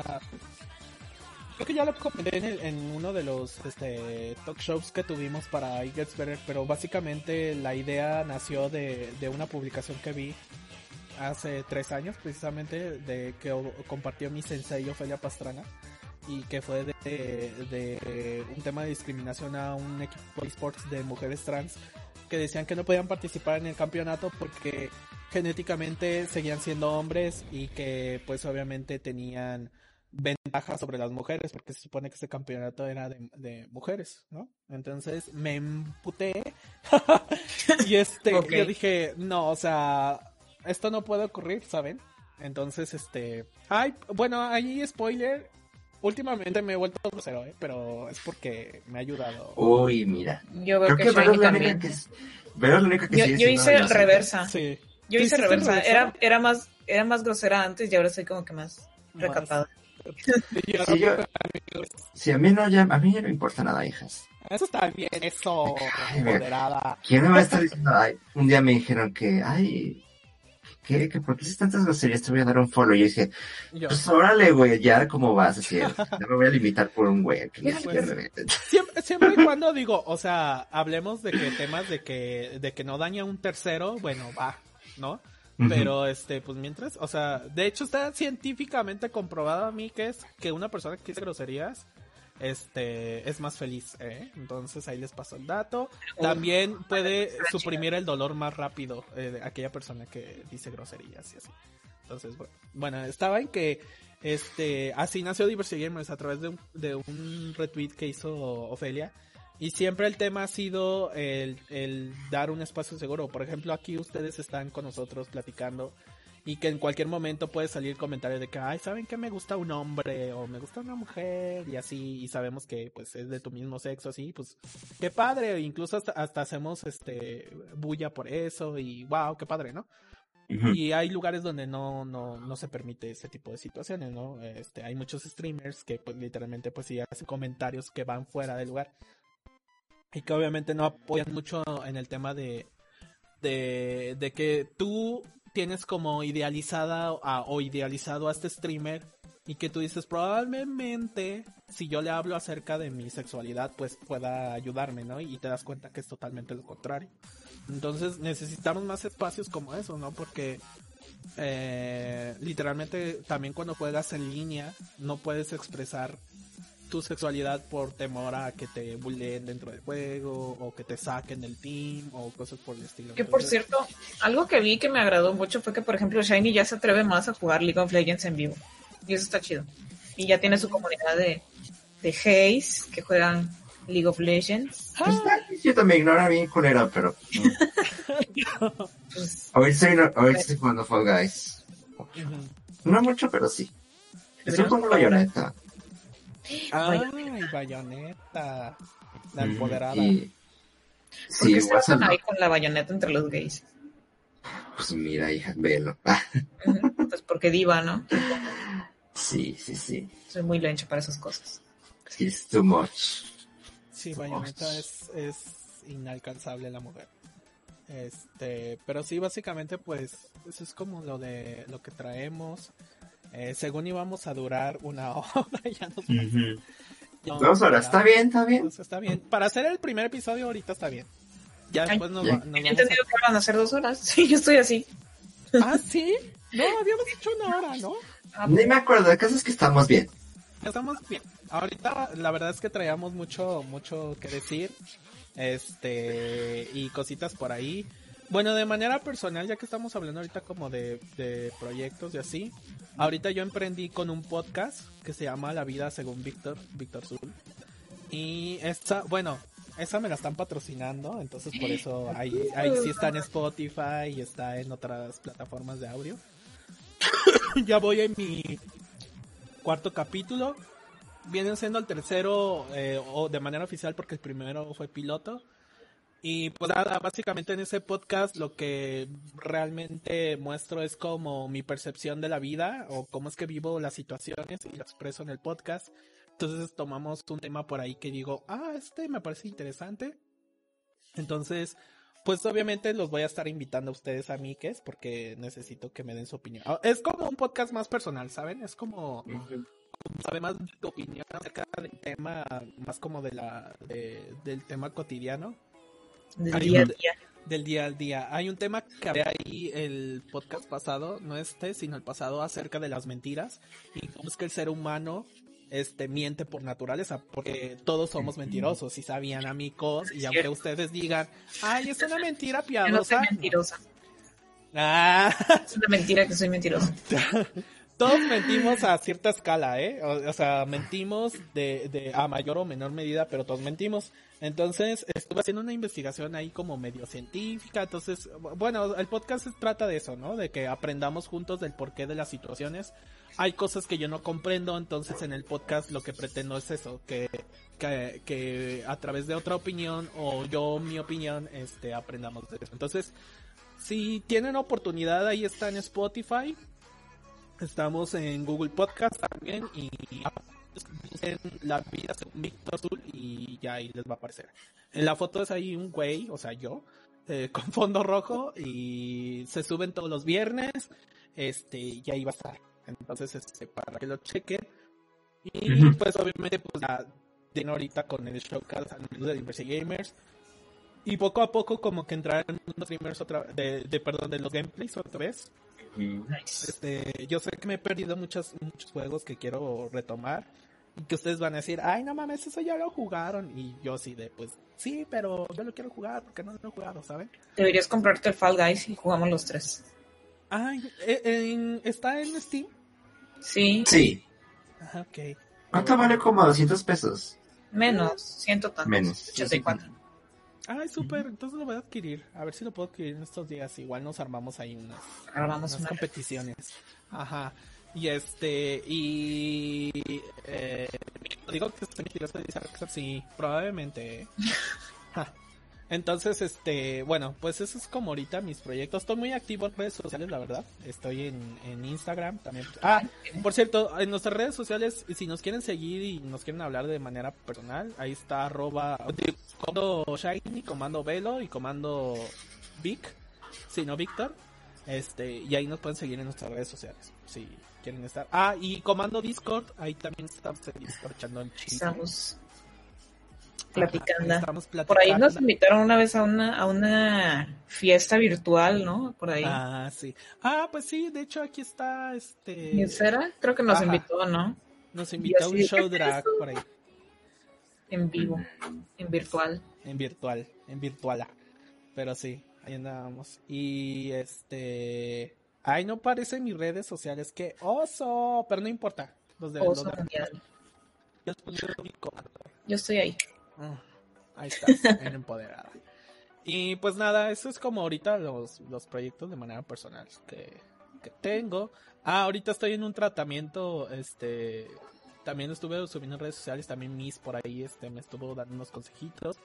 creo que ya lo comenté en, el- en uno de los este, talk shows que tuvimos para It Gets Better, pero básicamente la idea nació de, de una publicación que vi hace tres años precisamente de que compartió mi sensei Ofelia Pastrana y que fue de, de un tema de discriminación a un equipo de esports de mujeres trans que decían que no podían participar en el campeonato porque genéticamente seguían siendo hombres y que pues obviamente tenían ventajas sobre las mujeres porque se supone que este campeonato era de, de mujeres, ¿no? Entonces me emputé y este yo dije, no, o sea, esto no puede ocurrir, ¿saben? Entonces, este, ay, bueno, ahí spoiler, últimamente me he vuelto grosero, ¿eh? pero es porque me ha ayudado. Uy, mira. Yo veo Creo que, que es la única que es... Vero es la única que Yo, yo hice reversa. Sí. Yo ¿Tú hice reversa. reversa? Era, era más, era más grosera antes y ahora soy como que más recatada. Sí, yo- Sí, a mí no, ya, a mí ya no me importa nada, hijas. Eso está bien, eso, Ay, moderada. ¿Quién me va a estar diciendo? Ay, un día me dijeron que, ay, ¿qué? ¿Que ¿Por qué haces tantas groserías? Te voy a dar un follow. Y yo dije, Yo, pues órale, güey, ya, ¿cómo vas? Así, ya me voy a limitar por un güey que Pues, me- siempre, siempre y cuando digo, o sea, hablemos de que temas de que, de que no daña a un tercero, bueno, va, ¿no? Pero este, pues mientras, o sea, de hecho está científicamente comprobado a mí que es que una persona que dice groserías, este, es más feliz, ¿eh? Entonces ahí les paso el dato. También puede suprimir el dolor más rápido eh, de aquella persona que dice groserías y así. Entonces, bueno, bueno, estaba en que este así nació Diversity Gamers a través de un, de un retweet que hizo Ofelia. Y siempre el tema ha sido el, el dar un espacio seguro. Por ejemplo, aquí ustedes están con nosotros platicando y que en cualquier momento puede salir comentario de que, ay, ¿saben que me gusta un hombre o me gusta una mujer? Y así, y sabemos que pues es de tu mismo sexo, así, pues qué padre. Incluso hasta, hasta hacemos este bulla por eso y wow, qué padre, ¿no? Y hay lugares donde no, no, no se permite ese tipo de situaciones, ¿no? Este, hay muchos streamers que pues literalmente pues sí hacen comentarios que van fuera del lugar. Y que obviamente no apoyan mucho en el tema de, de, que tú tienes como idealizada o idealizado a este streamer y que tú dices probablemente si yo le hablo acerca de mi sexualidad pues pueda ayudarme, ¿no? Y te das cuenta que es totalmente lo contrario. Entonces necesitamos más espacios como eso, ¿no? Porque eh, literalmente también cuando juegas en línea no puedes expresar tu sexualidad por temor a que te bulleen dentro del juego o que te saquen del team o cosas por el estilo. Que por cierto, algo que vi que me agradó mucho fue que, por ejemplo, Shiny ya se atreve más a jugar League of Legends en vivo. Y eso está chido. Y ya tiene su comunidad de, de Haze que juegan League of Legends. Pues, ay, yo también ignora bien culero, pero... mm. Pues, Hoy estoy, hoy estoy jugando Fall Guys. No mucho, pero sí. Estoy ¿Verdad? jugando Bayonetta. Ay, bayoneta. La empoderada. Y... ¿Por Sí, qué se ahí con la bayoneta entre los gays? Pues mira, hija, velo. Pues porque diva, ¿no? sí, sí, sí. Soy muy lencha para esas cosas. It's too much. Sí, Bayonetta es, es inalcanzable la mujer. Este, pero sí, básicamente, pues, eso es como lo de lo que traemos. Eh, según íbamos a durar una hora, ya nos Ujú. Dos horas, está bien, está bien. Pues está bien. Para hacer el primer episodio ahorita está bien. Ya Ay, después nos, va- nos a... entendido que van a ser dos horas. Sí, yo estoy así. Ah, ¿sí? No, habíamos dicho una hora, ¿no? Ah, Ni me acuerdo, el caso es que estamos bien. Estamos bien. Ahorita la verdad es que traíamos mucho, mucho que decir. Este, y cositas por ahí. Bueno, de manera personal, ya que estamos hablando ahorita como de, de proyectos y así. Ahorita yo emprendí con un podcast que se llama La Vida según Víctor, Víctor Zul. Y esta, bueno, esa me la están patrocinando, entonces por eso ahí, ahí sí está en Spotify y está en otras plataformas de audio. ya voy en mi cuarto capítulo. Viene siendo el tercero eh, o de manera oficial porque el primero fue piloto. Y pues nada, básicamente en ese podcast lo que realmente muestro es como mi percepción de la vida o cómo es que vivo las situaciones y lo expreso en el podcast. Entonces tomamos un tema por ahí que digo, ah, este me parece interesante. Entonces, pues obviamente los voy a estar invitando a ustedes a Mikes porque necesito que me den su opinión. Ah, Es como un podcast más personal, ¿saben? Es como sabe más de tu opinión acerca del tema, más como de la de- del tema cotidiano, del Hay día a día. del día al día. Hay un tema que había ahí el podcast pasado, no este, sino el pasado acerca de las mentiras y cómo es que el ser humano este miente por naturaleza, porque todos somos mentirosos y sabían amigos y aunque ustedes digan, "Ay, es una mentira Yo no soy piadosa." mentirosa. Ah, Es una mentira que soy mentirosa. todos mentimos a cierta escala, ¿eh? O, o sea, mentimos de, de a mayor o menor medida, pero todos mentimos. Entonces, estuve haciendo una investigación ahí como medio científica. Entonces, bueno, el podcast trata de eso, ¿no? De que aprendamos juntos del porqué de las situaciones. Hay cosas que yo no comprendo, entonces en el podcast lo que pretendo es eso, que, que, que a través de otra opinión o yo mi opinión, este, aprendamos de eso. Entonces, si tienen oportunidad, ahí está en Spotify. Estamos en Google Podcast también y en la vida según Víctor Azul y ya ahí les va a aparecer. En la foto es ahí un güey, o sea yo, eh, con fondo rojo y se suben todos los viernes, este, y ahí va a estar. Entonces, este, para que lo chequen. Y pues obviamente pues ya tiene ahorita con el showcast al mundo de Diversity Gamers. Y poco a poco como que entrar en los gamers otra de, de perdón, de los gameplays otra vez. Nice. Este, yo sé que me he perdido muchos, muchos juegos que quiero retomar y que ustedes van a decir, ay, no mames, eso ya lo jugaron. Y yo sí de, pues, sí, pero yo lo quiero jugar porque no lo he jugado, ¿saben? Deberías comprarte el Fall Guys y jugamos los tres. Ay, eh, en- ¿está en Steam? Sí, Sí. Ajá, ok. ¿Cuánto vale como 200 pesos? menos, ciento tantos. Menos. 84. Ay, súper, entonces lo voy a adquirir. A ver si lo puedo adquirir en estos días. Igual nos armamos ahí unas, Grabamos unas una. competiciones. Ajá. Y este, y eh, digo que estoy mentiroso, Rockstar, sí, probablemente. ¿eh? Ja. Entonces, este, bueno, pues eso es como ahorita mis proyectos. Estoy muy activo en redes sociales, la verdad. Estoy en, en Instagram también. Ah, por cierto, en nuestras redes sociales, si nos quieren seguir y nos quieren hablar de manera personal, ahí está arroba, comando Shiny, comando Velo y comando Vic, si no Víctor. Este, y ahí nos pueden seguir en nuestras redes sociales, si quieren estar. Ah, y comando Discord, ahí también estamos echando el chisme. Estamos Platicando. Por ahí nos invitaron una vez a una, a una fiesta virtual, ¿no? Por ahí. Ah, sí. Ah, pues sí, de hecho aquí está este. ¿Y Sara? Creo que nos Ajá. invitó, ¿no? Nos invitó a un así, ¿qué show drag eso? por ahí. En vivo, en virtual. En virtual, en virtual. Pero sí, ahí andábamos. Y este. Ay, no aparece en mis redes sociales que oso, pero no importa. Los de Oso mundial. Yo estoy ahí. Ah, Ahí estás, en empoderada. Y pues nada, eso es como ahorita los, los proyectos de manera personal que, que tengo. Ah, ahorita estoy en un tratamiento, este, también estuve subiendo en redes sociales, también Miss por ahí, este, me estuvo dando unos consejitos.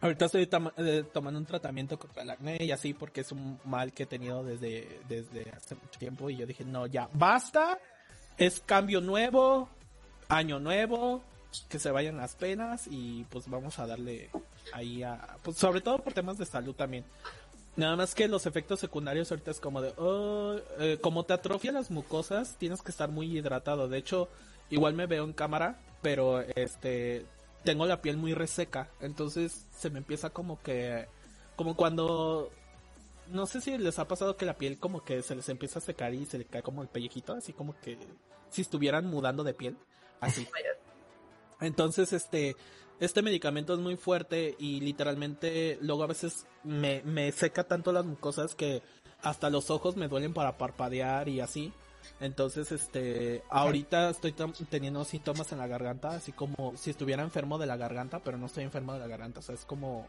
Ahorita estoy toma- eh, tomando un tratamiento contra el acné y así porque es un mal que he tenido desde, desde hace mucho tiempo y yo dije, no, ya, basta, es cambio nuevo, año nuevo, que se vayan las penas y pues vamos a darle ahí a, pues sobre todo por temas de salud también. Nada más que los efectos secundarios ahorita es como de, oh, eh, como te atrofia las mucosas, tienes que estar muy hidratado. De hecho, igual me veo en cámara, pero este tengo la piel muy reseca, entonces se me empieza como que como cuando no sé si les ha pasado que la piel como que se les empieza a secar y se le cae como el pellejito, así como que si estuvieran mudando de piel, así. Entonces, este, este medicamento es muy fuerte y literalmente luego a veces me, me seca tanto las mucosas que hasta los ojos me duelen para parpadear y así. Entonces, este, ahorita estoy teniendo síntomas en la garganta, así como si estuviera enfermo de la garganta, pero no estoy enfermo de la garganta, o sea, es como,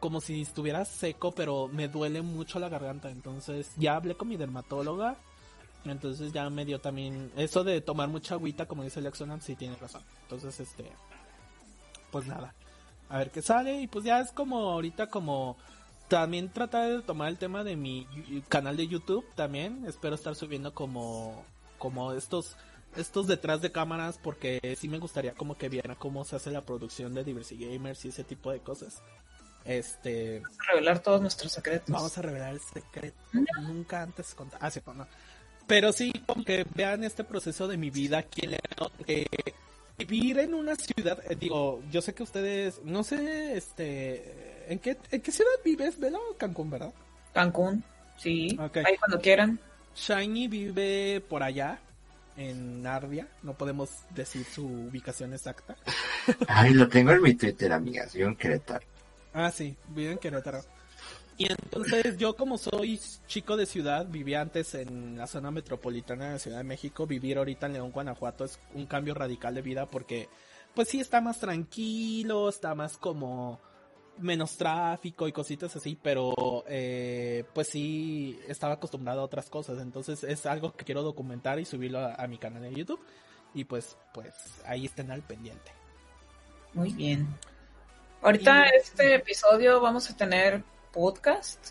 como si estuviera seco, pero me duele mucho la garganta. Entonces, ya hablé con mi dermatóloga, entonces ya me dio también, eso de tomar mucha agüita, como dice Lexonan, sí tiene razón. Entonces, este, pues nada, a ver qué sale, y pues ya es como ahorita como también tratar de tomar el tema de mi canal de YouTube también. Espero estar subiendo como, como estos, estos detrás de cámaras porque sí me gustaría como que vieran cómo se hace la producción de Diversity Gamers y ese tipo de cosas. Este, Revelar todos nuestros secretos. vamos a revelar el secreto. Nunca antes contar. Ah, sí, no. Pero sí, como que vean este proceso de mi vida aquí en León, porque vivir en una ciudad, eh, digo, yo sé que ustedes, no sé, este, ¿en qué, en qué ciudad vives, Vela o Cancún, verdad? Cancún, sí. Ahí cuando quieran. Shiny vive por allá, en Narvia, no podemos decir su ubicación exacta. Ay, lo tengo en mi Twitter, amigas. Yo en Querétaro. Ah, sí, vive en Querétaro. Y entonces yo como soy chico de ciudad, vivía antes en la zona metropolitana de la Ciudad de México, vivir ahorita en León, Guanajuato es un cambio radical de vida porque pues sí está más tranquilo, está más como menos tráfico y cositas así, pero eh, pues sí estaba acostumbrado a otras cosas, entonces es algo que quiero documentar y subirlo a, a mi canal de YouTube y pues pues ahí estén al pendiente. Muy bien. Ahorita Y- este episodio vamos a tener podcast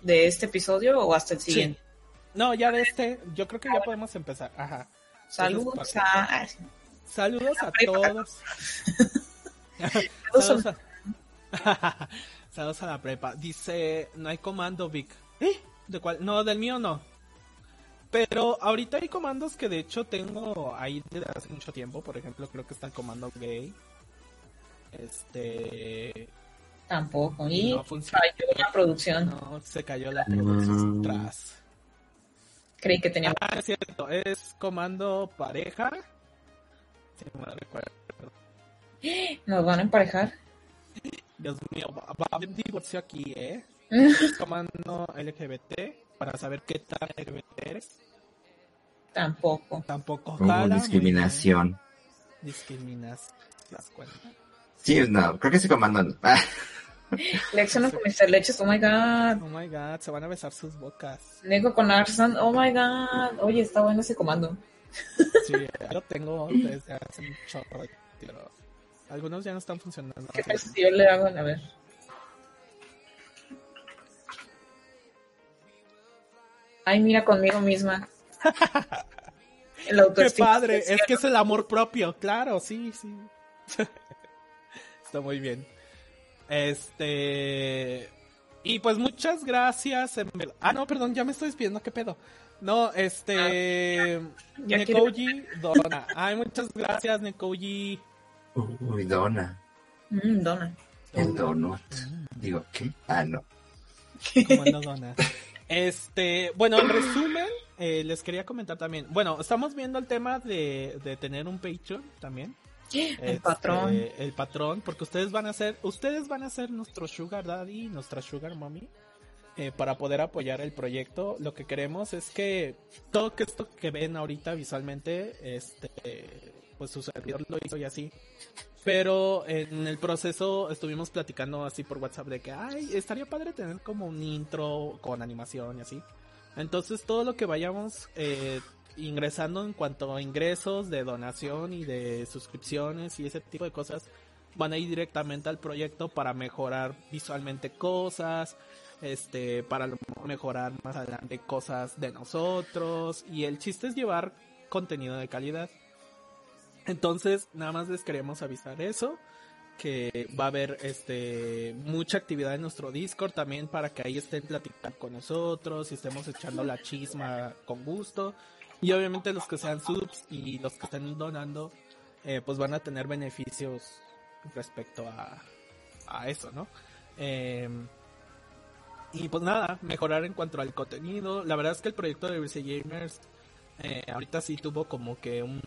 de este episodio o hasta el siguiente. No, ya de este, yo creo que ya podemos empezar. Ajá. Saludos a... Saludos a todos. Saludos Saludos a... Saludos a la prepa. Dice, no hay comando Vic. ¿Eh? ¿De cuál? No, del mío no. Pero ahorita hay comandos que de hecho tengo ahí desde hace mucho tiempo. Por ejemplo, creo que está el comando gay. Este... Tampoco. Y No falló la producción. No, se cayó la producción Mm. tras. Creí que tenía... Ah, es cierto. Es comando pareja. Sí, me recuerdo. ¿Nos van a emparejar? Dios mío, va, va a haber divorcio aquí, ¿eh? Es comando LGBT para saber qué tal LGBT eres. Tampoco. Tampoco muy discriminación. Discriminas las cuentas. Sí, no, creo que ese comando Lección con Mr. Leches, oh my god. Oh my god, se van a besar sus bocas. Nego con Arsan, oh my god. Oye, está bueno ese comando. Sí, ya lo tengo desde hace un chorro de. Algunos ya no están funcionando. ¿Qué tal si yo le hago? A ver. Ay, mira conmigo misma. El Qué padre, es que es el amor propio, claro, sí, sí. Está muy bien. Este. Y pues muchas gracias. en Ah, no, perdón, ya me estoy despidiendo, ¿qué pedo? No, este. Ya Nekoji Dona. Ay, muchas gracias, Nekoji. Uy, dona. Mm, dona. El donut. Digo, ¿qué? Ah, no. ¿Cómo ando, Dona? Este, bueno, en resumen, eh, les quería comentar también. Bueno, estamos viendo el tema de, de tener un Patreon también. El Este, patrón. El patrón, porque ustedes van a ser, ustedes van a ser nuestro sugar daddy, nuestra sugar mommy, eh, para poder apoyar el proyecto. Lo que queremos es que todo esto que ven ahorita visualmente, este, pues su servidor lo hizo y así. Pero en el proceso estuvimos platicando así por WhatsApp de que, ay, estaría padre tener como un intro con animación y así. Entonces todo lo que vayamos eh, ingresando en cuanto a ingresos de donación y de suscripciones y ese tipo de cosas van a ir directamente al proyecto para mejorar visualmente cosas, este, para mejorar más adelante cosas de nosotros y el chiste es llevar contenido de calidad. Entonces, nada más les queremos avisar eso, que va a haber este mucha actividad en nuestro Discord también para que ahí estén platicando con nosotros y estemos echando la chisma con gusto. Y obviamente los que sean subs y los que estén donando, eh, pues van a tener beneficios respecto a, a eso, ¿no? Eh, y pues nada, mejorar en cuanto al contenido. La verdad es que el proyecto de Diversity Gamers eh, ahorita sí tuvo como que un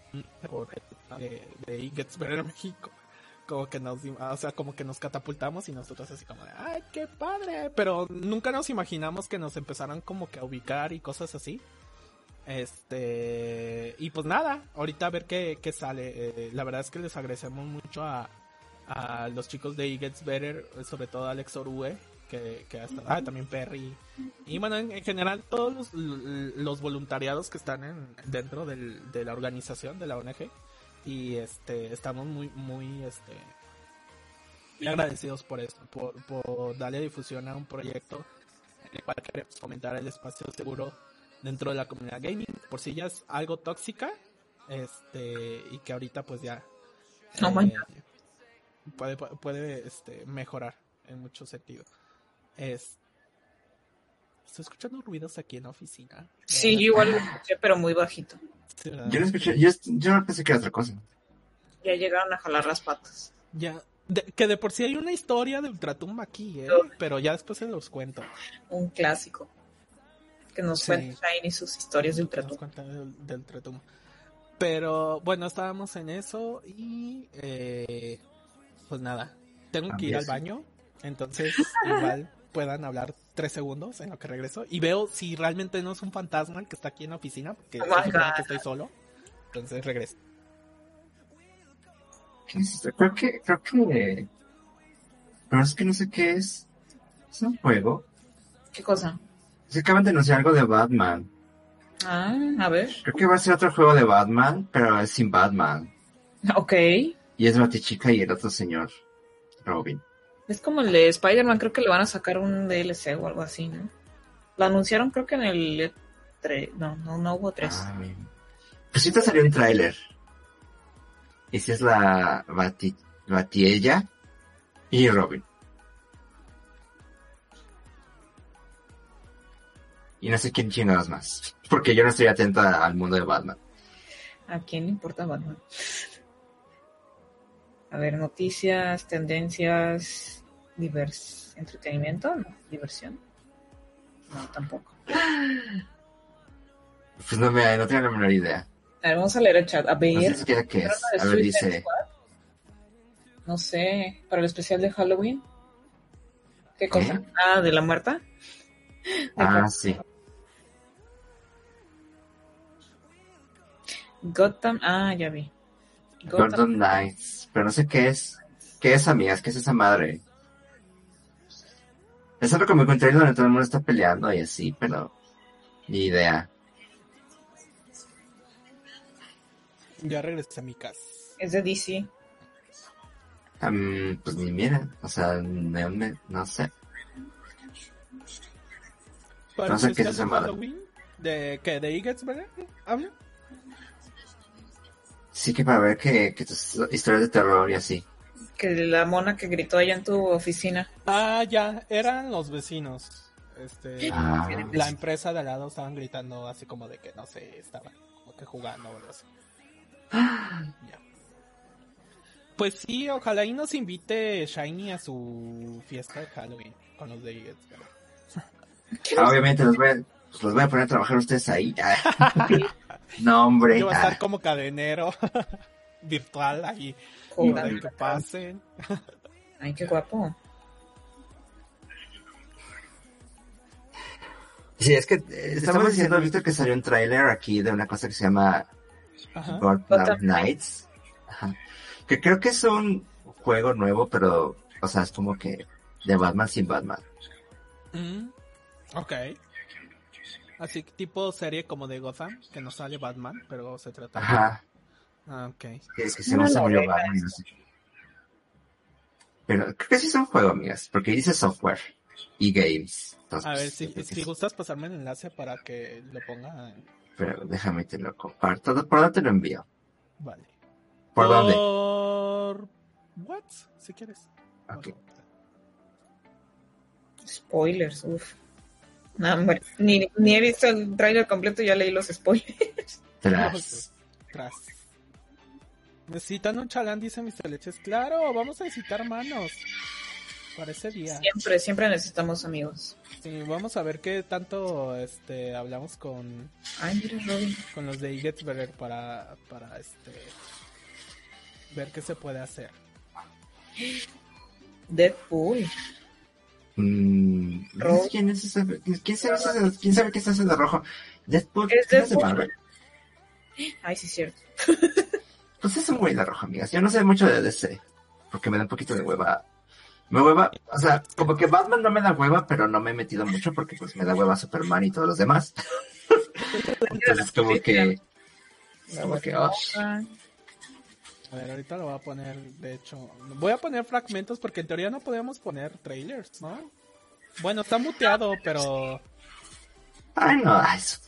de, de México. Como que nos, o sea, como que nos catapultamos y nosotros así como de, ay, qué padre. Pero nunca nos imaginamos que nos empezaran como que a ubicar y cosas así. Este, y pues nada, ahorita a ver qué, qué sale. Eh, la verdad es que les agradecemos mucho a, a los chicos de It Better, sobre todo a Alex Orue, que, que hasta, ah, también Perry. Y bueno, en, en general todos los, los, voluntariados que están en, dentro del, de la organización, de la ONG. Y este, estamos muy, muy, este, agradecidos por esto, por, por darle difusión a un proyecto en el cual queremos fomentar el espacio seguro dentro de la comunidad gaming. Por si ya es algo tóxica, este, y que ahorita pues ya Oh eh, puede, puede este, mejorar en mucho sentido. Es, estoy escuchando ruidos aquí en la oficina. Sí, yo igual lo escuché, pero muy bajito. Yo no escuché, yo, yo no pensé que era otra cosa. Ya llegaron a jalar las patas. Ya, de- que de por sí hay una historia de Ultratumba aquí, ¿eh? pero ya después se los cuento. Un clásico. Que nos Sí. cuenta Shiny sus historias de Ultratumba. del, del Ultratumba. Pero bueno, estábamos en eso y eh, pues nada, tengo que ir al baño, entonces igual puedan hablar tres segundos en lo que regreso y veo si realmente no es un fantasma el que está aquí en la oficina, porque Oh que estoy solo. Entonces regreso. ¿Qué es esto? Creo que, creo que... Pero es que no sé qué es. ¿Es un juego? ¿Qué cosa? Se acaban de anunciar algo de Batman. Ah, a ver. Creo que va a ser otro juego de Batman, pero es sin Batman. Ok. Y es Batichica y el otro señor, Robin. Es como el de Spider-Man, creo que le van a sacar un DLC o algo así, ¿no? Lo anunciaron creo que en el E3. No, no, no hubo tres. Ah, bien. Pues sí te salió un tráiler. Y si es la Bati, Batiella y Robin. Y no sé quién chingados más. Porque yo no estoy atento a- al mundo de Batman. ¿A quién le importa Batman? A ver, noticias, tendencias, divers... entretenimiento, no, diversión. No, tampoco. Pues no me, no tengo la menor idea. A ver, vamos a leer el chat. A No ver, sé siquiera qué ¿vieron es. A ver, dice. No sé, para el especial de Halloween. ¿Qué cosa? ¿Eh? Ah, de la muerta. Ah, sí. Gotham, ah, ya vi. Gotham. Gordon Knights. Pero no sé qué es. ¿Qué es, amigas? ¿Qué es esa madre? Es algo como trailer donde todo el mundo está peleando y así, pero... Ni idea. Ya regresé a mi casa. Es de DC. Am, pues ni mira. O sea, de dónde, no sé. ¿Para No sé qué es esa de madre. ¿De qué? ¿De Eagles, verdad? ¿Habla? Sí que para ver que, que historias de terror y así. Que la mona que gritó allá en tu oficina. Ah, ya, eran los vecinos. Este, Ah, la empresa de al lado estaban gritando así como de que no sé, estaban como que jugando o algo así. Ya. Pues sí, ojalá y nos invite Shiny a su fiesta de Halloween con los de ah, obviamente los voy, a, pues los voy a poner a trabajar ustedes ahí. No, hombre. Yo voy a estar como cadenero virtual ahí. Para que pasen. Ay, qué guapo. Sí, es que eh, estamos diciendo, Víctor, que salió un tráiler aquí de una cosa que se llama Gotham Knights. Ajá. Que creo que es un juego nuevo, pero, o sea, es como que de Batman sin Batman. Mm, ok. Así tipo serie como de Gotham, que no sale Batman, pero se trata. Ajá. Ah, ok. Que, que se no novela Batman sé. Pero creo que sí es un juego, amigas, porque dice software y games. Entonces, A ver, si, si gustas pasarme el enlace para que lo ponga. en- Pero déjame te lo comparto. ¿Por dónde te lo envío? Vale. ¿Por dónde? Por. What? Si quieres. Ok. Spoilers, uff. No, hombre, ni, ni he visto el trailer completo, ya leí los spoilers. Tras. Tras. Necesitan un chalán, dice Mr. Leches. Claro, vamos a necesitar manos. Para ese día. Siempre, siempre necesitamos amigos. Sí, vamos a ver qué tanto este hablamos con, Ay, mira, Robin. con los de Igetsberger para, para este ver qué se puede hacer. Deadpool. Mm. ¿Quién es ese? ¿Quién sabe, ese- ¿Quién sabe qué es ese de rojo? Deadpool. Es ¿no es de. Marvel? Ay, sí, cierto. Pues es un güey de rojo, amigas. Yo no sé mucho de DC. Porque me da un poquito de hueva. Me hueva, o sea, como que Batman no me da hueva, pero no me he metido mucho porque pues me da hueva Superman y todos los demás. Entonces como que... Como que, oh, A ver, ahorita lo voy a poner, de hecho, voy a poner fragmentos porque en teoría no podemos poner trailers, ¿no? Bueno, está muteado, pero Ay, no, ay, su-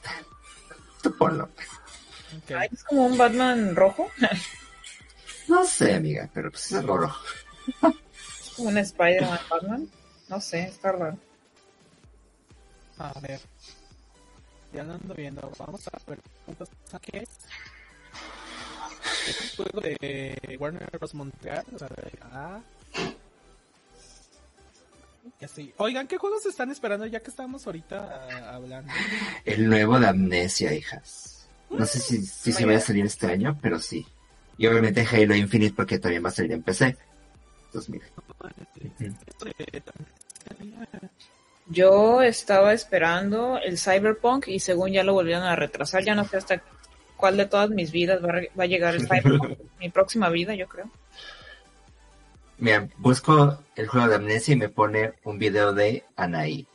tú ponlo. ok. Ay, es como un Batman rojo. No sé, amiga, pero pues es algo rojo. Es como un Spider-Man Batman. No sé, está raro. A ver. Ya lo ando viendo. Vamos a ver cuántos saques. Es un juego de Warner Bros. Montreal. O sea, de ah. Así. Oigan, ¿qué juegos están esperando ya que estamos ahorita ah, hablando? El nuevo de Amnesia, hijas. No sé si, si se vaya a salir este año, pero sí. Y obviamente Halo Infinite porque también va a salir en PC. 2000. Ujú. Yo estaba esperando el Cyberpunk y según ya lo volvieron a retrasar, ya no sé hasta cuál de todas mis vidas va a, re- va a llegar el Cyberpunk. Mi próxima vida, yo creo. Mira, busco el juego de Amnesia y me pone un video de Anaí.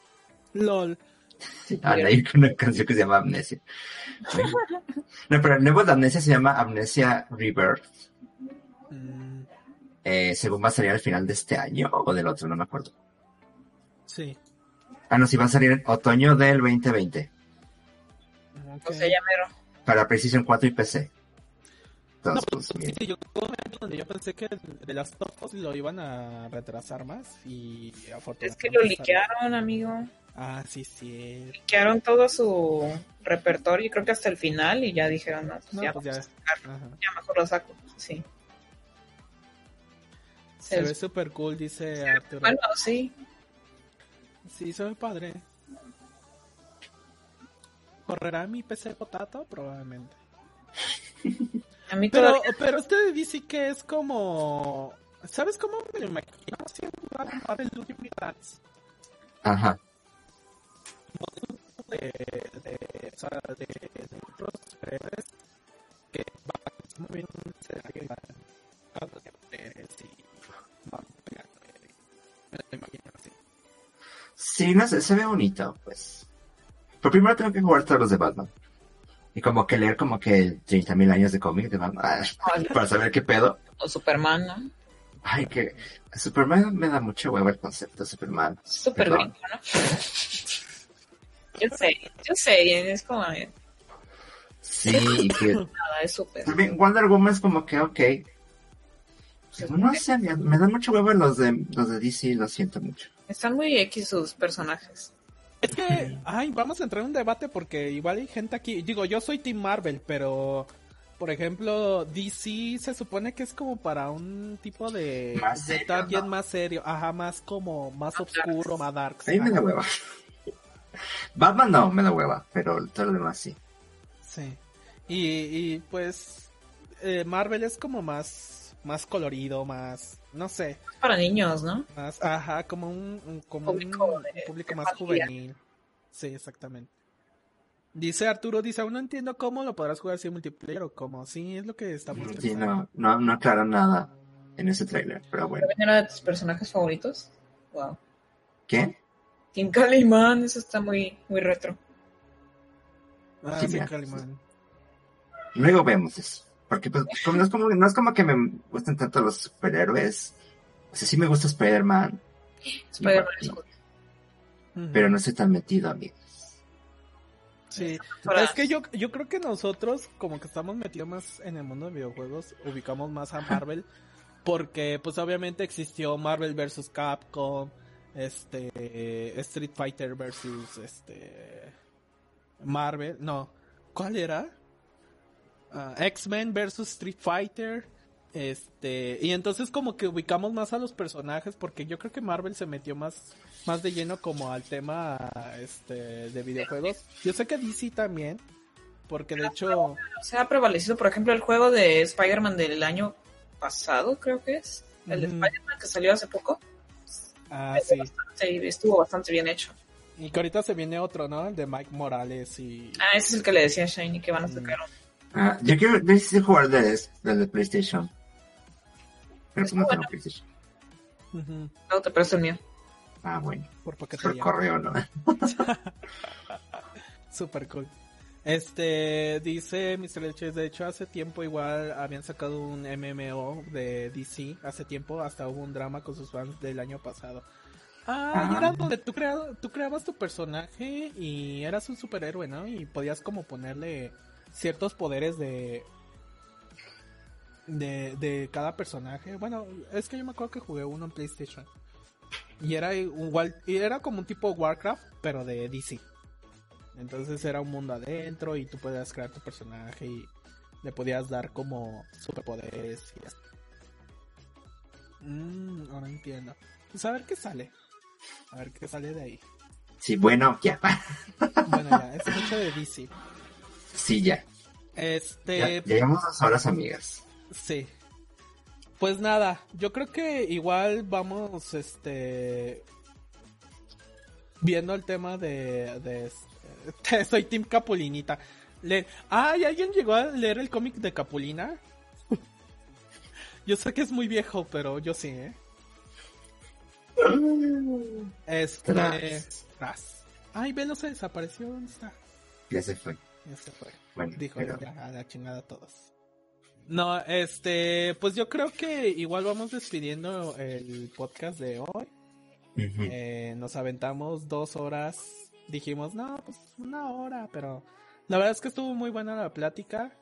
LOL. Anaí con una canción que se llama Amnesia. No, pero el nuevo de Amnesia se llama Amnesia Rebirth. Mm, Eh, según va a salir al final de este año o del otro, no me acuerdo. sí. Ah, no, sí va a salir en otoño del 2020. Ok. O sea, ya mero. Para Precision 4 y PC. No, Entonces, pues, pues, mira. sí, yo donde yo pensé que de las topos lo iban a retrasar más y afortunadamente. Es que lo liquearon, amigo. Ah, sí, sí. Liquearon todo su repertorio, creo que hasta el final, y ya dijeron, no, pues No, ya, pues ya. ya mejor lo saco. Sí. Se ve super cool, dice Arturo. Bueno, sí. Sí, se ve padre. ¿Correrá mi PC potato? Probablemente. A mí Pero, todavía pero este de DC que es como... ¿Sabes cómo me lo imagino? Ajá. de, de, o sea, de, de otros superhéroes que van moviendo un escenario y van hablando de mujeres y van pegando. Me lo imagino así. Sí, no sé, se ve bonito, pues. Pero primero tengo que jugar todos los de Batman. Y como que leer como que 30.000 años de cómic de Batman. Ay. para saber qué pedo. o Superman, ¿no? Ay, que Superman me da mucho huevo el concepto de Superman. Perdón. gringo, ¿no? Yo sé, yo sé, es como nada, Sí, y que es súper. también Wonder Woman es como que, ok. Pero no sé, me, me dan mucho huevo los de, los de DC, lo siento mucho. Están muy X sus personajes. Es que, ay, vamos a entrar en un debate porque igual hay gente aquí. Digo, yo soy Team Marvel, pero por ejemplo, DC se supone que es como para un tipo de, Más de serio, más serio, ajá, más como más oscuro, más dark. A mí me da hueva. Batman no, me da hueva, pero todo lo demás sí. Sí. Y, y pues eh, Marvel es como más más colorido, más no sé, para niños, ¿no? más ajá, como un, un- como un, Público un de- público de más familia. juvenil. Sí, exactamente. Dice Arturo, dice, aún no entiendo cómo lo podrás jugar sin multiplayer o cómo. Sí, es lo que estamos Sí, pensando. no, no, no aclaran nada en ese trailer, pero bueno. ¿También era de tus personajes favoritos? Wow. ¿Qué? Team Calimán, eso está muy, muy retro. Ah, Sí, sí, mira. Calimán. Luego vemos eso. Porque pues como- no, es como, no es como que me gusten tanto los superhéroes. O sea, sí me gusta Spider-Man. Spider-Man es No, cool. Ujú. pero no estoy tan metido, amigos. Sí, Para- es que yo, yo creo que nosotros, como que estamos metidos más en el mundo de videojuegos, ubicamos más a Marvel, porque pues obviamente existió Marvel vs. Capcom, este, Street Fighter versus este, Marvel, no, ¿cuál era? Ah, X-Men versus Street Fighter, Este, y entonces como que ubicamos más a los personajes porque yo creo que Marvel se metió más más de lleno como al tema este de videojuegos. Yo sé que DC también, porque de hecho Se ha prevalecido, por ejemplo, el juego de Spider-Man del año pasado, creo que es. El de Ujú. Spider-Man que salió hace poco. ah, sí. Estuvo bastante bien hecho. Y que ahorita se viene otro, ¿no? El de Mike Morales y Ah, ese es el que le decía a Shiny que van a sacar. un- Ah, yo quiero necesito jugar de, del de PlayStation. Pero pues no tengo. PlayStation. Ujú, Luego te presto el mío. Ah, bueno. por Por correo, ¿no? Super cool. Este, dice Mr. Leches, de hecho hace tiempo igual habían sacado un MMO de DC, hace tiempo hasta hubo un drama con sus fans del año pasado. Ah, y Ah. era donde tú, crea- tú creabas tu personaje y eras un superhéroe, ¿no? Y podías como ponerle ciertos poderes de, de, de cada personaje. Bueno, es que yo me acuerdo que jugué uno en PlayStation. Y era igual, y era como un tipo Warcraft, pero de DC. Entonces era un mundo adentro y tú podías crear tu personaje y le podías dar como superpoderes y así. Mm, ahora entiendo. Pues a ver qué sale. A ver qué sale de ahí. Sí, bueno, ya. Bueno, ya, es mucho de DC. Sí, ya. Este, ya. Llegamos dos horas, amigas. Sí. Pues nada, yo creo que igual vamos, este, viendo el tema de, de este, soy Team Capulinita. Le, ay, ¿alguien llegó a leer el cómic de Capulina? yo sé que es muy viejo, pero yo sí, ¿eh? Este, Tras. tras. Ay, Velo se desapareció, ¿dónde está? Ya se fue. Ya se fue. Bueno, Dijo pero- ya, a la chingada a todos. No, este, pues yo creo que igual vamos despidiendo el podcast de hoy. Ujú. Eh, nos aventamos dos horas. Dijimos, no, pues una hora, pero la verdad es que estuvo muy buena la plática.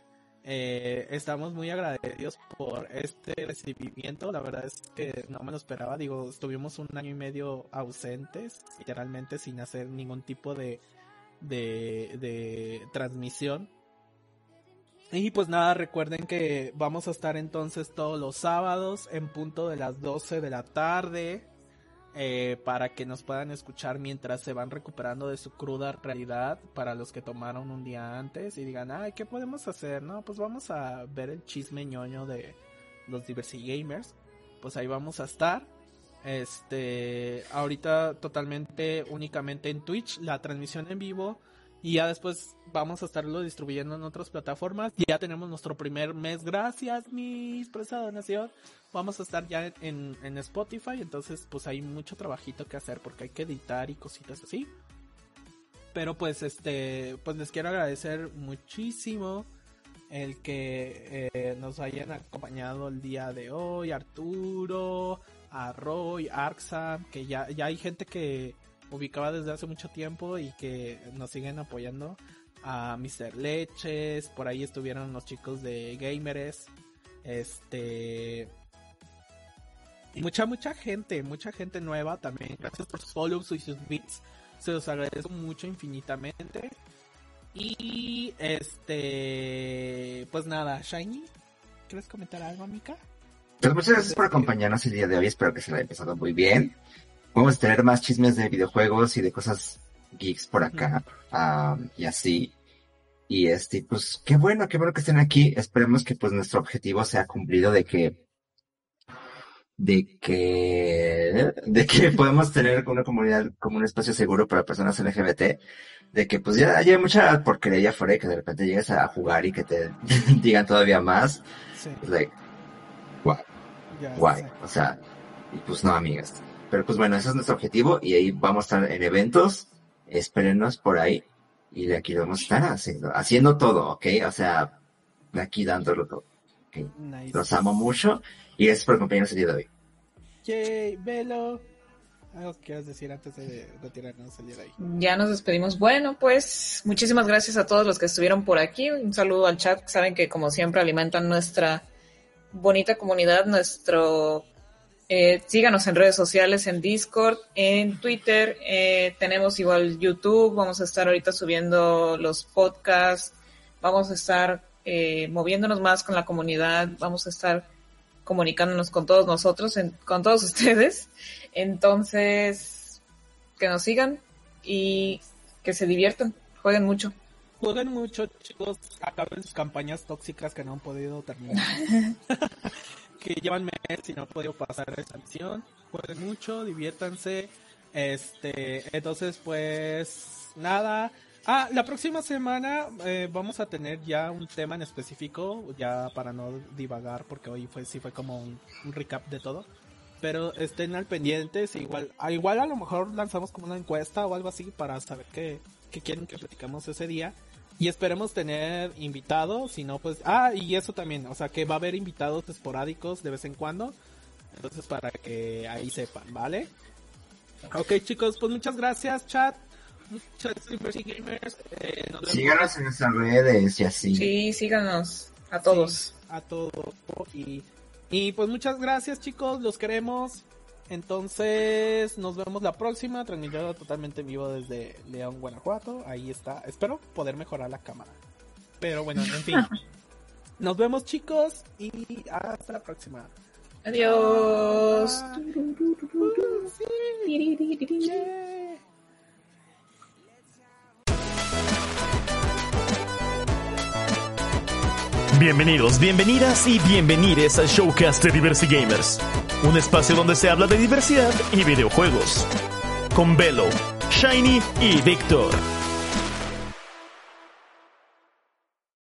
Eh, estamos muy agradecidos por este recibimiento. La verdad es que no me lo esperaba. Digo, estuvimos un año y medio ausentes, literalmente sin hacer ningún tipo de, de, transmisión. Y pues nada, recuerden que vamos a estar entonces todos los sábados en punto de las 12 de la tarde eh, para que nos puedan escuchar mientras se van recuperando de su cruda realidad para los que tomaron un día antes y digan, ay, ¿qué podemos hacer? No, pues vamos a ver el chisme ñoño de los Diversity Gamers. Pues ahí vamos a estar. Este, ahorita totalmente únicamente en Twitch, la transmisión en vivo. Y ya después vamos a estarlo distribuyendo en otras plataformas. Ya tenemos nuestro primer mes. Gracias, mis por esa donación. Vamos a estar ya en, en Spotify. Entonces, pues hay mucho trabajito que hacer porque hay que editar y cositas así. Pero pues este, pues les quiero agradecer muchísimo el que eh, nos hayan acompañado el día de hoy. Arturo, a Roy, Arxa, que ya, ya hay gente que ubicaba desde hace mucho tiempo y que nos siguen apoyando. A Mr. Leches, por ahí estuvieron los chicos de Gameres. Este. Mucha, mucha gente, mucha gente nueva también. Gracias por sus follows y sus bits. Se los agradezco mucho infinitamente. Y este. Pues nada, Shiny, ¿quieres comentar algo, Mika? Pues muchas gracias por acompañarnos el día de hoy. Espero que se la haya empezado muy bien. Vamos a tener más chismes de videojuegos y de cosas geeks por acá. um, y así. Y este, pues, qué bueno, qué bueno que estén aquí. Esperemos que pues nuestro objetivo sea cumplido de que de que de que podemos tener una comunidad como un espacio seguro para personas LGBT de que pues ya haya mucha porquería afuera y que de repente llegues a jugar y que te digan todavía más Sí, like guay ya guay o sea y pues no amigas pero pues bueno ese es nuestro objetivo y ahí vamos a estar en eventos espérenos por ahí y de aquí vamos a estar haciendo haciendo todo ¿ok? o sea de aquí dándolo todo los amo mucho y gracias por acompañarnos el día de hoy Yay, Velo. ¿Algo que quieras decir antes de retirarnos el día de ahí? Ya nos despedimos. Bueno, pues muchísimas gracias a todos los que estuvieron por aquí. Un saludo al chat. Saben que como siempre alimentan nuestra bonita comunidad, nuestro... eh, síganos en redes sociales, en Discord, en Twitter. eh, tenemos igual YouTube. Vamos a estar ahorita subiendo los podcasts. Vamos a estar eh, moviéndonos más con la comunidad. Vamos a estar comunicándonos con todos nosotros, en- con todos ustedes. Entonces, que nos sigan y que se diviertan, jueguen mucho. Jueguen mucho, chicos. Acaben sus campañas tóxicas que no han podido terminar. que llevan meses y no han podido pasar esa misión. Jueguen mucho, diviértanse. Este, entonces, pues, nada. Ah, la próxima semana eh, vamos a tener ya un tema en específico, ya para no divagar, porque hoy fue sí fue como un, un recap de todo. Pero estén al pendientes, igual, a, igual a lo mejor lanzamos como una encuesta o algo así para saber qué, qué quieren que platicamos ese día. Y esperemos tener invitados, si no pues, ah, y eso también, o sea que va a haber invitados esporádicos de vez en cuando. Entonces para que ahí sepan, ¿vale? Ok chicos, pues muchas gracias chat. Muchas Liberty Gamers. Eh, Síganos en nuestras redes y así. Sí, síganos a todos. a todos. Y, y pues muchas gracias chicos, los queremos. Entonces nos vemos la próxima, transmitido totalmente en vivo desde León, Guanajuato. Ahí está. Espero poder mejorar la cámara. Pero bueno, en fin. Nos vemos chicos y hasta la próxima. Adiós. Bienvenidos, bienvenidas y bienvenides al Showcast de Diversi Gamers, un espacio donde se habla de diversidad y videojuegos. Con Velo, Shiny y Víctor.